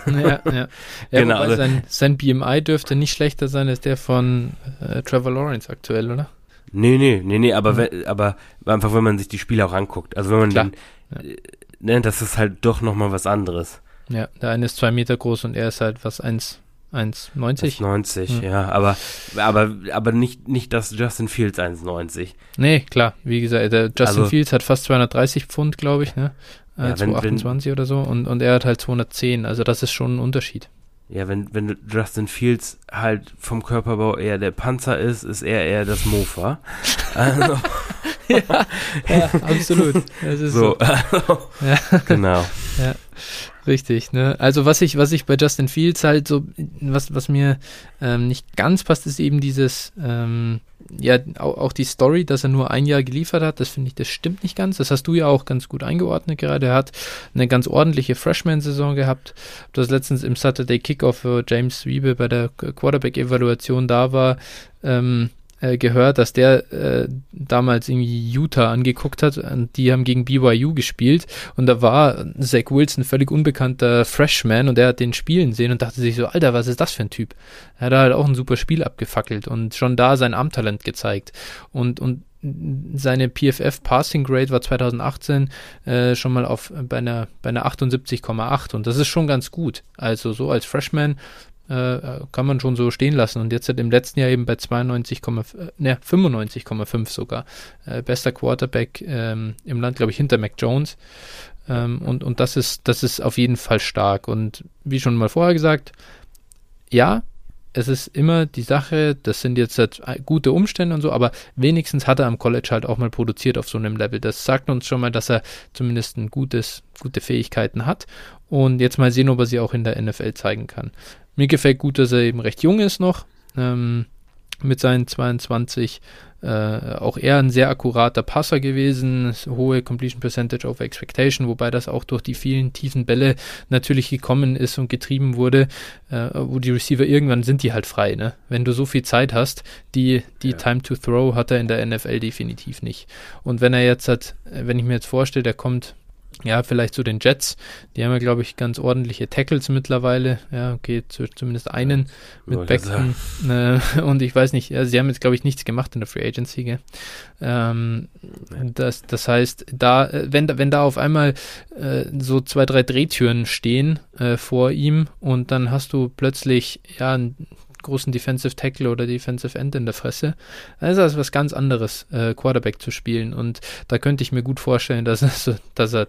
A: Ja, ja. [LAUGHS] ja genau. Also, sein, sein BMI dürfte nicht schlechter sein als der von äh, Trevor Lawrence aktuell, oder?
B: Nee, nee, nee, nee, aber, mhm. aber einfach, wenn man sich die Spiele auch anguckt. Also wenn man Klar. den, ja. Ne, das ist halt doch nochmal was anderes.
A: Ja, der eine ist zwei Meter groß und er ist halt was 1, 1,90.
B: 90, ja. ja, aber, aber, aber nicht, nicht das Justin Fields 1,90.
A: Nee, klar, wie gesagt, der Justin also, Fields hat fast 230 Pfund, glaube ich, ne? Äh, ja, 228 oder so und, und er hat halt 210, also das ist schon ein Unterschied.
B: Ja, wenn, wenn Justin Fields halt vom Körperbau eher der Panzer ist, ist er eher das Mofa. [LAUGHS] Also.
A: Ja, ja, absolut. So. so. [LAUGHS]
B: ja. Genau.
A: Ja, richtig. Ne? Also was ich, was ich bei Justin Fields halt so, was, was mir ähm, nicht ganz passt, ist eben dieses, ähm, ja, auch, auch, die Story, dass er nur ein Jahr geliefert hat, das finde ich, das stimmt nicht ganz. Das hast du ja auch ganz gut eingeordnet gerade. Er hat eine ganz ordentliche Freshman-Saison gehabt. Das letztens im Saturday Kickoff für James Wiebe bei der Quarterback-Evaluation da war. Ähm, äh, gehört, dass der äh, damals irgendwie Utah angeguckt hat und die haben gegen BYU gespielt und da war Zach Wilson völlig unbekannter Freshman und der hat den spielen sehen und dachte sich so, Alter, was ist das für ein Typ? Er hat halt auch ein super Spiel abgefackelt und schon da sein Amtalent gezeigt und, und seine PFF Passing Grade war 2018 äh, schon mal auf bei einer bei einer 78,8 und das ist schon ganz gut. Also so als Freshman äh, kann man schon so stehen lassen. Und jetzt hat im letzten Jahr eben bei 92, äh, ne, 95,5 sogar. Äh, bester Quarterback ähm, im Land, glaube ich, hinter Mac Jones. Ähm, und und das, ist, das ist auf jeden Fall stark. Und wie schon mal vorher gesagt, ja, es ist immer die Sache, das sind jetzt halt gute Umstände und so, aber wenigstens hat er am College halt auch mal produziert auf so einem Level. Das sagt uns schon mal, dass er zumindest ein gutes, gute Fähigkeiten hat. Und jetzt mal sehen, ob er sie auch in der NFL zeigen kann. Mir gefällt gut, dass er eben recht jung ist noch. Ähm, mit seinen 22 äh, auch er ein sehr akkurater Passer gewesen, hohe Completion Percentage over Expectation, wobei das auch durch die vielen tiefen Bälle natürlich gekommen ist und getrieben wurde, äh, wo die Receiver irgendwann sind die halt frei, ne? Wenn du so viel Zeit hast, die, die ja. Time to Throw hat er in der NFL definitiv nicht. Und wenn er jetzt hat, wenn ich mir jetzt vorstelle, der kommt ja, vielleicht zu den Jets. Die haben ja, glaube ich, ganz ordentliche Tackles mittlerweile. Ja, okay, zumindest einen mit Beckton. Äh, [LAUGHS] und ich weiß nicht, also sie haben jetzt, glaube ich, nichts gemacht in der Free Agency. Gell? Ähm, das, das heißt, da, äh, wenn, wenn da auf einmal äh, so zwei, drei Drehtüren stehen äh, vor ihm und dann hast du plötzlich, ja, einen großen Defensive Tackle oder Defensive End in der Fresse, dann ist das was ganz anderes, äh, Quarterback zu spielen. Und da könnte ich mir gut vorstellen, dass, [LAUGHS] dass er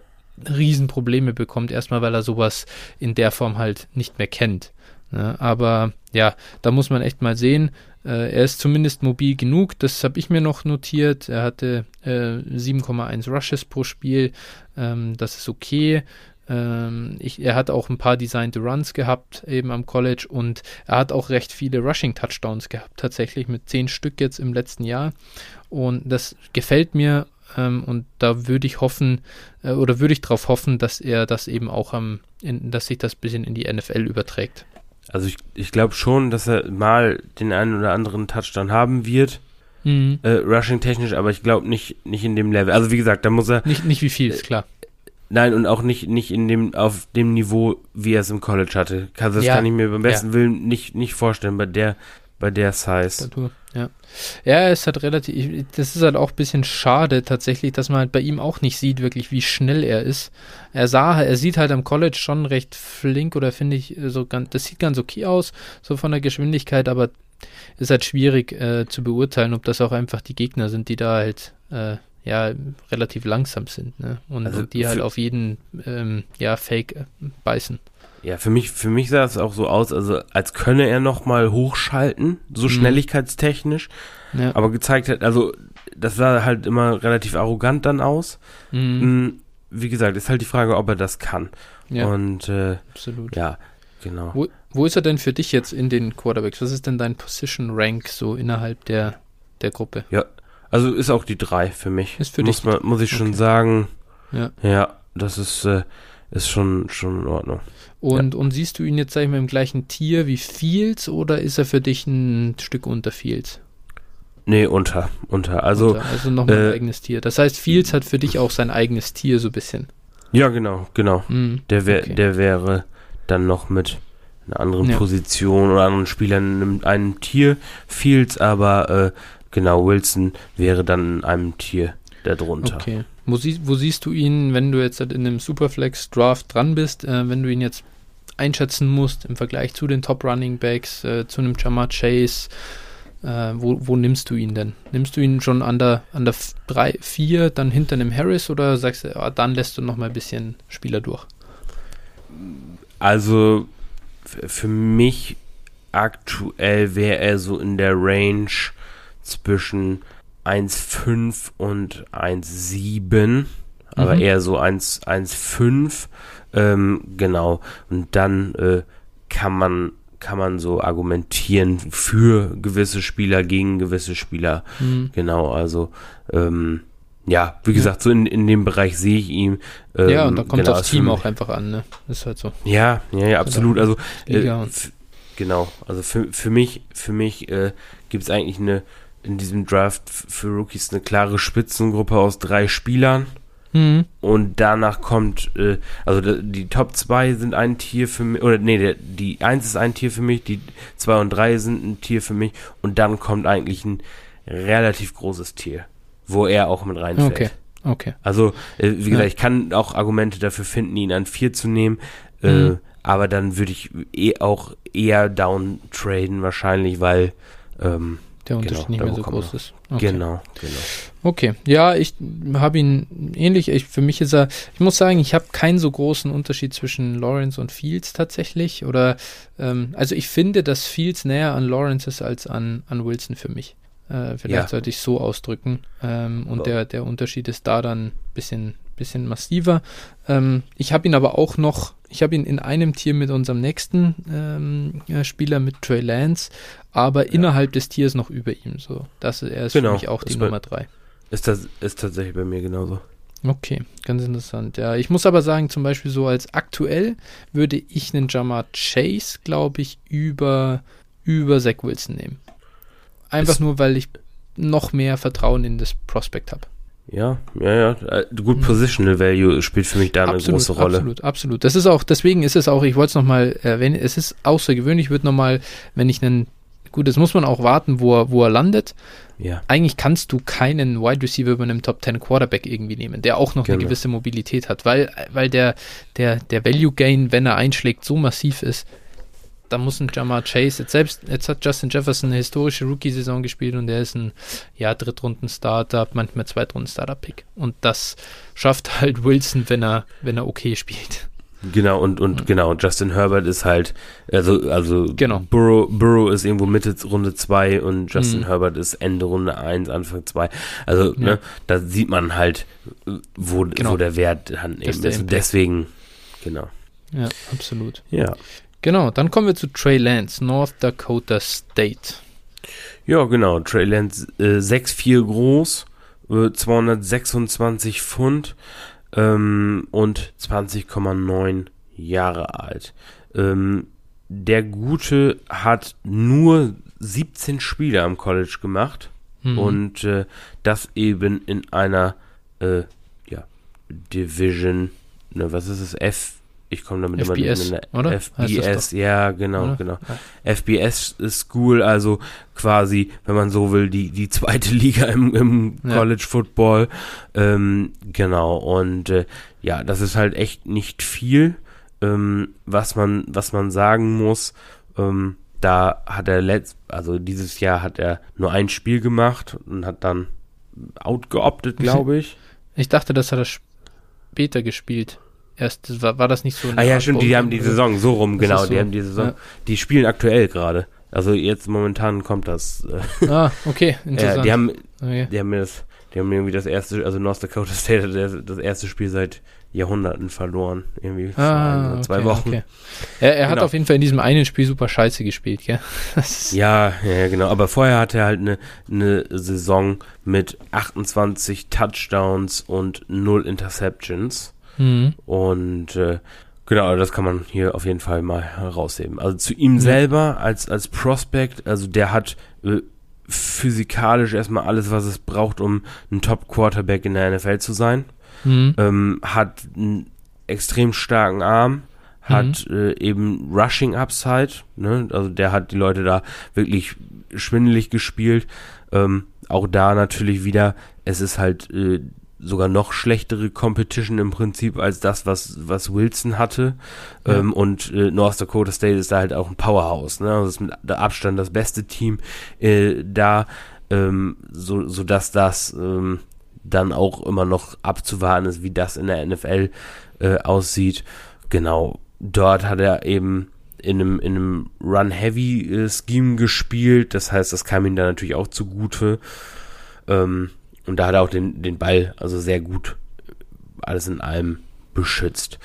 A: Riesenprobleme bekommt, erstmal weil er sowas in der Form halt nicht mehr kennt. Ne? Aber ja, da muss man echt mal sehen. Äh, er ist zumindest mobil genug, das habe ich mir noch notiert. Er hatte äh, 7,1 Rushes pro Spiel, ähm, das ist okay. Ähm, ich, er hat auch ein paar designte Runs gehabt, eben am College, und er hat auch recht viele Rushing-Touchdowns gehabt, tatsächlich mit 10 Stück jetzt im letzten Jahr. Und das gefällt mir ähm, und da würde ich hoffen, äh, oder würde ich darauf hoffen, dass er das eben auch am, in, dass sich das ein bisschen in die NFL überträgt.
B: Also ich, ich glaube schon, dass er mal den einen oder anderen Touchdown haben wird. Mhm. Äh, rushing technisch, aber ich glaube nicht, nicht in dem Level. Also wie gesagt, da muss er.
A: Nicht, nicht wie viel, ist klar.
B: Nein, und auch nicht, nicht in dem, auf dem Niveau, wie er es im College hatte. Also das ja. kann ich mir beim besten ja. Willen nicht, nicht vorstellen bei der, bei der Size. Statur.
A: Ja. Ja, es hat relativ, das ist halt auch ein bisschen schade tatsächlich, dass man halt bei ihm auch nicht sieht wirklich, wie schnell er ist. Er sah, er sieht halt am College schon recht flink oder finde ich so ganz, das sieht ganz okay aus, so von der Geschwindigkeit, aber ist halt schwierig äh, zu beurteilen, ob das auch einfach die Gegner sind, die da halt äh, ja relativ langsam sind, ne? Und, also die halt auf jeden ähm, ja Fake äh, beißen.
B: Ja, für mich, für mich sah es auch so aus, also als könne er noch mal hochschalten, so mhm. schnelligkeitstechnisch. Ja. Aber gezeigt hat, also das sah halt immer relativ arrogant dann aus. Mhm. Mm, wie gesagt, ist halt die Frage, ob er das kann. Ja. Und äh, absolut. Ja, genau.
A: Wo, wo ist er denn für dich jetzt in den Quarterbacks? Was ist denn dein Position Rank so innerhalb der der Gruppe?
B: Ja, also ist auch die drei für mich. Ist für muss dich. Man, muss ich schon okay. sagen. Ja. Ja, das ist äh, ist schon, schon in Ordnung.
A: Und, ja. und siehst du ihn jetzt, sag ich mal, im gleichen Tier wie Fields oder ist er für dich ein Stück unter Fields?
B: Nee, unter, unter. Also, unter,
A: also nochmal äh, ein eigenes Tier. Das heißt, Fields hat für dich auch sein eigenes Tier so ein bisschen.
B: Ja, genau, genau. Mm, der, wär, okay. der wäre dann noch mit einer anderen ja. Position oder anderen Spielern in einem Tier. Fields aber, äh, genau, Wilson wäre dann in einem Tier darunter.
A: Okay. Wo, sie, wo, siehst du ihn, wenn du jetzt halt in einem Superflex-Draft dran bist, äh, wenn du ihn jetzt einschätzen musst im Vergleich zu den Top Running Backs, äh, zu einem Jamar Chase? Äh, wo, wo, nimmst du ihn denn? Nimmst du ihn schon an der, an der 3, 4, dann hinter einem Harris oder sagst du, ah, dann lässt du noch mal ein bisschen Spieler durch?
B: Also für mich aktuell wäre er so in der Range zwischen 1,5 und 1,7, aber mhm. eher so 1,5. Ähm, genau. Und dann äh, kann man kann man so argumentieren für gewisse Spieler gegen gewisse Spieler. Mhm. Genau, also ähm, ja, wie gesagt, so in, in dem Bereich sehe ich ihn.
A: Ähm, ja, und da kommt genau, das Team auch einfach an, ne? Ist halt so.
B: Ja, ja, ja, absolut. Also äh, genau, also für, für mich, für mich äh, gibt es eigentlich eine in diesem Draft für Rookies eine klare Spitzengruppe aus drei Spielern. Mhm. Und danach kommt, äh, also die Top 2 sind ein Tier für mich, oder nee, der, die 1 ist ein Tier für mich, die 2 und 3 sind ein Tier für mich und dann kommt eigentlich ein relativ großes Tier, wo er auch mit reinfällt.
A: Okay, okay.
B: Also, äh, wie gesagt, ja. ich kann auch Argumente dafür finden, ihn an 4 zu nehmen, äh, mhm. aber dann würde ich eh auch eher down traden wahrscheinlich, weil ähm,
A: der Unterschied genau, nicht mehr so groß ist.
B: Okay. Genau, genau.
A: Okay, ja, ich habe ihn ähnlich. Ich, für mich ist er, ich muss sagen, ich habe keinen so großen Unterschied zwischen Lawrence und Fields tatsächlich. Oder, ähm, also ich finde, dass Fields näher an Lawrence ist als an, an Wilson für mich. Äh, vielleicht ja. sollte ich so ausdrücken. Ähm, und oh. der, der Unterschied ist da dann ein bisschen, bisschen massiver. Ähm, ich habe ihn aber auch noch, ich habe ihn in einem Tier mit unserem nächsten ähm, Spieler, mit Trey Lance, aber ja. innerhalb des Tiers noch über ihm. So, das er ist genau. für mich auch die Nummer drei.
B: Ist das ist tatsächlich bei mir genauso.
A: Okay, ganz interessant. Ja, ich muss aber sagen, zum Beispiel so als aktuell würde ich einen Jamar Chase, glaube ich, über über Zach Wilson nehmen. Einfach ist nur, weil ich noch mehr Vertrauen in das Prospect habe.
B: Ja, ja, ja. Äh, gut, hm. Positional Value spielt für mich da eine
A: absolut,
B: große Rolle.
A: Absolut, absolut. Das ist auch, deswegen ist es auch, ich wollte es nochmal erwähnen, es ist außergewöhnlich, wird nochmal, wenn ich einen, gut, das muss man auch warten, wo er, wo er landet.
B: Ja.
A: Eigentlich kannst du keinen Wide Receiver über einem Top 10 Quarterback irgendwie nehmen, der auch noch genau. eine gewisse Mobilität hat, weil, weil der, der, der Value Gain, wenn er einschlägt, so massiv ist, da muss ein Jamar Chase, jetzt selbst, jetzt hat Justin Jefferson eine historische Rookie-Saison gespielt und der ist ein, ja, Drittrunden-Starter, manchmal Zweitrunden-Starter-Pick. Und das schafft halt Wilson, wenn er, wenn er okay spielt.
B: Genau, und, und mhm. genau, Justin Herbert ist halt, also, also
A: genau.
B: Burrow, Burrow ist irgendwo Mitte Runde 2 und Justin mhm. Herbert ist Ende Runde 1, Anfang 2. Also, ja. ne, da sieht man halt, wo, genau. wo der Wert halt eben ist. Deswegen, genau.
A: Ja, absolut.
B: Ja.
A: Genau, dann kommen wir zu Trey Lance, North Dakota State.
B: Ja, genau, Trey Lance äh, 6'4 groß, äh, 226 Pfund ähm, und 20,9 Jahre alt. Ähm, der Gute hat nur 17 Spiele am College gemacht mhm. und äh, das eben in einer äh, ja, Division, ne, was ist es, F ich komme damit
A: FBS,
B: immer
A: in oder?
B: FBS, ja, genau, oder? genau. Ja. FBS School, also quasi, wenn man so will, die, die zweite [LAUGHS] Liga im, im ja. College Football. Ähm, genau, und äh, ja, das ist halt echt nicht viel, ähm, was man, was man sagen muss. Ähm, da hat er letzt, also dieses Jahr hat er nur ein Spiel gemacht und hat dann outgeoptet, glaube ich.
A: Ich dachte, das hat er später gespielt. Erst war, war das nicht so.
B: Ah ja, stimmt, die haben die Saison so rum, genau, so. die haben die Saison. Ja. Die spielen aktuell gerade. Also jetzt momentan kommt das.
A: Äh, ah, okay,
B: interessant. [LAUGHS] Ja, die haben, okay. die haben mir das, die haben irgendwie das erste, also North Dakota [LAUGHS] State hat das erste Spiel seit Jahrhunderten verloren, irgendwie
A: ah,
B: okay, zwei Wochen. Okay.
A: Er, er genau. hat auf jeden Fall in diesem einen Spiel super scheiße gespielt, gell? [LAUGHS]
B: ja, ja, genau. Aber vorher hatte er halt eine, eine Saison mit 28 Touchdowns und 0 Interceptions.
A: Mhm.
B: Und äh, genau, das kann man hier auf jeden Fall mal herausheben. Also zu ihm selber als, als Prospect, also der hat äh, physikalisch erstmal alles, was es braucht, um ein Top-Quarterback in der NFL zu sein.
A: Mhm.
B: Ähm, hat einen extrem starken Arm, hat mhm. äh, eben Rushing Upside, ne? also der hat die Leute da wirklich schwindelig gespielt. Ähm, auch da natürlich wieder, es ist halt äh, sogar noch schlechtere Competition im Prinzip als das, was, was Wilson hatte. Ja. Ähm, und äh, North Dakota State ist da halt auch ein Powerhouse. Ne? Also ist mit Abstand das beste Team äh, da, ähm, so, so dass das ähm, dann auch immer noch abzuwarten ist, wie das in der NFL äh, aussieht. Genau, dort hat er eben in einem, in einem Run-Heavy-Scheme gespielt. Das heißt, das kam ihm dann natürlich auch zugute. Ähm, und da hat er auch den, den Ball also sehr gut alles in allem beschützt.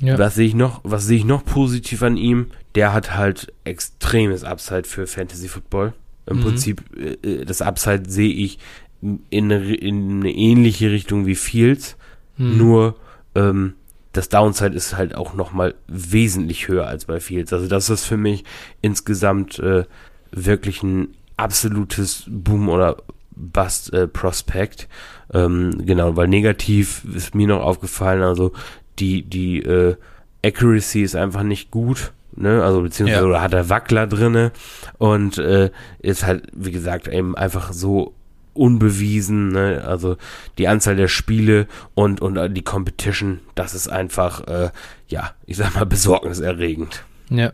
B: Ja. Was sehe ich noch, was sehe ich noch positiv an ihm? Der hat halt extremes Upside für Fantasy Football. Im mhm. Prinzip, äh, äh, das Upside sehe ich in eine, in eine ähnliche Richtung wie Fields. Mhm. Nur, ähm, das Downside ist halt auch nochmal wesentlich höher als bei Fields. Also das ist für mich insgesamt äh, wirklich ein absolutes Boom oder Bust äh, Prospect. Ähm, genau, weil negativ ist mir noch aufgefallen, also die, die äh, Accuracy ist einfach nicht gut. Ne, also beziehungsweise ja. hat er Wackler drinne und äh, ist halt, wie gesagt, eben einfach so unbewiesen, ne? also die Anzahl der Spiele und, und äh, die Competition, das ist einfach, äh, ja, ich sag mal, besorgniserregend.
A: Ja,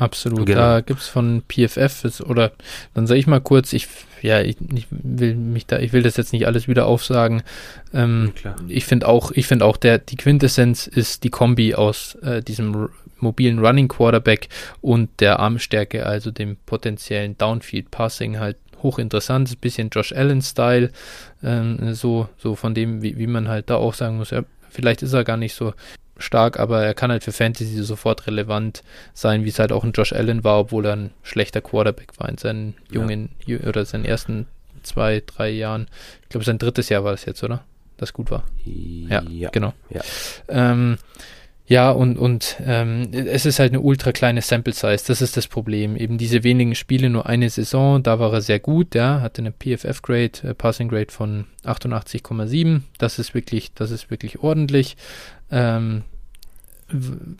A: absolut. Genau. Da gibt's von PFF, oder dann sage ich mal kurz, ich ja, ich, ich, will mich da, ich will das jetzt nicht alles wieder aufsagen. Ähm, ja, ich finde auch, ich finde auch, der, die Quintessenz ist die Kombi aus äh, diesem mobilen Running Quarterback und der Armstärke, also dem potenziellen Downfield Passing halt hochinteressant, ist ein bisschen Josh Allen-Style, ähm, so, so von dem, wie, wie man halt da auch sagen muss, ja, vielleicht ist er gar nicht so stark, aber er kann halt für Fantasy sofort relevant sein, wie es halt auch ein Josh Allen war, obwohl er ein schlechter Quarterback war in seinen jungen ja. oder seinen ersten zwei, drei Jahren. Ich glaube, sein drittes Jahr war es jetzt, oder? Das gut war.
B: Ja,
A: ja genau.
B: Ja.
A: Ähm, Ja, und, und ähm, es ist halt eine ultra kleine Sample Size, das ist das Problem. Eben diese wenigen Spiele, nur eine Saison, da war er sehr gut, ja, hatte eine PFF-Grade, äh, Passing Grade von 88,7. Das ist wirklich, das ist wirklich ordentlich. Ähm,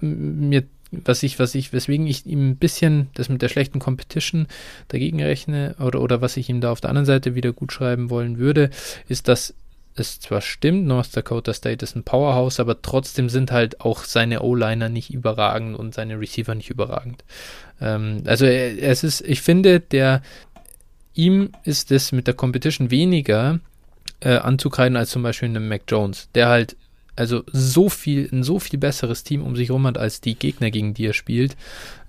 A: mir, was ich, was ich, weswegen ich ihm ein bisschen das mit der schlechten Competition dagegen rechne, oder, oder was ich ihm da auf der anderen Seite wieder gut schreiben wollen würde, ist, dass es zwar stimmt, North Dakota State ist ein Powerhouse, aber trotzdem sind halt auch seine O-Liner nicht überragend und seine Receiver nicht überragend. Ähm, also es ist, ich finde, der ihm ist es mit der Competition weniger äh, anzukreiden als zum Beispiel einem Mac Jones, der halt also so viel, ein so viel besseres Team um sich herum hat als die Gegner, gegen die er spielt.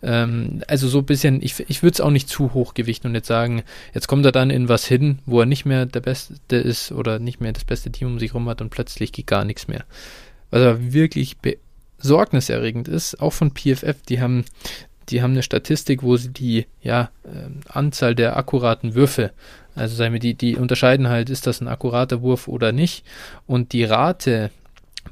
A: Ähm, also so ein bisschen, ich, ich würde es auch nicht zu hoch gewichten und jetzt sagen, jetzt kommt er dann in was hin, wo er nicht mehr der Beste ist oder nicht mehr das beste Team um sich herum hat und plötzlich geht gar nichts mehr. Was aber wirklich besorgniserregend ist, auch von PFF, die haben, die haben eine Statistik, wo sie die ja, äh, Anzahl der akkuraten Würfe also sagen wir, die, die unterscheiden halt, ist das ein akkurater Wurf oder nicht. Und die Rate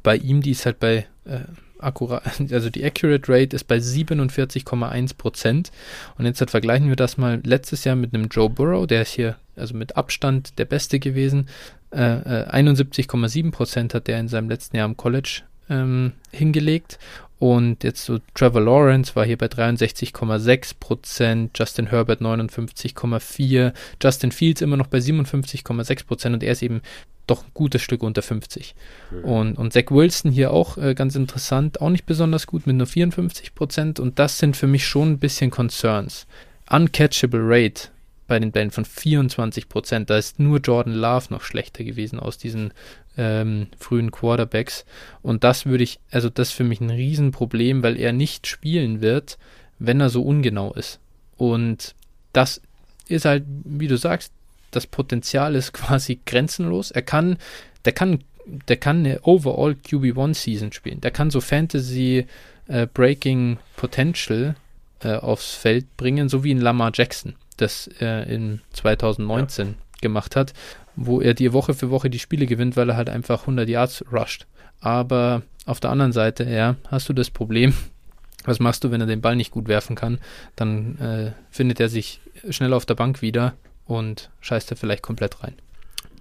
A: bei ihm, die ist halt bei äh, akkurat, [LAUGHS] also die Accurate Rate ist bei 47,1 Prozent. Und jetzt halt vergleichen wir das mal letztes Jahr mit einem Joe Burrow, der ist hier also mit Abstand der Beste gewesen. Äh, äh, 71,7 Prozent hat der in seinem letzten Jahr im College ähm, hingelegt. Und jetzt so Trevor Lawrence war hier bei 63,6 Prozent, Justin Herbert 59,4, Justin Fields immer noch bei 57,6 Prozent und er ist eben doch ein gutes Stück unter 50. Mhm. Und, und Zach Wilson hier auch äh, ganz interessant, auch nicht besonders gut mit nur 54 Prozent. Und das sind für mich schon ein bisschen Concerns. Uncatchable Rate bei den Bällen von 24 Prozent. Da ist nur Jordan Love noch schlechter gewesen aus diesen ähm, frühen Quarterbacks. Und das würde ich, also das ist für mich ein Riesenproblem, weil er nicht spielen wird, wenn er so ungenau ist. Und das ist halt, wie du sagst, das Potenzial ist [LAUGHS] quasi grenzenlos. Er kann, der kann, der kann eine Overall QB1 Season spielen. Der kann so Fantasy äh, Breaking Potential äh, aufs Feld bringen, so wie ein Lamar Jackson das äh, in 2019 ja. gemacht hat, wo er dir Woche für Woche die Spiele gewinnt, weil er halt einfach 100 Yards rusht. Aber auf der anderen Seite, ja, hast du das Problem, [LAUGHS] was machst du, wenn er den Ball nicht gut werfen kann? Dann äh, findet er sich schnell auf der Bank wieder und scheißt er vielleicht komplett rein.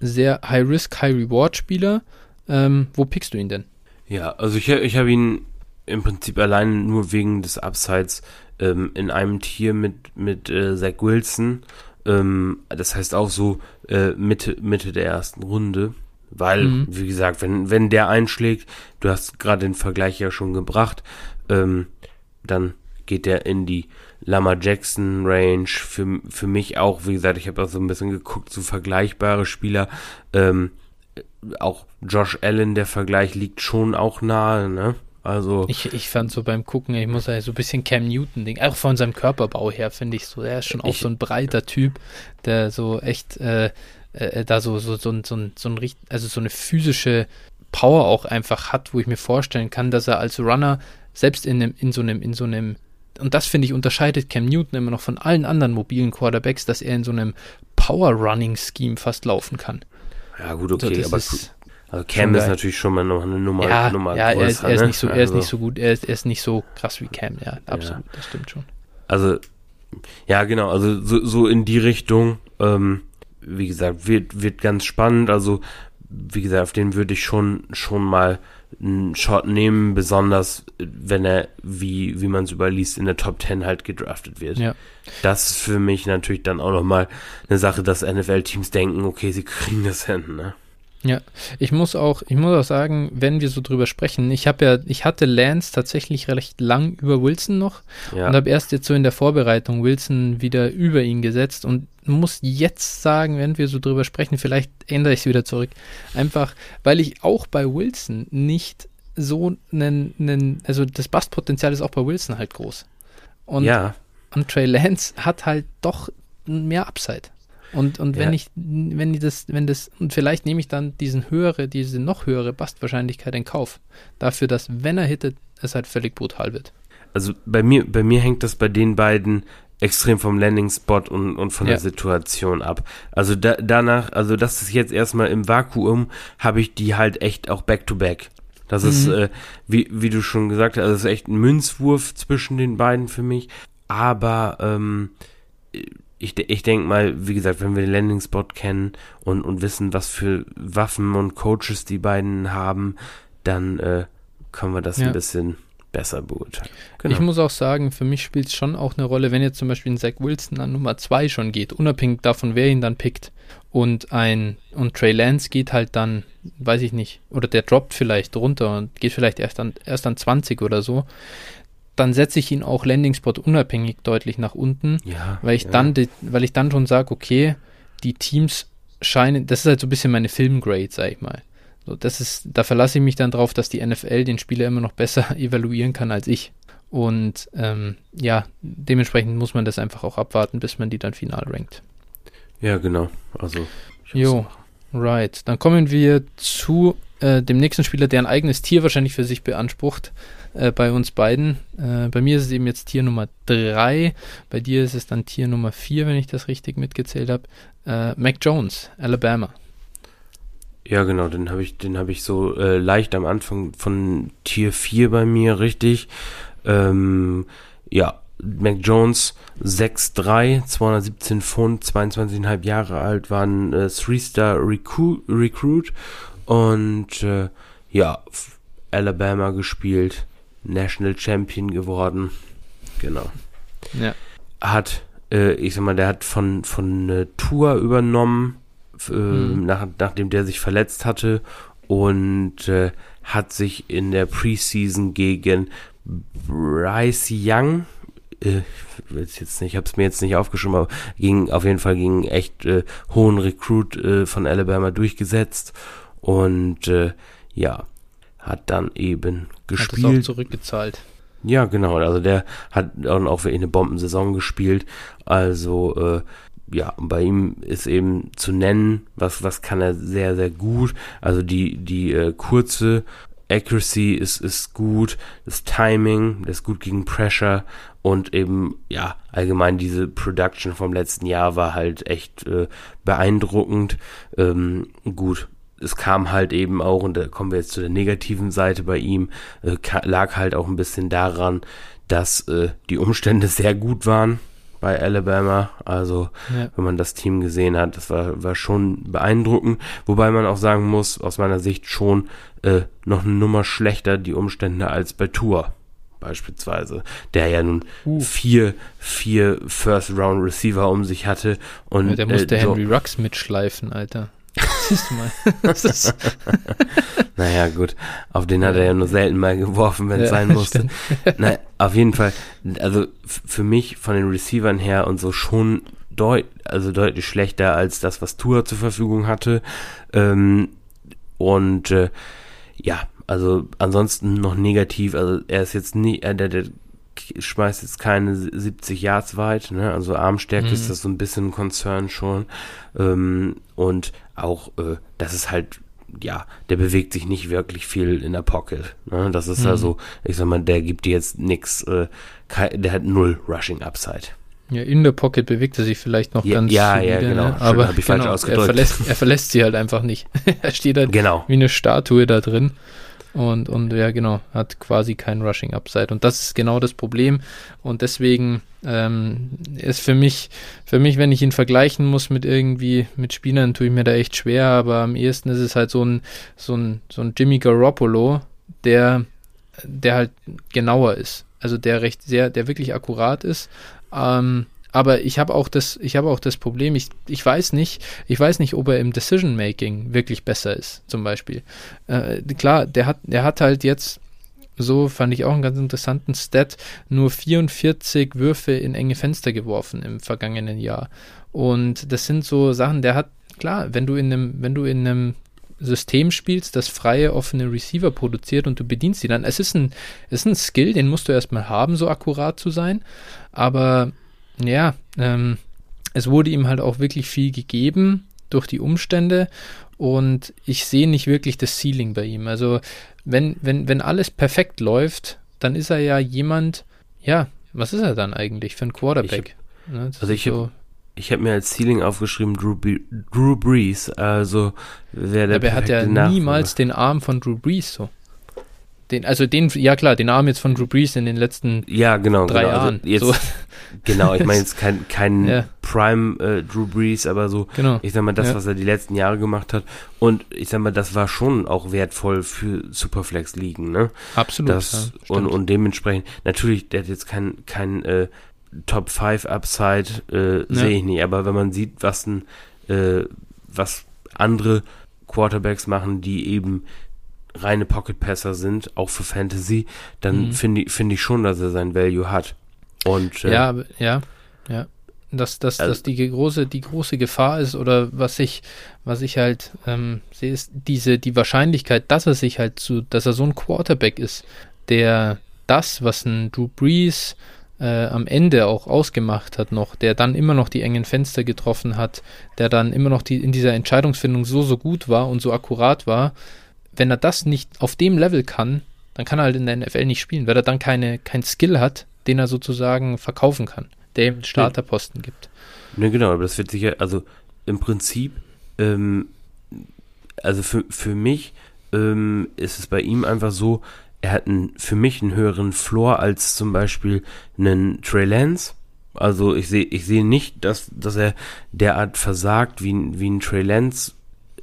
A: Sehr High-Risk, High-Reward-Spieler. Ähm, wo pickst du ihn denn?
B: Ja, also ich, ich habe ihn im Prinzip allein nur wegen des Upsides ähm, in einem Tier mit, mit äh, Zach Wilson. Ähm, das heißt auch so äh, Mitte, Mitte der ersten Runde. Weil, mhm. wie gesagt, wenn, wenn der einschlägt, du hast gerade den Vergleich ja schon gebracht, ähm, dann geht der in die Lama Jackson Range. Für, für mich auch, wie gesagt, ich habe auch so ein bisschen geguckt, so vergleichbare Spieler. Ähm, auch Josh Allen, der Vergleich liegt schon auch nahe, ne? Also.
A: Ich, ich fand so beim Gucken, ich muss ja so ein bisschen Cam Newton-Ding, auch von seinem Körperbau her, finde ich so, er ist schon auch ich, so ein breiter Typ, der so echt, äh, äh, da so, so, so, so, ein, so ein, also so eine physische Power auch einfach hat, wo ich mir vorstellen kann, dass er als Runner selbst in, einem, in so einem, in so einem und das finde ich unterscheidet Cam Newton immer noch von allen anderen mobilen Quarterbacks, dass er in so einem Power-Running-Scheme fast laufen kann.
B: Ja, gut, okay, so, aber also Cam ist natürlich schon mal noch eine Nummer,
A: ja,
B: Nummer
A: ja, größer, er ist, er ist ne? nicht so, er also. ist nicht so gut, er ist, er ist nicht so krass wie Cam, ja, absolut, ja. das stimmt schon.
B: Also, ja, genau, also so, so in die Richtung, ähm, wie gesagt, wird, wird ganz spannend, also, wie gesagt, auf den würde ich schon, schon mal einen Shot nehmen, besonders wenn er, wie, wie man es überliest, in der Top 10 halt gedraftet wird. Ja. Das ist für mich natürlich dann auch nochmal eine Sache, dass NFL-Teams denken, okay, sie kriegen das hin, ne?
A: Ja, ich muss auch, ich muss auch sagen, wenn wir so drüber sprechen, ich habe ja, ich hatte Lance tatsächlich recht lang über Wilson noch ja. und habe erst jetzt so in der Vorbereitung Wilson wieder über ihn gesetzt und muss jetzt sagen, wenn wir so drüber sprechen, vielleicht ändere ich es wieder zurück. Einfach, weil ich auch bei Wilson nicht so einen, einen also das Bastpotenzial ist auch bei Wilson halt groß. Und, ja. und Trey Lance hat halt doch mehr Upside. Und, und wenn ja. ich, wenn ich das, wenn das, und vielleicht nehme ich dann diesen höhere, diese noch höhere Bastwahrscheinlichkeit in Kauf. Dafür, dass wenn er hittet, es halt völlig brutal wird.
B: Also bei mir, bei mir hängt das bei den beiden extrem vom Landing-Spot und, und von ja. der Situation ab. Also da, danach, also das ist jetzt erstmal im Vakuum, habe ich die halt echt auch back-to-back. -back. Das mhm. ist, äh, wie, wie du schon gesagt hast, also das ist echt ein Münzwurf zwischen den beiden für mich. Aber ähm, ich, ich denke mal, wie gesagt, wenn wir den Landing-Spot kennen und, und wissen, was für Waffen und Coaches die beiden haben, dann äh, können wir das ja. ein bisschen besser beurteilen.
A: Genau. Ich muss auch sagen, für mich spielt es schon auch eine Rolle, wenn jetzt zum Beispiel ein Zach Wilson an Nummer 2 schon geht, unabhängig davon, wer ihn dann pickt. Und ein und Trey Lance geht halt dann, weiß ich nicht, oder der droppt vielleicht runter und geht vielleicht erst an, erst an 20 oder so. Dann setze ich ihn auch Landing Spot unabhängig deutlich nach unten,
B: ja,
A: weil ich ja. dann, weil ich dann schon sage, okay, die Teams scheinen, das ist halt so ein bisschen meine Filmgrade, sag ich mal. So, das ist, da verlasse ich mich dann drauf, dass die NFL den Spieler immer noch besser [LAUGHS] evaluieren kann als ich. Und ähm, ja, dementsprechend muss man das einfach auch abwarten, bis man die dann final rankt.
B: Ja, genau. Also.
A: Jo, right. Dann kommen wir zu äh, dem nächsten Spieler, der ein eigenes Tier wahrscheinlich für sich beansprucht. Äh, bei uns beiden. Äh, bei mir ist es eben jetzt Tier Nummer 3. Bei dir ist es dann Tier Nummer 4, wenn ich das richtig mitgezählt habe. Äh, Mac Jones, Alabama.
B: Ja, genau, den habe ich, den ich so äh, leicht am Anfang von Tier 4 bei mir, richtig. Ähm, ja, Mac Jones 6'3, 217 Pfund, 22,5 Jahre alt, war ein äh, Three-Star Recru Recruit und äh, ja, Alabama gespielt, National Champion geworden. Genau.
A: Ja.
B: Hat, äh, ich sag mal, der hat von, von äh, Tour übernommen äh, mhm. nach, nachdem der sich verletzt hatte und äh, hat sich in der Preseason gegen Bryce Young, äh, ich jetzt nicht, ich habe es mir jetzt nicht aufgeschrieben, aber ging auf jeden Fall gegen echt äh, hohen Recruit äh, von Alabama durchgesetzt und äh, ja, hat dann eben gespielt. Hat
A: es auch zurückgezahlt.
B: Ja, genau. Also der hat auch für eine Bombensaison gespielt. Also äh, ja, bei ihm ist eben zu nennen, was, was kann er sehr, sehr gut. Also die, die äh, kurze Accuracy ist, ist gut, das Timing, das ist gut gegen Pressure und eben, ja, allgemein diese Production vom letzten Jahr war halt echt äh, beeindruckend. Ähm, gut, es kam halt eben auch, und da kommen wir jetzt zu der negativen Seite bei ihm, äh, lag halt auch ein bisschen daran, dass äh, die Umstände [LAUGHS] sehr gut waren bei Alabama. Also, ja. wenn man das Team gesehen hat, das war, war schon beeindruckend. Wobei man auch sagen muss, aus meiner Sicht schon äh, noch eine Nummer schlechter die Umstände als bei Tour beispielsweise, der ja nun uh. vier, vier First-Round-Receiver um sich hatte. Und,
A: ja, der musste äh, Henry Rux mitschleifen, Alter. [LAUGHS] Siehst du mal. [LAUGHS]
B: naja, gut. Auf den hat er ja nur selten mal geworfen, wenn es ja, sein musste. [LAUGHS] naja, auf jeden Fall, also für mich von den Receivern her und so schon deut also deutlich schlechter als das, was Tour zur Verfügung hatte. Ähm, und äh, ja, also ansonsten noch negativ. Also er ist jetzt nie, äh, der, der schmeißt jetzt keine 70 Yards weit, ne? Also Armstärke mhm. ist das so ein bisschen ein Konzern schon. Ähm, und auch, äh, das ist halt, ja, der bewegt sich nicht wirklich viel in der Pocket. Ne? Das ist mhm. also, ich sag mal, der gibt dir jetzt nix, äh, der hat null Rushing Upside.
A: Ja, in der Pocket bewegt er sich vielleicht noch
B: ja,
A: ganz
B: Ja, ja, genau. Ne?
A: Aber ich genau, er, verlässt, er verlässt sie halt einfach nicht. [LAUGHS] er steht halt genau. wie eine Statue da drin. Und, und ja, genau, hat quasi kein Rushing Upside. Und das ist genau das Problem. Und deswegen ähm, ist für mich, für mich, wenn ich ihn vergleichen muss mit irgendwie, mit Spielern, tue ich mir da echt schwer, aber am ehesten ist es halt so ein, so ein, so ein Jimmy Garoppolo, der, der halt genauer ist. Also der recht sehr, der wirklich akkurat ist. Ähm, aber ich habe auch das, ich habe auch das Problem, ich, ich weiß nicht, ich weiß nicht, ob er im Decision Making wirklich besser ist, zum Beispiel. Äh, klar, der hat, der hat halt jetzt, so fand ich auch einen ganz interessanten Stat, nur 44 Würfe in enge Fenster geworfen im vergangenen Jahr. Und das sind so Sachen, der hat, klar, wenn du in einem, wenn du in einem System spielst, das freie, offene Receiver produziert und du bedienst sie dann. Es ist ein, es ist ein Skill, den musst du erstmal haben, so akkurat zu sein. Aber ja, ähm, es wurde ihm halt auch wirklich viel gegeben durch die Umstände und ich sehe nicht wirklich das Ceiling bei ihm. Also wenn, wenn, wenn alles perfekt läuft, dann ist er ja jemand, ja, was ist er dann eigentlich für ein Quarterback?
B: Hab, ne, also ich so, habe ich habe mir als Ceiling aufgeschrieben Drew, Drew Brees, also
A: wer der Aber er hat ja niemals den Arm von Drew Brees so. den, also den, ja klar, den Arm jetzt von Drew Brees in den letzten
B: ja, genau,
A: drei
B: genau.
A: Jahren.
B: Also jetzt,
A: so.
B: Genau, ich meine [LAUGHS] jetzt kein, kein
A: Ja.
B: Prime äh, Drew Brees, aber so,
A: Genau.
B: ich sag mal, das,
A: Ja.
B: was er die letzten Jahre gemacht hat. Und ich sag mal, das war schon auch wertvoll für Superflex-Ligen, ne?
A: Absolut.
B: Das,
A: ja,
B: und, und dementsprechend, natürlich, der hat jetzt kein, kein äh, Top 5 Upside, äh, sehe ich nicht, aber wenn man sieht, was ein, äh, was andere Quarterbacks machen, die eben reine Pocket-Passer sind, auch für Fantasy, dann
A: Mhm.
B: finde ich, finde ich schon, dass er sein Value hat. Und äh,
A: Ja, ja, ja. Dass, dass,
B: Also-
A: dass die große, die große Gefahr ist oder was ich, was ich halt ähm, sehe, ist diese, die Wahrscheinlichkeit, dass er sich halt zu, dass er so ein Quarterback ist, der das, was ein Drew Brees äh, am Ende auch ausgemacht hat noch, der dann immer noch die engen Fenster getroffen hat, der dann immer noch die in dieser Entscheidungsfindung so, so gut war und so akkurat war, wenn er das nicht auf dem Level kann, dann kann er halt in der NFL nicht spielen, weil er dann keine, kein Skill hat, den er sozusagen verkaufen kann, der ihm einen Starterposten gibt.
B: Ne, genau, aber das wird sicher, also im Prinzip, ähm, also für, für mich ähm, ist es bei ihm einfach so, er hat einen, für mich einen höheren Floor als zum Beispiel einen Trey Lance. Also ich sehe ich sehe nicht, dass, dass er derart versagt, wie, ein- wie ein Trey Lance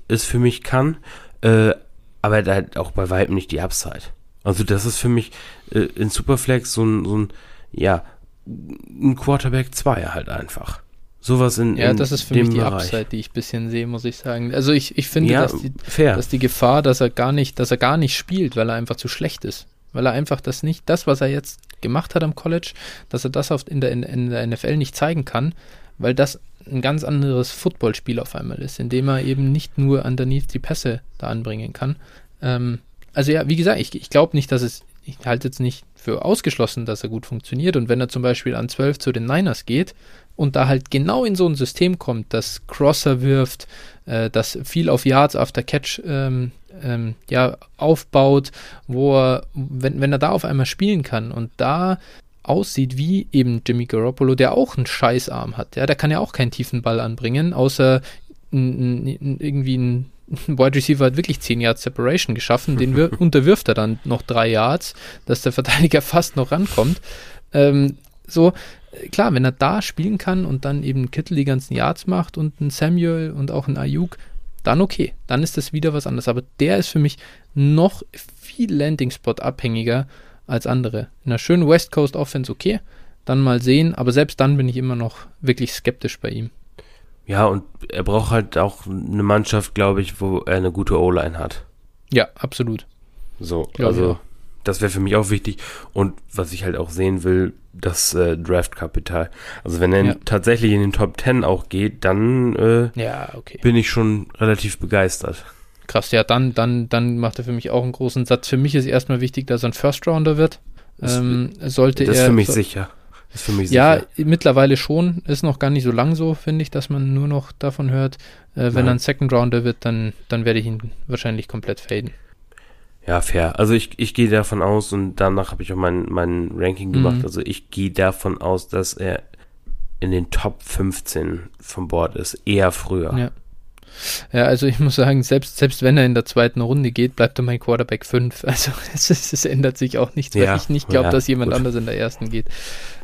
B: es für mich kann, äh, aber er hat auch bei Weitem nicht die Upside. Also das ist für mich äh, in Superflex so ein, so ein, ja, ein Quarterback 2 halt einfach. Sowas in,
A: Ja,
B: in
A: das ist für mich die
B: Bereich.
A: Upside, die ich ein bisschen sehe, muss ich sagen. Also ich, ich finde,
B: ja,
A: dass, die,
B: fair.
A: dass die Gefahr, dass er gar nicht, dass er gar nicht spielt, weil er einfach zu schlecht ist. Weil er einfach das nicht, das, was er jetzt gemacht hat am College, dass er das auf, in, der, in, in der NFL nicht zeigen kann, weil das ein ganz anderes Footballspiel auf einmal ist, in dem er eben nicht nur underneath die Pässe da anbringen kann. Ähm, also ja, wie gesagt, ich, ich glaube nicht, dass es, ich halte jetzt nicht für ausgeschlossen, dass er gut funktioniert. Und wenn er zum Beispiel an 12 zu den Niners geht und da halt genau in so ein System kommt, das Crosser wirft, äh, das viel auf Yards after Catch ähm, ähm, ja, aufbaut, wo er, wenn, wenn er da auf einmal spielen kann und da aussieht wie eben Jimmy Garoppolo, der auch einen Scheißarm hat. Ja, der kann ja auch keinen tiefen Ball anbringen, außer irgendwie ein [LAUGHS] Wide Receiver hat wirklich 10 Yards Separation geschaffen, den wir, [LAUGHS] unterwirft er dann noch drei Yards, dass der Verteidiger [LAUGHS] fast noch rankommt. Ähm, so, äh, klar, wenn er da spielen kann und dann eben Kittel die ganzen Yards macht und ein Samuel und auch ein Ayuk, dann okay, dann ist das wieder was anderes. Aber der ist für mich noch viel Landing Spot abhängiger als andere. In einer schönen West Coast Offense okay, dann mal sehen, aber selbst dann bin ich immer noch wirklich skeptisch bei ihm.
B: Ja, und er braucht halt auch eine Mannschaft, glaube ich, wo er eine gute O-Line hat.
A: Ja, absolut.
B: So,
A: Glaub
B: also
A: auch.
B: das wäre für mich auch wichtig. Und was ich halt auch sehen will, das äh, Draftkapital. Also wenn er
A: Ja.
B: tatsächlich in den Top 10 auch geht, dann äh,
A: Ja, okay.
B: bin ich schon relativ begeistert.
A: Krass, ja, dann, dann, dann macht er für mich auch einen großen Satz. Für mich ist erstmal wichtig, dass er ein First Rounder wird.
B: Das-
A: Ähm, sollte
B: Das ist
A: er
B: für mich
A: so-
B: sicher. Ist für mich
A: Ja,
B: sicher.
A: mittlerweile schon. Ist noch gar nicht so lang so, finde ich, dass man nur noch davon hört. Äh, wenn
B: Nein.
A: er ein Second Rounder wird, dann, dann werde ich ihn wahrscheinlich komplett faden.
B: Ja, fair. Also ich, ich gehe davon aus und danach habe ich auch mein, mein Ranking gemacht.
A: Mhm.
B: Also ich gehe davon aus, dass er in den Top 15 vom Board ist. Eher früher.
A: Ja. Ja, also ich muss sagen, selbst, selbst wenn er in der zweiten Runde geht, bleibt er mein Quarterback 5. [LAUGHS] Also es, ist, es ändert sich auch nichts, weil
B: Ja,
A: ich nicht glaube,
B: ja,
A: dass jemand
B: gut.
A: anders in der ersten geht.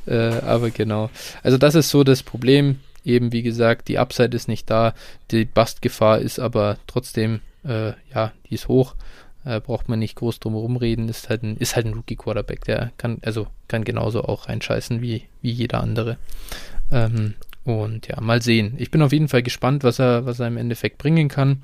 A: Äh, aber genau. Also das ist so das Problem. Eben wie gesagt, die Upside ist nicht da, die Bustgefahr ist aber trotzdem, äh, ja, die ist hoch. Äh, braucht man nicht groß drum rumreden, ist halt ein, ist halt ein Rookie-Quarterback, der kann, also kann genauso auch reinscheißen wie, wie jeder andere. Ähm, und ja, mal sehen. Ich bin auf jeden Fall gespannt, was er, was er im Endeffekt bringen kann.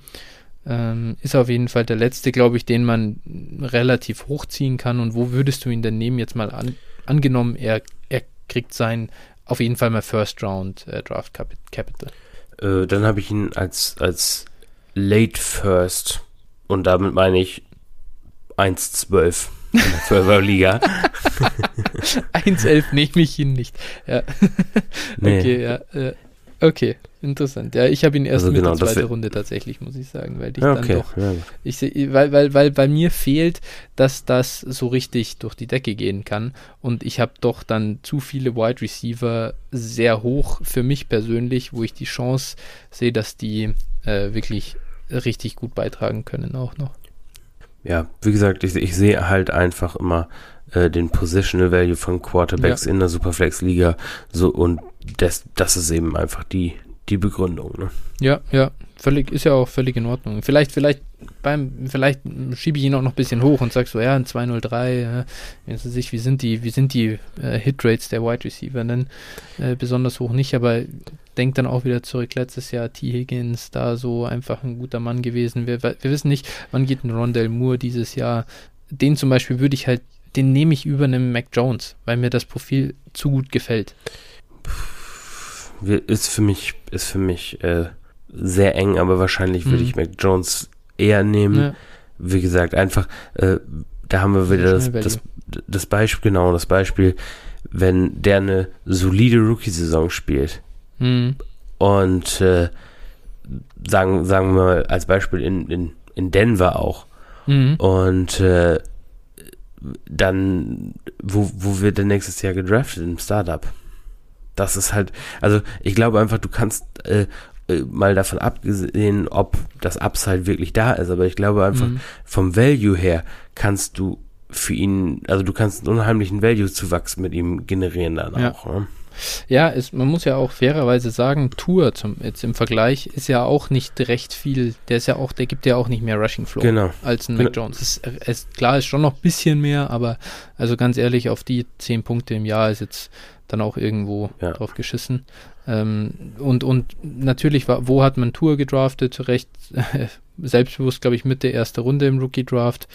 A: Ähm, ist auf jeden Fall der letzte, glaube ich, den man relativ hochziehen kann. Und wo würdest du ihn denn nehmen? Jetzt mal an, angenommen, er, er kriegt sein auf jeden Fall mal First Round äh, Draft Capi- Capital.
B: Äh, dann habe ich ihn als, als Late First und damit meine ich 1,12 in der 12er Liga.
A: 1,11 nehme ich ihn nicht. Ja. [LAUGHS]
B: Nee.
A: Okay, ja. Äh, okay, interessant. Ja, ich habe ihn erst
B: Also
A: mit
B: genau,
A: der
B: das
A: zweite
B: wär-
A: Runde tatsächlich, muss ich sagen, weil ich
B: Ja,
A: dann
B: okay.
A: doch
B: Ja.
A: Ich seh, weil, weil, weil bei mir fehlt, dass das so richtig durch die Decke gehen kann. Und ich habe doch dann zu viele Wide Receiver sehr hoch für mich persönlich, wo ich die Chance sehe, dass die äh, wirklich richtig gut beitragen können auch noch.
B: Ja, wie gesagt, ich, ich sehe halt einfach immer äh, den Positional Value von Quarterbacks ja. in der Superflex-Liga so und das, das ist eben einfach die, die Begründung. Ne?
A: Ja, ja, völlig, ist ja auch völlig in Ordnung. Vielleicht, vielleicht beim, vielleicht schiebe ich ihn auch noch ein bisschen hoch und sag so, ja, ein 203, ja, sich, wie sind die, wie sind die äh, Hitrates der Wide Receiver denn äh, besonders hoch nicht, aber denk dann auch wieder zurück, letztes Jahr T. Higgins, da so einfach ein guter Mann gewesen. Wir, wir wissen nicht, wann geht ein Rondell Moore dieses Jahr. Den zum Beispiel würde ich halt, den nehme ich über einem Mac Jones, weil mir das Profil zu gut gefällt.
B: Ist für mich, ist für mich äh, sehr eng, aber wahrscheinlich würde mhm. ich Mac Jones eher nehmen. Ja. Wie gesagt, einfach, äh, da haben wir wieder das, das, das Beispiel, genau, das Beispiel, wenn der eine solide Rookie-Saison spielt mhm. und äh, sagen, sagen wir mal als Beispiel in, in, in Denver auch mhm. und äh, dann, wo, wo wird der nächstes Jahr gedraftet? Im Startup. Das ist halt, also ich glaube einfach, du kannst äh, äh, mal davon abgesehen, ob das Upside wirklich da ist, aber ich glaube einfach mhm. vom Value her kannst du für ihn, also du kannst einen unheimlichen Value-Zuwachs mit ihm generieren dann
A: ja.
B: auch. Ne?
A: Ja, es, man muss ja auch fairerweise sagen, Tour zum, jetzt im Vergleich ist ja auch nicht recht viel, der ist ja auch, der gibt ja auch nicht mehr Rushing Flow
B: genau.
A: als ein genau. Mac Jones. Es, es, klar ist schon noch ein bisschen mehr, aber also ganz ehrlich, auf die 10 Punkte im Jahr ist jetzt dann auch irgendwo ja. drauf geschissen. Ähm, und, und natürlich, war, wo hat man Tour gedraftet? Recht äh, [LAUGHS] selbstbewusst, glaube ich, mit der erste Runde im Rookie-Draft.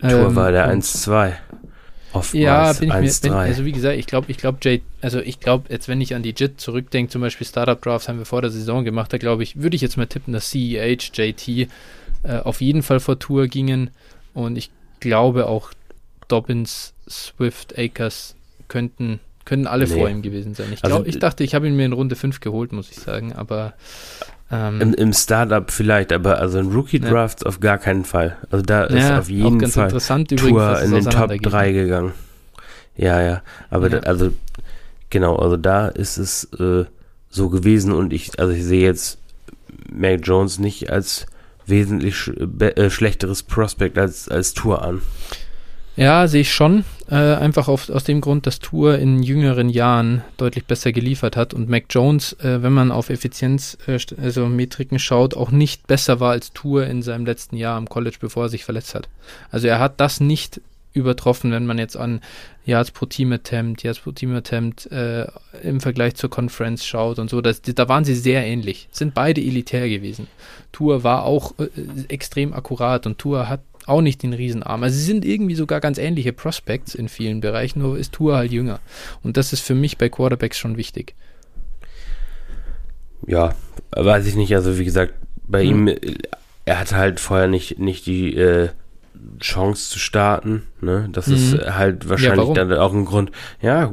B: Tour ähm, war der 1-2.
A: Ja, bin ich mir, bin, also wie gesagt, ich glaube, ich glaube, Jay, also ich glaube, jetzt wenn ich an die JIT zurückdenke, zum Beispiel Startup Drafts haben wir vor der Saison gemacht, da glaube ich, würde ich jetzt mal tippen, dass CEH, JT äh, auf jeden Fall vor Tour gingen und ich glaube auch Dobbins, Swift, Akers könnten können alle nee. vor ihm gewesen sein. Ich, glaub, also, ich dachte, ich habe ihn mir in Runde 5 geholt, muss ich sagen, aber.
B: Ähm, Im, Im Startup vielleicht, aber also in Rookie Drafts ja. auf gar keinen Fall. Also da ist auf jeden ganz Fall
A: interessant
B: Tour in den Top 3 gegangen. Ja, ja. Aber. Da, also, genau, also da ist es äh, so gewesen und ich, also ich sehe jetzt Mac Jones nicht als wesentlich sch äh, schlechteres Prospect als, als Tour an.
A: Ja, sehe ich schon. Äh, einfach auf, aus dem Grund, dass Tour in jüngeren Jahren deutlich besser geliefert hat und Mac Jones, äh, wenn man auf Effizienz, äh, also Metriken schaut, auch nicht besser war als Tour in seinem letzten Jahr am College, bevor er sich verletzt hat. Also er hat das nicht übertroffen, wenn man jetzt an Yards pro Team Attempt, Yards pro Team Attempt äh, im Vergleich zur Conference schaut und so. Das, da waren sie sehr ähnlich. Sind beide elitär gewesen. Tour war auch äh, extrem akkurat und Tour hat auch nicht den Riesenarm. Also sie sind irgendwie sogar ganz ähnliche Prospects in vielen Bereichen, nur ist Tour halt jünger. Und das ist für mich bei Quarterbacks schon wichtig.
B: Ja, weiß ich nicht. Also wie gesagt, bei hm. ihm, er hatte halt vorher nicht, nicht die äh, Chance zu starten. Ne? Das mhm. ist halt wahrscheinlich ja, dann auch ein Grund. Ja,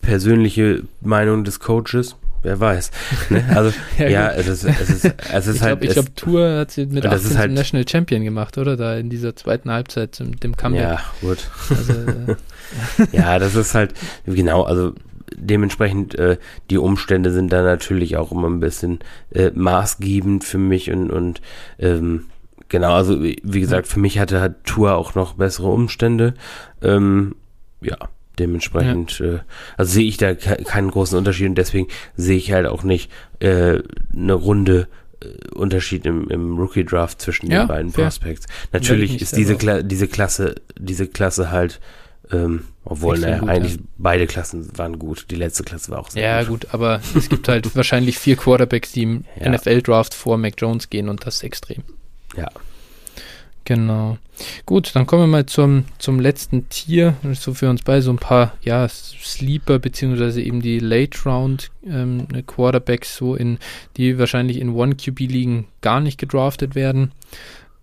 B: persönliche Meinung des Coaches wer weiß. Ne? Also, [LAUGHS] ja, ja es ist, es ist, es ist
A: ich
B: halt.
A: Glaub, ich glaube, Tour hat sie mit 18 halt, National Champion gemacht, oder? Da in dieser zweiten Halbzeit, dem Comeback.
B: Ja, gut. Also, äh, [LAUGHS] ja, das ist halt, genau, also dementsprechend äh, die Umstände sind da natürlich auch immer ein bisschen äh, maßgebend für mich und, und ähm, genau, also wie gesagt, für mich hatte halt Tour auch noch bessere Umstände. Ähm, ja, Dementsprechend, ja. äh, also sehe ich da ke keinen großen Unterschied und deswegen sehe ich halt auch nicht äh, eine Runde äh, Unterschied im, im Rookie Draft zwischen ja, den beiden fair. Prospects. Natürlich ist diese, Kla diese Klasse, diese Klasse halt, ähm, obwohl ne, gut, eigentlich ja. beide Klassen waren gut. Die letzte Klasse war auch
A: sehr ja, gut. Ja, gut, aber es gibt halt [LAUGHS] wahrscheinlich vier Quarterbacks, die im NFL Draft vor Mac Jones gehen und das ist extrem.
B: Ja.
A: Genau. Gut, dann kommen wir mal zum, zum letzten Tier. So für uns beide so ein paar, ja, Sleeper, beziehungsweise eben die Late Round ähm, Quarterbacks, so in, die wahrscheinlich in One QB ligen gar nicht gedraftet werden.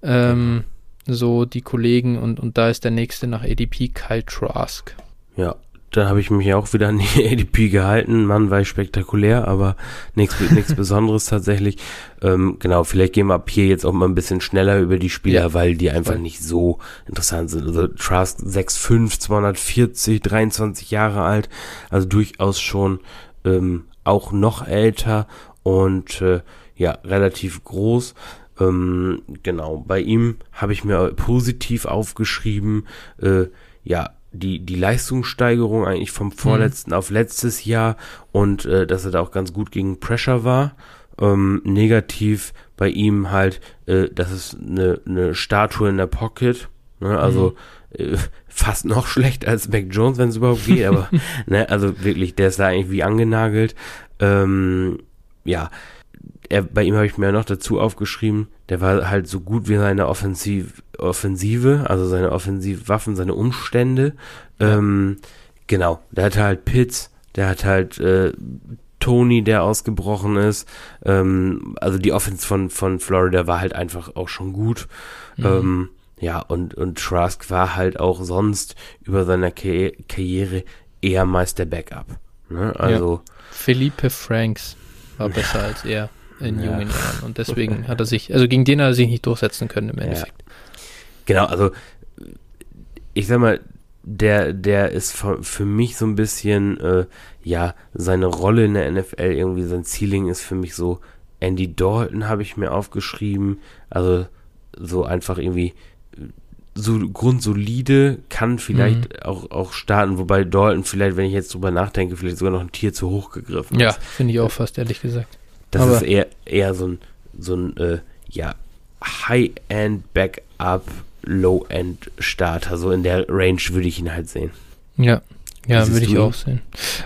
A: Ähm, so die Kollegen und, und da ist der nächste nach ADP Kyle Trask.
B: Ja, da habe ich mich auch wieder an die [LAUGHS] ADP gehalten. Mann, war ich spektakulär, aber nichts Besonderes tatsächlich. Ähm, genau, vielleicht gehen wir ab hier jetzt auch mal ein bisschen schneller über die Spieler, ja, weil die einfach nicht so interessant sind. Also Trask 6'5, 240, 23 Jahre alt, also durchaus schon ähm, auch noch älter und äh, ja, relativ groß. Ähm, genau, bei ihm habe ich mir positiv aufgeschrieben, äh, ja, die, die Leistungssteigerung eigentlich vom vorletzten mhm. auf letztes Jahr und äh, dass er da auch ganz gut gegen Pressure war. Ähm, negativ bei ihm halt, äh, das ist eine, eine Statue in der Pocket. Ne? Also mhm. äh, [LAUGHS] fast noch schlecht als Mac Jones, wenn es überhaupt geht, aber [LAUGHS] ne, also wirklich, der ist da eigentlich wie angenagelt. Ähm, ja, er, bei ihm habe ich mir noch dazu aufgeschrieben, der war halt so gut wie seine Offensiv, Offensive, also seine Offensivwaffen, seine Umstände. Ja. Ähm, genau, der hatte halt Pitts, der hat halt äh, Tony, der ausgebrochen ist. Ähm, also die Offense von, von Florida war halt einfach auch schon gut. Mhm. Ähm, ja, und, und Trask war halt auch sonst über seiner Karri Karriere eher meist der Backup. Ne? Also. Ja.
A: Felipe Franks war besser als er in ja. jungen Jahren. Und deswegen [LAUGHS] hat er sich, also gegen den hat er sich nicht durchsetzen können im Endeffekt. Ja.
B: Genau, also ich sag mal, der, der ist für, mich so ein bisschen, äh, ja, seine Rolle in der NFL, irgendwie sein Ceiling ist für mich so, Andy Dalton habe ich mir aufgeschrieben, also so einfach irgendwie so grundsolide, kann vielleicht mhm. auch, auch starten, wobei Dalton vielleicht, wenn ich jetzt drüber nachdenke, vielleicht sogar noch ein Tier zu hoch gegriffen
A: Ja, finde ich auch fast, ehrlich gesagt.
B: Das Aber ist eher, eher so ein, so ein äh, ja, High-End-Backup, Low-End-Starter. So in der Range würde ich ihn halt sehen.
A: Ja, ja, würde ich auch sehen.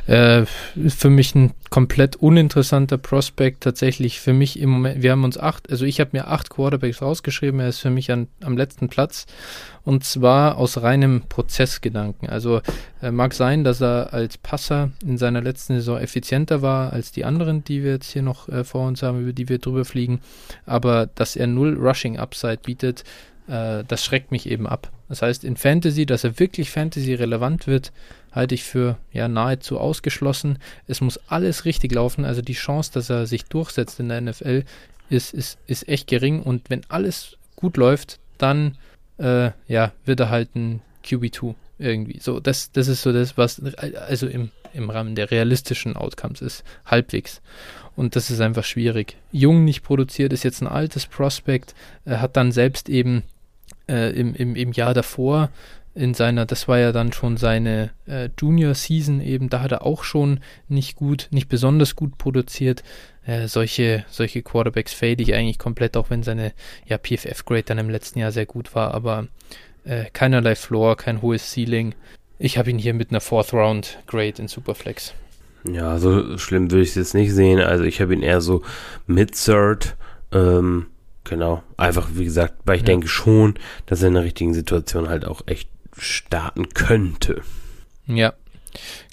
A: Äh, für mich ein komplett uninteressanter Prospect. Tatsächlich für mich im Moment, wir haben uns acht, also ich habe mir acht Quarterbacks rausgeschrieben. Er ist für mich an, am letzten Platz. Und zwar aus reinem Prozessgedanken. Also äh, mag sein, dass er als Passer in seiner letzten Saison effizienter war als die anderen, die wir jetzt hier noch äh, vor uns haben, über die wir drüber fliegen. Aber dass er null Rushing Upside bietet, äh, das schreckt mich eben ab. Das heißt, in Fantasy, dass er wirklich Fantasy relevant wird, halte ich für ja nahezu ausgeschlossen. Es muss alles richtig laufen. Also die Chance, dass er sich durchsetzt in der NFL, ist, ist, ist echt gering. Und wenn alles gut läuft, dann äh, ja, wird er halt ein QB2 irgendwie. So, das, das ist so das, was also im, im Rahmen der realistischen Outcomes ist, halbwegs. Und das ist einfach schwierig. Jung nicht produziert, ist jetzt ein altes Prospect, äh, hat dann selbst eben äh, im, im, im Jahr davor in seiner, das war ja dann schon seine äh, Junior Season eben, da hat er auch schon nicht gut, nicht besonders gut produziert. Äh, solche, solche Quarterbacks fade ich eigentlich komplett, auch wenn seine ja, PFF-Grade dann im letzten Jahr sehr gut war, aber äh, keinerlei Floor, kein hohes Ceiling. Ich habe ihn hier mit einer Fourth Round Grade in Superflex.
B: Ja, so schlimm würde ich es jetzt nicht sehen. Also ich habe ihn eher so mid-third. Ähm, Genau. Einfach, wie gesagt, weil ich ja. denke schon, dass er in der richtigen Situation halt auch echt starten könnte.
A: Ja.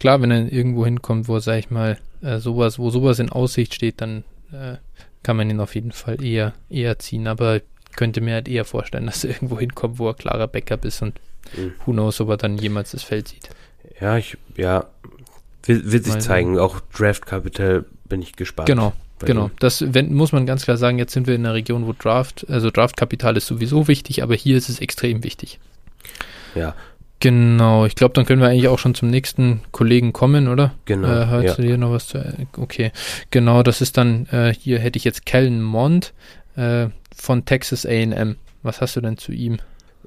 A: Klar, wenn er irgendwo hinkommt, wo, sag ich mal, äh, sowas, wo sowas in Aussicht steht, dann äh, kann man ihn auf jeden Fall eher, eher ziehen. Aber ich könnte mir halt eher vorstellen, [LAUGHS] dass er irgendwo hinkommt, wo er klarer Backup ist und mhm. who knows, ob er dann jemals das Feld sieht.
B: Ja, ich, ja, wird, wird sich zeigen. Auch Draft Capital bin ich gespannt.
A: Genau, Genau, das wenn, muss man ganz klar sagen, jetzt sind wir in einer Region, wo Draft, also Draftkapital ist sowieso wichtig, aber hier ist es extrem wichtig.
B: Ja.
A: Genau, ich glaube, dann können wir eigentlich auch schon zum nächsten Kollegen kommen, oder?
B: Genau.
A: Äh, hast ja. du hier noch was zu. Okay, genau, das ist dann, äh, hier hätte ich jetzt Kellen Mond äh, von Texas AM. Was hast du denn zu ihm?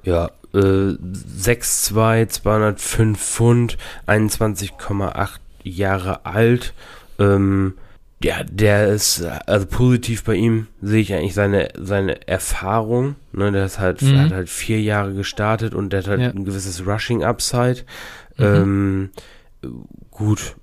B: Ja, äh, 6'2, 205 Pfund, 21,8 Jahre alt. Ähm, ja, der ist, also positiv bei ihm sehe ich eigentlich seine, seine Erfahrung. Ne, der ist halt, mhm. hat halt vier Jahre gestartet und der hat halt ja. ein gewisses Rushing-Upside. Mhm. Ähm, gut,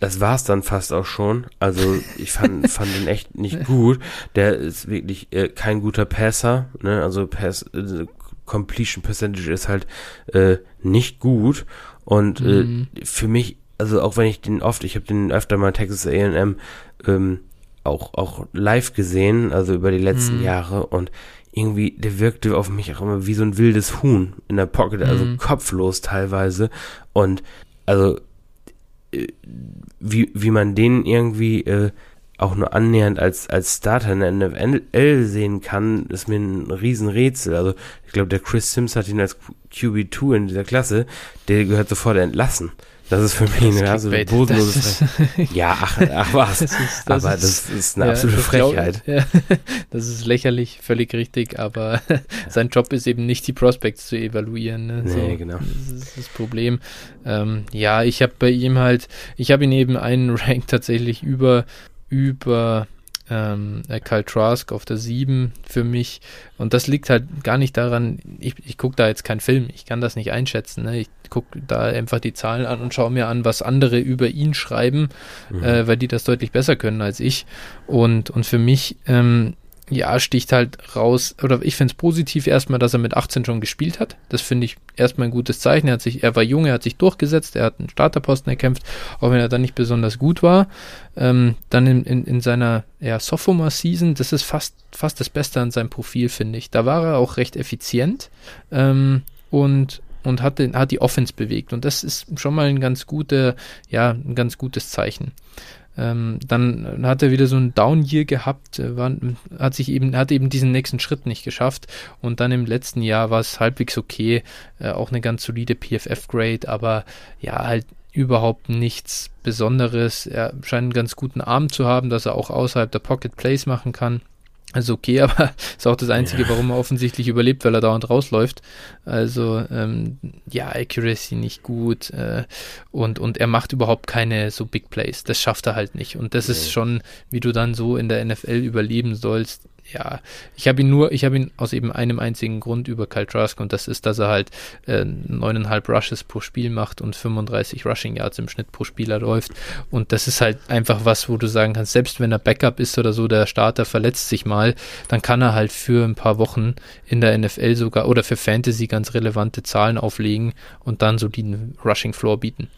B: das war's dann fast auch schon. Also ich fand, [LAUGHS] fand ihn echt nicht gut. Der ist wirklich äh, kein guter Passer. Ne? Also Pass, äh, Completion Percentage ist halt äh, nicht gut. Und äh, mhm. für mich also auch wenn ich den oft, ich habe den öfter mal Texas A&M ähm, auch auch live gesehen, also über die letzten mhm. Jahre und irgendwie, der wirkte auf mich auch immer wie so ein wildes Huhn in der Pocket, also mhm. kopflos teilweise und also äh, wie, wie man den irgendwie äh, auch nur annähernd als, als Starter in der NFL sehen kann, ist mir ein Riesenrätsel. Also ich glaube, der Chris Sims hat ihn als QB2 in dieser Klasse, der gehört sofort entlassen. Das ist für mich eine absolut bodenlose Ja, ach, ach was. Das ist, das aber ist, das ist eine ja, absolute Frechheit.
A: Glaub, [LAUGHS] ja, das ist lächerlich, völlig richtig, aber ja. [LAUGHS] sein Job ist eben nicht die Prospects zu evaluieren. Ne?
B: So, nee, genau.
A: Das ist das Problem. Ähm, ja, ich habe bei ihm halt, ich habe ihn eben einen Rank tatsächlich über, über ähm, Kyle Trask auf der 7 für mich. Und das liegt halt gar nicht daran, ich, ich gucke da jetzt keinen Film, ich kann das nicht einschätzen. Ne? Ich gucke da einfach die Zahlen an und schaue mir an, was andere über ihn schreiben, mhm. äh, weil die das deutlich besser können als ich. Und, und für mich ähm, ja, sticht halt raus, oder ich finde es positiv erstmal, dass er mit 18 schon gespielt hat. Das finde ich erstmal ein gutes Zeichen. Er, hat sich, er war jung, er hat sich durchgesetzt, er hat einen Starterposten erkämpft, auch wenn er dann nicht besonders gut war. Ähm, dann in, in, in seiner ja, Sophomore-Season, das ist fast, fast das Beste an seinem Profil, finde ich. Da war er auch recht effizient ähm, und und hat, den, hat die Offense bewegt. Und das ist schon mal ein ganz gute, ja, ein ganz gutes Zeichen. Ähm, dann hat er wieder so ein Down-Year gehabt, äh, war, hat sich eben, hat eben diesen nächsten Schritt nicht geschafft und dann im letzten Jahr war es halbwegs okay, äh, auch eine ganz solide PFF-Grade, aber ja, halt überhaupt nichts Besonderes. Er scheint einen ganz guten Arm zu haben, dass er auch außerhalb der Pocket Plays machen kann. Also okay, [LAUGHS] aber ist auch das Einzige, ja. warum er offensichtlich überlebt, weil er dauernd rausläuft. Also ähm, ja, Accuracy nicht gut äh, und, und er macht überhaupt keine so Big Plays. Das schafft er halt nicht. Und das nee. ist schon, wie du dann so in der NFL überleben sollst, ja, ich habe ihn nur, ich habe ihn aus eben einem einzigen Grund über Kyle Trask und das ist, dass er halt äh, neuneinhalb Rushes pro Spiel macht und 35 Rushing Yards im Schnitt pro Spieler läuft und das ist halt einfach was, wo du sagen kannst, selbst wenn er Backup ist oder so, der Starter verletzt sich mal, dann kann er halt für ein paar Wochen in der NFL sogar oder für Fantasy ganz relevante Zahlen auflegen und dann so den Rushing Floor bieten.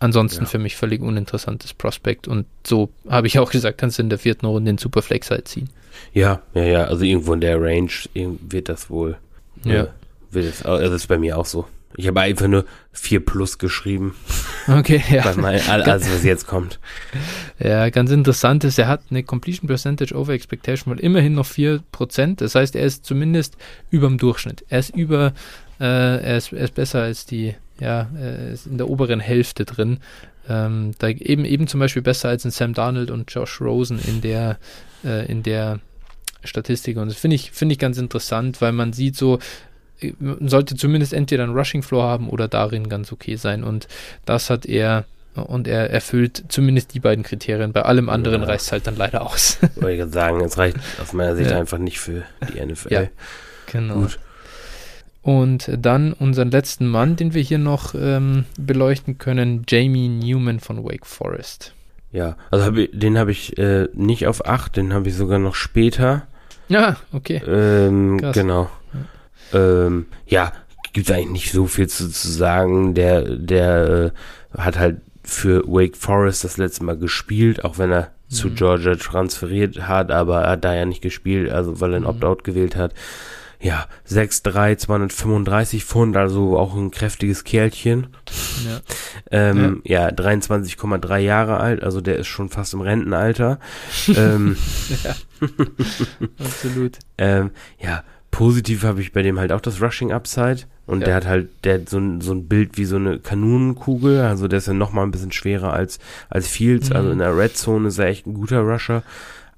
A: Ansonsten ja. für mich völlig uninteressantes Prospekt und so habe ich auch gesagt, kannst du in der vierten Runde den Superflex halt ziehen.
B: Ja, ja, ja, also irgendwo in der Range wird das wohl.
A: Ja. ja
B: wird es, also das ist bei mir auch so. Ich habe einfach nur 4 plus geschrieben.
A: Okay, ja.
B: Bei alles, was jetzt kommt. [LAUGHS]
A: Ja, ganz interessant ist, er hat eine Completion Percentage over Expectation von immerhin noch 4%. Das heißt, er ist zumindest über dem Durchschnitt. Er ist über, äh, er, ist, er ist besser als die ja, äh, ist in der oberen Hälfte drin. Ähm, da eben, eben zum Beispiel besser als in Sam Darnold und Josh Rosen in der, äh, in der Statistik. Und das finde ich, finde ich ganz interessant, weil man sieht so, äh, man sollte zumindest entweder einen Rushing Floor haben oder darin ganz okay sein. Und das hat er und er erfüllt zumindest die beiden Kriterien. Bei allem anderen ja. reicht es halt dann leider aus.
B: Wollte ich sagen, es reicht aus meiner Sicht ja. einfach nicht für die NFL. Ja,
A: genau. Gut. Und dann unseren letzten Mann, den wir hier noch ähm, beleuchten können, Jamie Newman von Wake Forest.
B: Ja, also hab ich, den habe ich äh, nicht auf 8, den habe ich sogar noch später.
A: Ja, okay.
B: Ähm, genau. Ja, ähm, ja gibt eigentlich nicht so viel zu, zu sagen. Der, der äh, hat halt für Wake Forest das letzte Mal gespielt, auch wenn er mhm. zu Georgia transferiert hat, aber er hat da ja nicht gespielt, also weil er ein mhm. Opt-out gewählt hat ja, 6'3, 235 Pfund, also auch ein kräftiges Kerlchen. Ja, ähm, ja. ja 23,3 Jahre alt, also der ist schon fast im Rentenalter. [LAUGHS] ähm, ja, [LAUGHS]
A: absolut.
B: ähm, ja, positiv habe ich bei dem halt auch das Rushing Upside. Und ja. der hat halt, der hat so ein, so ein Bild wie so eine Kanonenkugel, also der ist ja nochmal ein bisschen schwerer als, als Fields. Mhm. Also in der Red Zone ist er echt ein guter Rusher.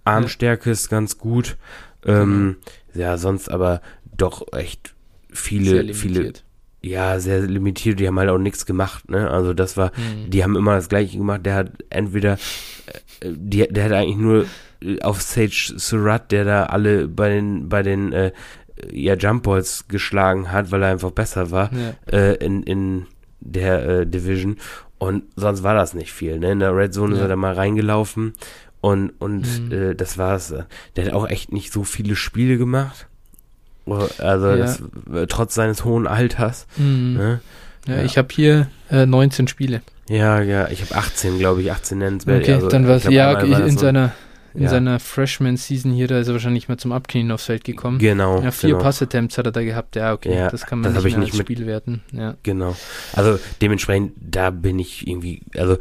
B: Armstärke ist ganz gut. Ähm, genau. Ja, sonst aber doch echt viele, viele. Ja, sehr limitiert. Die haben halt auch nichts gemacht, ne? Also das war, mhm. die haben immer das Gleiche gemacht. Der hat entweder, äh, die, der hat eigentlich nur äh, auf Sage Surratt, der da alle bei den, bei den, äh, ja, Jump Balls geschlagen hat, weil er einfach besser war, ja. äh, in, in der äh, Division. Und sonst war das nicht viel, ne? In der Red Zone ja. ist er da mal reingelaufen und, und mhm. äh, das war's. Der hat auch echt nicht so viele Spiele gemacht. Also ja. das, äh, trotz seines hohen Alters.
A: Mhm. Ne? Ja, ja, ich habe hier äh, 19 Spiele.
B: Ja, ja, ich habe 18, glaube ich, 18 nennenswert.
A: Okay, also, dann war es, ja, okay, in so seiner in ja. seiner Freshman-Season hier, da ist er wahrscheinlich mal zum Abknien aufs Feld gekommen.
B: Genau.
A: Ja, vier
B: genau.
A: Pass-Attempts hat er da gehabt. Ja, okay, ja, das kann man
B: das
A: nicht,
B: mehr nicht
A: als Spiel werten. Ja.
B: Genau. Also dementsprechend, da bin ich irgendwie, also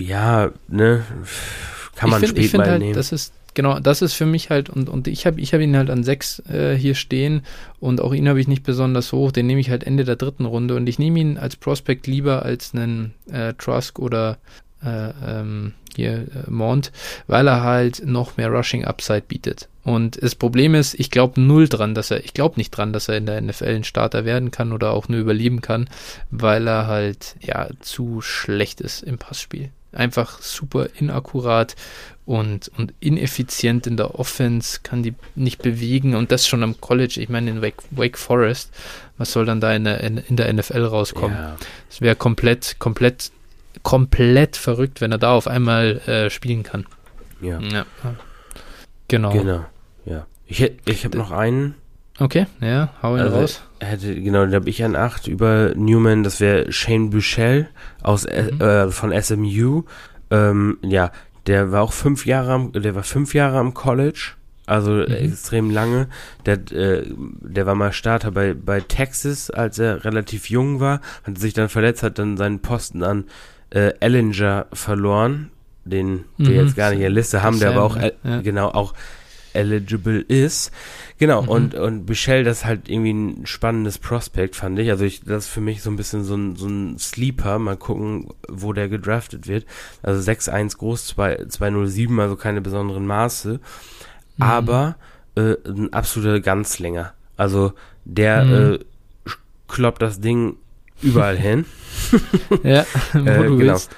B: ja, ne, kann man
A: ich find,
B: spät
A: ich
B: mal
A: halt,
B: nehmen.
A: Das ist, genau, das ist für mich halt, und, und ich habe ich hab ihn halt an sechs äh, hier stehen und auch ihn habe ich nicht besonders hoch. Den nehme ich halt Ende der dritten Runde und ich nehme ihn als Prospect lieber als einen äh, Trusk oder äh, ähm, hier äh, Mont, weil er halt noch mehr Rushing Upside bietet. Und das Problem ist, ich glaube null dran, dass er, ich glaube nicht dran, dass er in der NFL ein Starter werden kann oder auch nur überleben kann, weil er halt ja zu schlecht ist im Passspiel. Einfach super inakkurat und, und ineffizient in der Offense, kann die nicht bewegen und das schon am College. Ich meine, in Wake, Wake Forest, was soll dann da in der, in, in der NFL rauskommen?
B: ja.
A: Es wäre komplett, komplett, komplett verrückt, wenn er da auf einmal äh, spielen kann.
B: ja.
A: Ja. Genau.
B: Genau. Ja. Ich, ich habe noch einen.
A: Okay, ja, hau ihn
B: Also,
A: raus.
B: Hätte, genau, da habe ich an 8 über Newman, das wäre Shane Buchel aus,
A: Mhm.
B: äh, von SMU. Ähm, ja, der war auch fünf Jahre am, der war fünf Jahre am College, also
A: Mhm.
B: extrem lange. Der, äh, der war mal Starter bei, bei Texas, als er relativ jung war, hat sich dann verletzt, hat dann seinen Posten an äh, Ellinger verloren, den wir
A: Mhm.
B: jetzt gar nicht in der Liste haben, der
A: Sam,
B: aber auch,
A: ne?
B: äh,
A: Ja.
B: genau, auch eligible ist. Genau,
A: Mhm.
B: und, und Bichel, das ist halt irgendwie ein spannendes Prospect, fand ich. Also ich, das ist für mich so ein bisschen so ein, so ein Sleeper. Mal gucken, wo der gedraftet wird. Also 6'1 groß, 2 207, also keine besonderen Maße.
A: Mhm.
B: Aber äh, ein absoluter Ganzlänger. Also der
A: Mhm.
B: äh, kloppt das Ding überall hin. [LAUGHS]
A: Ja, [LAUGHS] wo
B: Äh,
A: du
B: genau.
A: willst.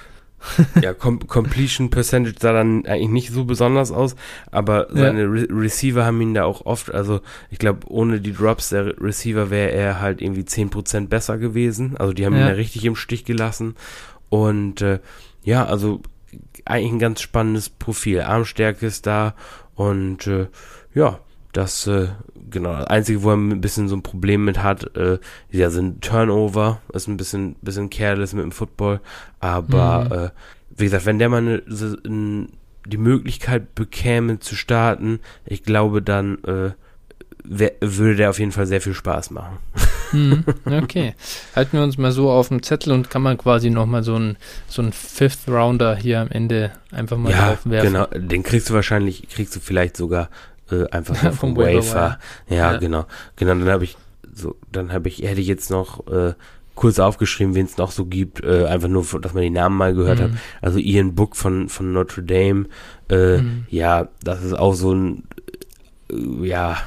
B: Ja, Com Completion Percentage sah dann eigentlich nicht so besonders aus, aber
A: Ja.
B: seine Re Receiver haben ihn da auch oft, also ich glaube, ohne die Drops der Re- Receiver wäre er halt irgendwie 10% besser gewesen. Also die haben ihn
A: Ja.
B: ja richtig im Stich gelassen. Und äh, ja, also eigentlich ein ganz spannendes Profil. Armstärke ist da und äh, ja, das äh, genau das einzige, wo er ein bisschen so ein Problem mit hat, äh, ja, sind Turnover, ist ein bisschen bisschen careless mit dem Football, aber
A: Mhm.
B: äh, wie gesagt, wenn der mal eine, n- die Möglichkeit bekäme zu starten, ich glaube, dann äh, wär, würde der auf jeden Fall sehr viel Spaß machen.
A: Mhm, [LAUGHS] Okay. Halten wir uns mal so auf dem Zettel und kann man quasi nochmal so einen so einen Fifth Rounder hier am Ende einfach mal
B: ja,
A: draufwerfen.
B: genau, den kriegst du wahrscheinlich, kriegst du vielleicht sogar äh, einfach [LAUGHS] so
A: Vom
B: Wafer. Ja,
A: Ja.
B: genau. Genau, dann habe ich so, dann habe ich, hätte ich jetzt noch äh, kurz aufgeschrieben, wen es noch so gibt, äh, einfach nur, dass man die Namen mal gehört hat.
A: Mhm.
B: Also Ian Book von, von Notre Dame, äh,
A: Mhm.
B: ja, das ist auch so ein, äh, ja,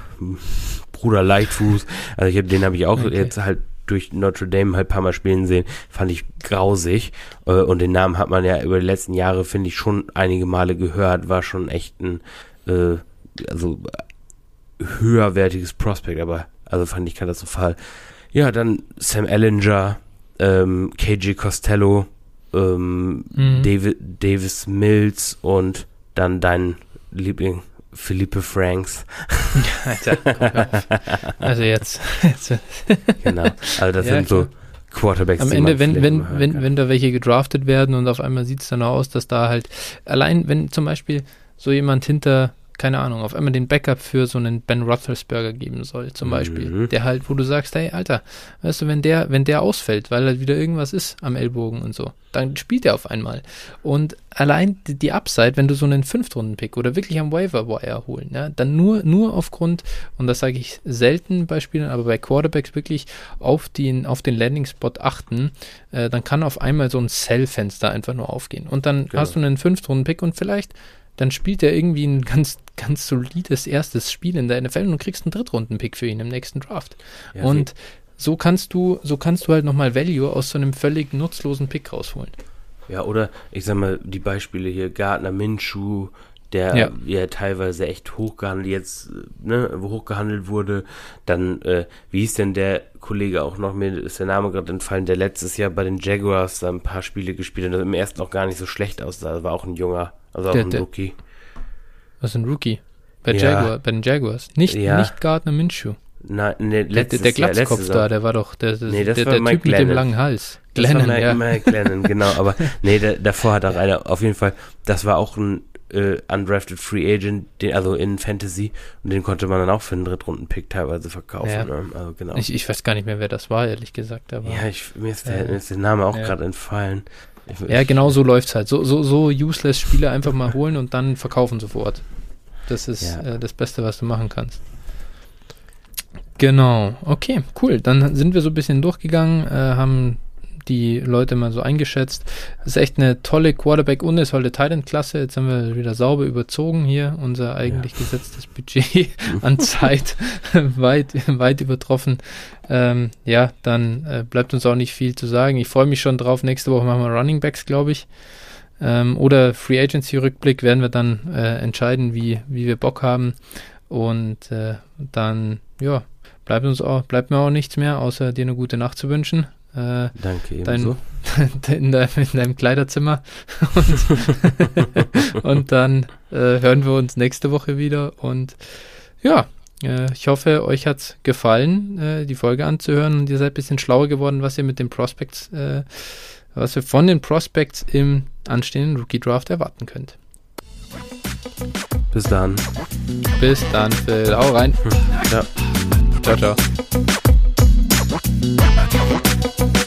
B: Bruder Leichtfuß. Also ich hab, den habe ich auch
A: Okay.
B: jetzt halt durch Notre Dame halt ein paar Mal spielen sehen, fand ich grausig. Äh, und den Namen hat man ja über die letzten Jahre, finde ich, schon einige Male gehört, war schon echt ein, äh, also höherwertiges Prospect, aber also fand ich katastrophal. Ja, dann Sam Ellinger, ähm, KJ Costello, ähm,
A: Mhm.
B: David, Davis Mills und dann dein Liebling Philippe Franks. [LAUGHS]
A: Alter, also jetzt, jetzt [LAUGHS]
B: Genau. Also das
A: Ja,
B: sind so. Quarterbacks.
A: am Ende, wenn, wenn, wenn,
B: kann.
A: wenn da welche gedraftet werden und auf einmal sieht es dann aus, dass da halt, allein wenn zum Beispiel so jemand hinter, keine Ahnung, auf einmal den Backup für so einen Ben Roethlisberger geben soll, zum Beispiel,
B: Mhm.
A: der halt, wo du sagst, hey, Alter, weißt du, wenn der, wenn der ausfällt, weil halt wieder irgendwas ist am Ellbogen und so, dann spielt er auf einmal. Und allein die, die Upside, wenn du so einen Fünftrunden-Pick oder wirklich am Waiver-Wire holen, ja, dann nur, nur aufgrund, und das sage ich selten bei Spielern, aber bei Quarterbacks wirklich auf den, auf den Landing-Spot achten, äh, dann kann auf einmal so ein Sell-Fenster einfach nur aufgehen. Und dann
B: Genau.
A: hast du einen Fünftrunden-Pick und vielleicht dann spielt er irgendwie ein ganz, ganz solides erstes Spiel in der NFL und du kriegst einen Drittrunden-Pick für ihn im nächsten Draft.
B: Ja,
A: und so kannst du, so kannst du halt nochmal Value aus so einem völlig nutzlosen Pick rausholen.
B: Ja, oder ich sag mal, die Beispiele hier, Gardner Minshew, der
A: Ja.
B: ja, teilweise echt hochgehandelt jetzt, ne, hochgehandelt wurde. Dann, äh, wie hieß denn der Kollege auch noch, mir ist der Name gerade entfallen, der letztes Jahr bei den Jaguars da ein paar Spiele gespielt hat und im ersten auch gar nicht so schlecht aussah. war auch ein junger, also auch
A: Der-
B: ein
A: der-
B: Rookie.
A: Was ist ein Rookie? Bei,
B: Ja.
A: Jaguar, bei den Jaguars. Nicht,
B: Ja.
A: nicht Gardner Minshew.
B: Nein, ne,
A: Der, der,
B: letztes
A: der
B: Jahr,
A: Glatzkopf da, der war doch der, der,
B: Nee,
A: der, der Typ mit dem
B: Glennon.
A: langen Hals.
B: Das war
A: Glennon,
B: Mike,
A: ja.
B: Glennon, genau. Aber [LAUGHS] nee, da, davor hat auch einer, auf jeden Fall, das war auch ein äh, undrafted Free Agent, den, also in Fantasy, und den konnte man dann auch für einen Drittrunden-Pick teilweise verkaufen.
A: Ja.
B: Ne? Also genau.
A: Ich, ich weiß gar nicht mehr, wer das war, ehrlich gesagt. Aber
B: ja, ich, mir, ist der,
A: Äh,
B: mir ist der Name auch
A: ja.
B: gerade entfallen.
A: Ich, ja, genau so läuft es halt. So, so, so useless Spiele einfach mal [LAUGHS] holen und dann verkaufen sofort. Das ist ja. äh, das Beste, was du machen kannst. Genau, okay, cool. Dann sind wir so ein bisschen durchgegangen, äh, haben die Leute mal so eingeschätzt. Das ist echt eine tolle Quarterback- und eine tolle Titan-Klasse. Jetzt haben wir wieder sauber überzogen hier, unser eigentlich ja. gesetztes Budget [LAUGHS] an Zeit [LAUGHS] weit, weit übertroffen. Ähm, ja, dann äh, bleibt uns auch nicht viel zu sagen. Ich freue mich schon drauf. Nächste Woche machen wir Running Backs, glaube ich. Ähm, oder Free Agency Rückblick werden wir dann äh, entscheiden, wie, wie wir Bock haben. Und äh, dann, ja, bleibt uns auch, bleibt mir auch nichts mehr, außer dir eine gute Nacht zu wünschen.
B: Äh, Danke ebenso.
A: Dein, [LAUGHS] in, dein, in, deinem Kleiderzimmer. Und, [LAUGHS] und dann äh, hören wir uns nächste Woche wieder. Und ja, äh, ich hoffe, euch hat es gefallen, äh, die Folge anzuhören. Und ihr seid ein bisschen schlauer geworden, was ihr mit den Prospects, äh, was ihr von den Prospects im anstehenden Rookie Draft erwarten könnt.
B: Bis dann.
A: Bis dann, Phil. Hau rein.
B: Ja.
A: Ciao, ciao. Thank